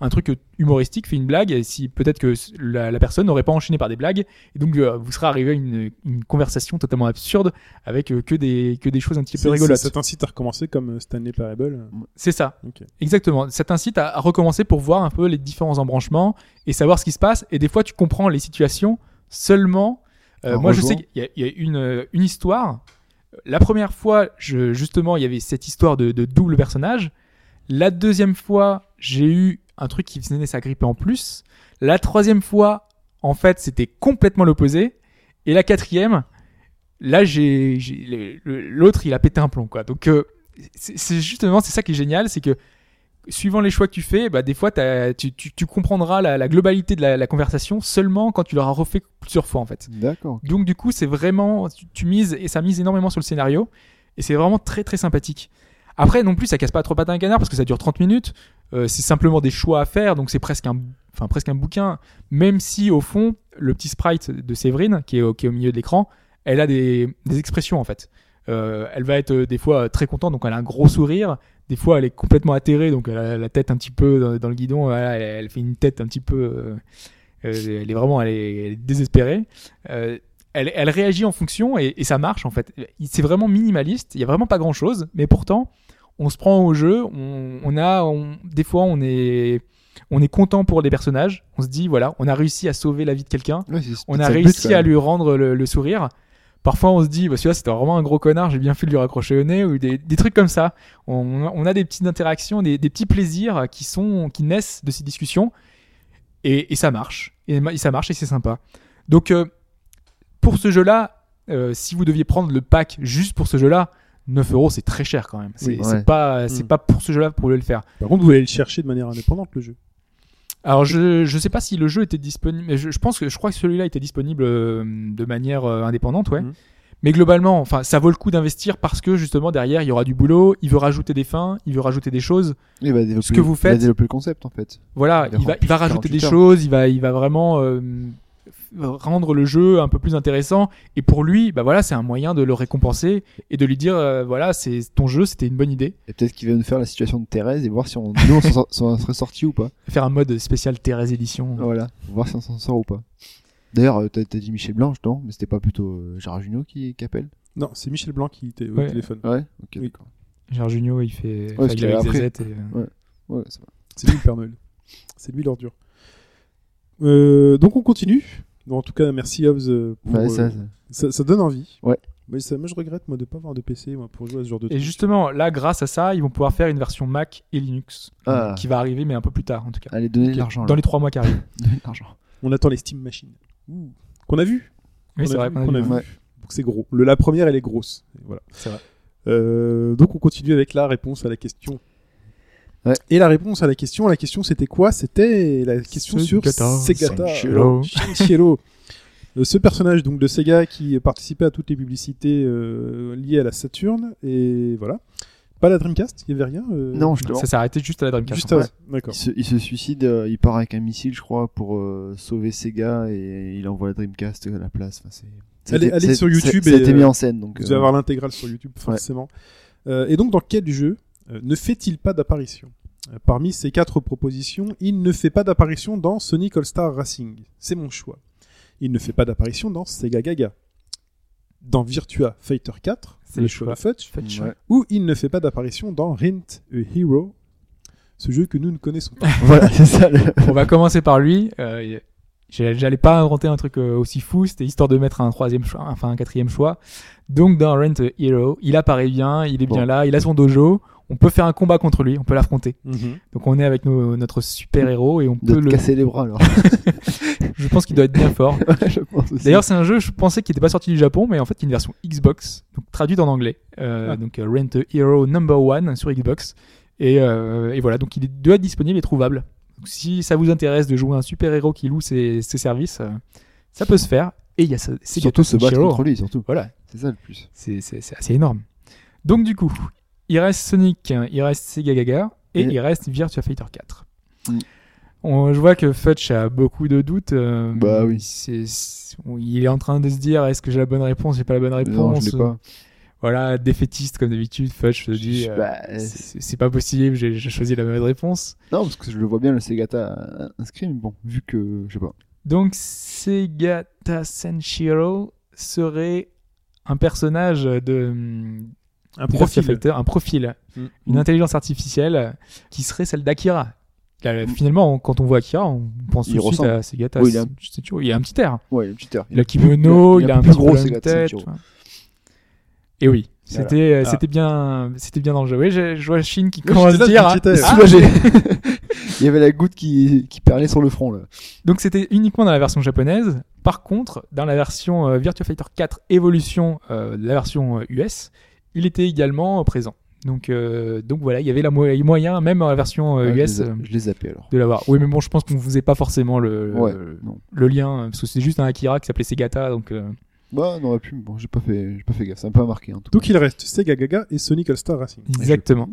un truc humoristique, fait une blague, et si peut-être que la, la personne n'aurait pas enchaîné par des blagues, et donc euh, vous serez arrivé à une, une conversation totalement absurde avec euh, que, des, que des choses un petit peu rigolotes. Ça t'incite à recommencer comme euh, Stanley Parable. C'est ça. Exactement. Ça t'incite à, à recommencer pour voir un peu les différents embranchements et savoir ce qui se passe. Et des fois, tu comprends les situations seulement. euh, En moi, je sais qu'il y a, il y a une, une histoire. La première fois, je, justement, il y avait cette histoire de, de double personnage. La deuxième fois, j'ai eu un truc qui venait s'agripper en plus. La troisième fois, en fait, c'était complètement l'opposé. Et la quatrième, là, j'ai, l'autre, il a pété un plomb, quoi. Donc, euh, c'est justement, c'est ça qui est génial, c'est que suivant les choix que tu fais, bah, des fois, tu, tu, tu comprendras la, la globalité de la, la conversation seulement quand tu l'auras refait plusieurs fois, en fait. D'accord. Donc, du coup, c'est vraiment, tu, tu mises, et ça mise énormément sur le scénario, et c'est vraiment très, très sympathique. Après, non plus, ça casse pas trop patin un canard parce que ça dure 30 minutes. Euh, c'est simplement des choix à faire, donc c'est presque un, enfin presque un bouquin. Même si au fond, le petit sprite de Séverine, qui est, au- qui est au milieu de l'écran, elle a des, des expressions en fait. Euh, elle va être euh, des fois euh, très contente, donc elle a un gros sourire. Des fois, elle est complètement atterrée, donc elle a la tête un petit peu dans, le guidon. Elle, elle fait une tête un petit peu. euh, euh, elle est vraiment, elle est, elle est désespérée. Euh, elle, elle réagit en fonction et, et ça marche en fait. C'est vraiment minimaliste. Il y a vraiment pas grand chose, mais pourtant, on se prend au jeu. On, on a, on- des fois, on est, on est content pour les personnages. On se dit voilà, on a réussi à sauver la vie de quelqu'un. Ouais, On a le but, réussi à lui rendre le, le sourire. Parfois, on se dit, bah, celui-là, c'était vraiment un gros connard, j'ai bien fait de lui raccrocher au nez, ou des, des trucs comme ça. On, on a des petites interactions, des, des petits plaisirs qui sont, qui naissent de ces discussions, et, et ça marche. Et, ma- et ça marche et c'est sympa. Donc, euh, pour ce jeu-là, euh, si vous deviez prendre le pack juste pour ce jeu-là, 9 euros, c'est très cher quand même. C'est Oui. c'est Ouais. pas, c'est Mm. pas pour ce jeu-là que vous pouvez le faire. Par contre, vous allez le chercher de manière indépendante, le jeu. Alors je je sais pas si le jeu était disponible, mais je, je pense que je crois que celui-là était disponible euh, de manière euh, indépendante, ouais. Mhm. Mais globalement, enfin, ça vaut le coup d'investir parce que justement derrière il y aura du boulot, il veut rajouter des fins, il veut rajouter des choses. Il va développer, Ce que vous il va développer le concept en fait. Voilà, Il va il va il rajouter des 48 heures. choses, il va il va vraiment euh, rendre le jeu un peu plus intéressant. Et pour lui, bah voilà, c'est un moyen de le récompenser et de lui dire euh, voilà, c'est ton jeu, c'était une bonne idée. Et peut-être qu'il va nous faire la situation de Thérèse et voir si on, nous on s'en serait sorti ou pas. Faire un mode spécial Thérèse édition. Voilà, voir si on s'en sort ou pas. D'ailleurs, euh, t'as t'as dit Michel Blanche, non? Mais c'était pas plutôt euh, Gérard Jugnot qui, qui appelle? Non, c'est Michel Blanc qui était au Ouais. téléphone. Ouais, ok, Oui. d'accord. Gérard Jugnot, il fait Ouais, il après. ZZ et, Ouais, ça va. C'est lui le Père Noël. C'est lui l'ordure. Euh, donc on continue. Bon, en tout cas, merci Hobbs euh, pour Ouais, euh, ça, ça- Ça, ça donne envie. Ouais. Mais ça, moi, je regrette moi de pas avoir de PC moi, pour jouer à ce genre de Et truc. justement, là, grâce à ça, ils vont pouvoir faire une version Mac et Linux Ah. euh, qui va arriver, mais un peu plus tard en tout cas. Allez, donnez de l'argent. Dans là. les trois mois qui arrivent. Donnez de l'argent. On attend les Steam Machines. Qu'on a vu. Oui, c'est vrai qu'on a vu. a vu. Ouais. Donc c'est gros. Le, la première, elle est grosse. Et Voilà. C'est vrai. Euh, donc on continue avec la réponse à la question. Ouais. Et la réponse à la question, la question c'était quoi? C'était la question sur Segata. Shinshiro. Euh, Ce personnage donc de Sega qui participait à toutes les publicités euh, liées à la Saturn et voilà. Pas la Dreamcast, il y avait rien. euh, Non, justement. Ça s'est arrêté juste à la Dreamcast. Juste à... fait. D'accord. Il se, il se suicide, euh, il part avec un missile, je crois, pour euh, sauver Sega et il envoie la Dreamcast à la place. Enfin, c'est- Allez- c'était- allez sur YouTube c'est- Ça a et, été euh, mis en scène. Donc, Vous euh, allez avoir l'intégrale sur YouTube forcément. Euh, et donc dans quel jeu euh, ne fait-il pas d'apparition Euh, Parmi ces quatre propositions, il ne fait pas d'apparition dans Sonic All-Star Racing. C'est mon choix. Il ne fait pas d'apparition dans Sega Gaga. Dans Virtua Fighter 4, C'est le choix de choix. Fudge. Fudge. ouais. Ou il ne fait pas d'apparition dans Rint a Hero, ce jeu que nous ne connaissons pas. voilà, c'est ça. le- On va commencer par lui. Euh, J'allais pas inventer un truc euh, aussi fou, c'était histoire de mettre un troisième choix, enfin un quatrième choix. Donc dans Rent a Hero, il apparaît bien, il est bien là, il a son dojo. On peut faire un combat contre lui, on peut l'affronter. Mhm. Donc on est avec nos- notre super héros et on de peut le. casser les bras alors. Je pense qu'il doit être bien fort. je pense aussi. D'ailleurs, c'est un jeu, je pensais qu'il n'était pas sorti du Japon, mais en fait, il y a une version Xbox, donc traduite en anglais. Euh, Ah. Donc, euh, Rent a Hero Number One sur Xbox. Et, euh, et voilà, donc il est- doit être disponible et trouvable. Donc, si ça vous intéresse de jouer un super héros qui loue ses, ses services, euh, ça peut se faire. Et il y a surtout se battre contre lui, surtout. Voilà, C'est ça le plus. c'est c'est- c'est assez énorme. Donc, du coup, il reste Sonic, il reste Sega Gaga et, Et- il reste Virtua Fighter 4. Mm. On- je vois que Fudge a beaucoup de doutes. euh, Bah oui. c'est- il est en train de se dire est-ce que j'ai la bonne réponse, j'ai pas la bonne réponse? Non, pas. Voilà, défaitiste comme d'habitude. Fudge se dit euh, Bah, c'est pas possible, j'ai choisi la mauvaise réponse. Non, parce que je le vois bien le Segata inscrit, mais bon, vu que je sais pas. Donc Segata Senshiro serait un personnage de Un profil. Un Mm. une intelligence artificielle qui serait celle d'Akira. Là, Finalement, on- quand on voit Akira, on pense Il tout de suite à Segata Oui, il a un-. Il a un petit air. Ouais, le petit air. Il a kimono, il il a a un petit gros, Segata tête. Et oui, Voilà. c'était euh, Ah. c'était bien c'était bien dans le jeu. Oui, je vois Shin qui commence à là, dire. ah, Soulagé. Il y avait la goutte qui, qui perlait sur le front là. Donc c'était uniquement dans la version japonaise. Par contre, dans la version euh, Virtua Fighter 4 Evolution, euh, la version euh, US, il était également euh, présent. Donc, euh, donc voilà, il y avait la mo- moyen, même dans la version euh, Ouais, US, je, les, euh, ai- je les alors. de l'avoir. Oui, mais bon, je pense qu'on ne faisait pas forcément le, Ouais, le, lien, euh, parce que c'est juste un Akira qui s'appelait Segata. Donc, euh, Bah, on aurait pu, bon, j'ai pas fait, j'ai pas fait gaffe, ça m'a pas marqué en tout Donc il reste Sega Gaga et Sonic All-Star Racing. exactement.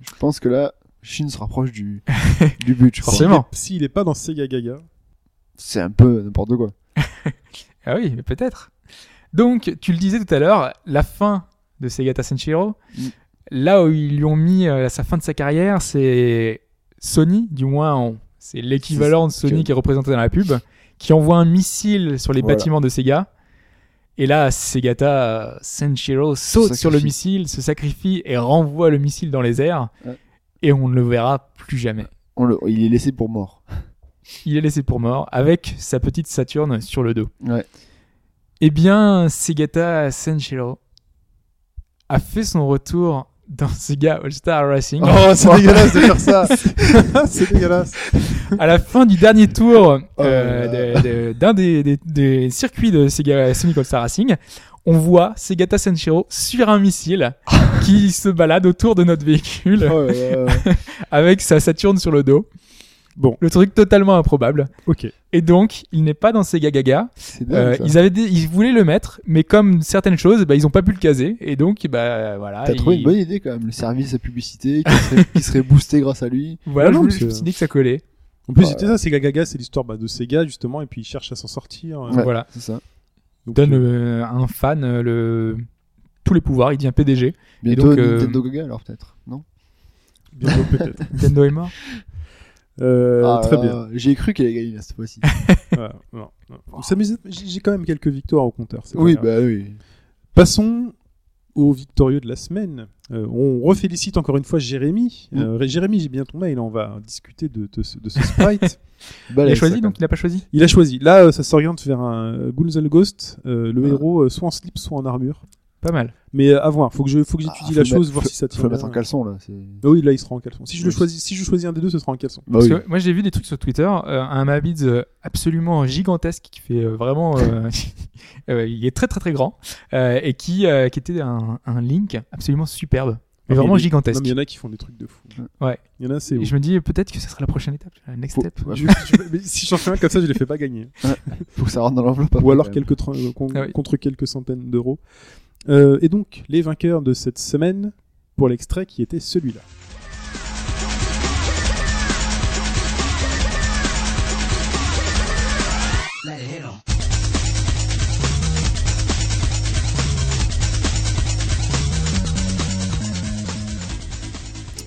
Je pense que là, Shin se rapproche du, du but, je crois. Forcément. S'il est pas dans Sega Gaga, C'est un peu n'importe quoi. Ah oui, mais peut-être. Donc, tu le disais tout à l'heure, la fin de Segata Senshiro, Mm. là où ils lui ont mis euh, sa fin de sa carrière, c'est Sony, du moins, c'est l'équivalent de Sony que- qui est représenté dans la pub, qui envoie un missile sur les Voilà. bâtiments de Sega. Et là, Segata euh, Senshiro saute sur le missile, se sacrifie et renvoie le missile dans les airs. Ouais. Et on ne le verra plus jamais. On le, il est laissé pour mort. Il est laissé pour mort avec sa petite Saturne sur le dos. Ouais. Eh bien, Segata Senshiro a fait son retour dans Sega All-Star Racing Oh, c'est dégueulasse de faire ça C'est dégueulasse à la fin du dernier tour Oh euh, là de- de- d'un des, des- des circuits de Sega Sonic All-Star Racing. On voit Segata Senshiro sur un missile qui se balade autour de notre véhicule ouais. avec sa Saturne sur le dos. Bon. Le truc totalement improbable. Ok. Et donc, il n'est pas dans Sega Gaga. Dingue, Euh, ils avaient des- ils voulaient le mettre, mais comme certaines choses, bah, ils ont pas pu le caser, et donc bah voilà. T'as trouvé une bonne idée quand même, le service à publicité qui serait, qui serait boosté grâce à lui. Voilà, je, non, je me c'est- suis dit que ça collait. En plus, Ouais. c'était ça, Sega Gaga, c'est l'histoire bah, de Sega, justement, et puis il cherche à s'en sortir. euh, Ouais. Voilà, C'est ça. donc, donne euh, euh, à un fan euh, le tous les pouvoirs, il devient PDG. Bientôt donc, euh, Nintendo Gaga alors peut-être, non? Bientôt peut-être. Nintendo est mort. Euh, Ah, très bien. J'ai cru qu'elle allait gagner cette fois-ci. Voilà, non, non. Ça m'est- J'ai quand même quelques victoires au compteur. oui, grave. bah oui. Passons aux victorieux de la semaine. Euh, on refélicite encore une fois Jérémy. Mm. Euh, Jérémy, j'ai bien ton mail, on va discuter de, de ce, de ce sprite. Il Balèze, a choisi, donc il n'a pas choisi. il a choisi. Là, euh, ça s'oriente vers un Ghouls and Ghost, euh, le Ah. héros euh, soit en slip, soit en armure. Pas mal. Mais euh, à voir, faut que je, faut que Ah, j'étudie faut la chose, mettre- voir faut- si ça tient. Faut le mettre en caleçon là. c'est- Ah oui, là, il sera en caleçon. Si je, le choisis, si je choisis un des deux, ce sera en caleçon. Bah Parce oui. que moi j'ai vu des trucs sur Twitter, euh, un Mabids euh, absolument gigantesque qui fait vraiment, euh, il est très très très grand euh, et qui euh, qui était un, un Link absolument superbe, mais Ah, vraiment gigantesque. Il y en a qui font des trucs de fou. Ouais. Il y en a, c'est. Et je me dis peut-être que ça sera la prochaine étape, la next Faut- step. ouais, Je- mais si j'en fais un comme ça, je les fais pas gagner. Faut que ça rentre dans l'enveloppe. Ou alors quelques tra- Ah oui. contre quelques centaines d'euros. Euh, et donc, les vainqueurs de cette semaine pour l'extrait qui était celui-là.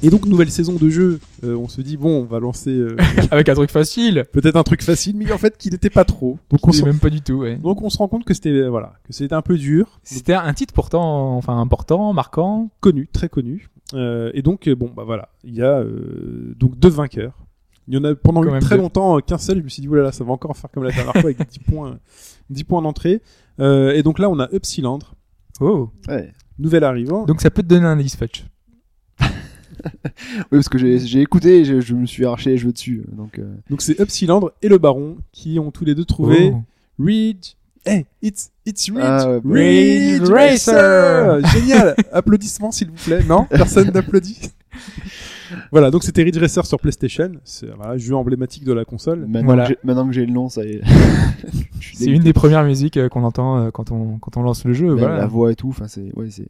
Et donc, nouvelle saison de jeu. Euh, on se dit, bon, on va lancer euh, Avec un truc facile. peut-être un truc facile, mais en fait, qui n'était pas trop. Donc, on se, même pas du tout. Ouais. donc, on se rend compte que c'était euh, voilà, que c'était un peu dur. C'était un titre pourtant, enfin important, marquant. connu, très connu. Euh, et donc, euh, bon, bah voilà, il y a euh, donc deux vainqueurs. Il y en a pendant eu très deux. longtemps euh, qu'un seul. Je me suis dit, oulala, ça va encore faire comme la dernière fois avec 10 points, 10 points d'entrée. Euh, et donc là, on a Upsilandre, Oh. Ouais. nouvel arrivant. Donc ça peut te donner un indice fetch. Oui, parce que j'ai écouté je, je me suis arraché les jeux dessus. Donc, euh, Donc c'est Upsilandre et le Baron qui ont tous les deux trouvé Oh. Ridge. Hey, it's, it's Ridge. Ah, bah, Ridge Ridge Racer. Génial. Applaudissements s'il vous plaît. Non, personne n'applaudit. voilà, donc c'était Ridge Racer sur PlayStation. C'est voilà, jeu emblématique de la console. maintenant, Voilà. que j'ai- le nom, ça y est. C'est une des premières musiques euh, qu'on entend euh, quand on quand on lance le jeu. Même Voilà. La voix et tout. Enfin, c'est. Ouais, c'est.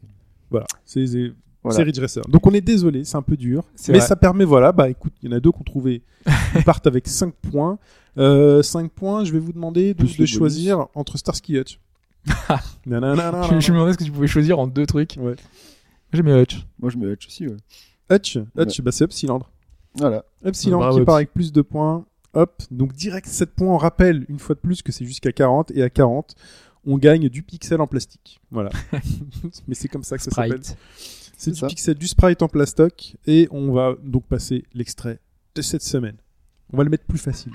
Voilà, c'est- Voilà. c'est Ridge Racer. Donc on est désolé, c'est un peu dur, mais vrai. ça permet voilà, bah écoute, il y en a deux qui ont trouvé, ils partent avec 5 points. Euh, 5 points, je vais vous demander de choisir entre Starsky Hutch. Je, je me demandais ce que tu pouvais choisir en deux trucs. Ouais. J'ai mis Hutch. Moi, je me hutch aussi, ouais. Hutch, Hutch, bah c'est Upsilandre. Voilà. Upsilandre Bravo, qui part avec plus de points. Hop, donc direct 7 points. On rappelle une fois de plus que c'est jusqu'à 40 et à 40, on gagne du pixel en plastique. Voilà. mais c'est comme ça que ça s'appelle. C'est C'est du ça. pixel, du sprite en plastoc et on va donc passer l'extrait de cette semaine. On va le mettre plus facile.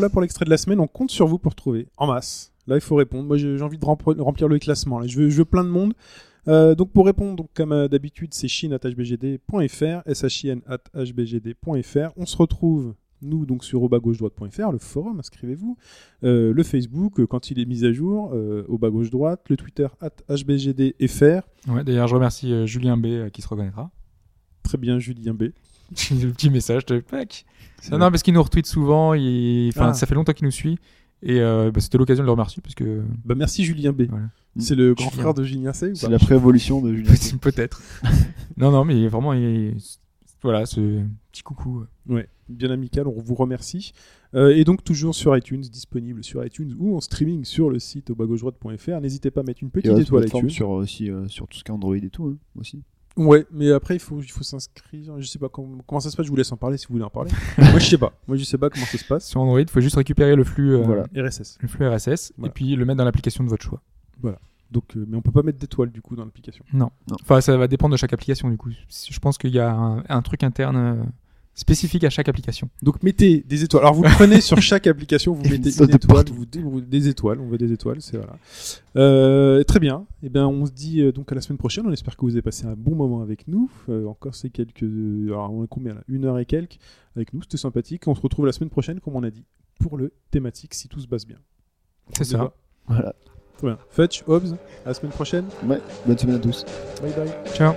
Voilà pour l'extrait de la semaine. On compte sur vous pour trouver en masse. Là, il faut répondre. Moi, j'ai envie de remplir, le classement. Là. Je, veux, je veux plein de monde. Euh, donc, pour répondre, donc, comme euh, d'habitude, c'est shin.hbgd.fr, shin.hbgd.fr. On se retrouve, nous, donc sur droite.fr, le forum, inscrivez-vous, euh, le Facebook, quand il est mis à jour, au bas gauche droite, le Twitter, hbgdfr. Ouais, D'ailleurs, je remercie Julien B qui se reconnaîtra. Très bien, Julien B. le petit message de pack. Non, parce qu'il nous retweet souvent. Il... Enfin, Ah. ça fait longtemps qu'il nous suit. Et euh, bah, c'était l'occasion de le remercier parce que Bah, merci, Julien B. Voilà. C'est le grand Julien. frère de Julien C C'est la préévolution de Julien. peut-être. non, non, mais vraiment, il... voilà, ce petit coucou. Ouais, bien amical, on vous remercie. Euh, et donc toujours sur iTunes, disponible sur iTunes ou en streaming sur le site au. N'hésitez pas à mettre une Et petite étoile iTunes. sur aussi euh, sur tout ce qui est Android et tout hein, aussi. Ouais, mais après il faut, il faut s'inscrire. Je sais pas comment, comment ça se passe. Je vous laisse en parler si vous voulez en parler. Moi je sais pas. Moi je sais pas comment ça se passe. Sur Android, il faut juste récupérer le flux, euh, Voilà. RSS. le flux RSS Voilà. et puis le mettre dans l'application de votre choix. Donc, euh, mais on peut pas mettre d'étoiles du coup dans l'application. Non. Non. Enfin, ça va dépendre de chaque application du coup. Je pense qu'il y a un, un truc interne euh, spécifique à chaque application. Donc mettez des étoiles. Alors vous prenez sur chaque application, vous Et mettez une étoile, partout. vous, vous- des étoiles, on veut des étoiles, c'est voilà. Euh, très bien. Et bien on se dit euh, donc à la semaine prochaine. On espère que vous avez passé un bon moment avec nous. Euh, encore c'est quelques, alors on est combien là? Une heure et quelques avec nous. C'était sympathique. On se retrouve la semaine prochaine, comme on a dit, pour le thématique si tout se passe bien. C'est ça. Voilà. Très bien. Fetch, Hobbs, à la semaine prochaine. Ouais. Bonne semaine à tous. Bye bye. Ciao.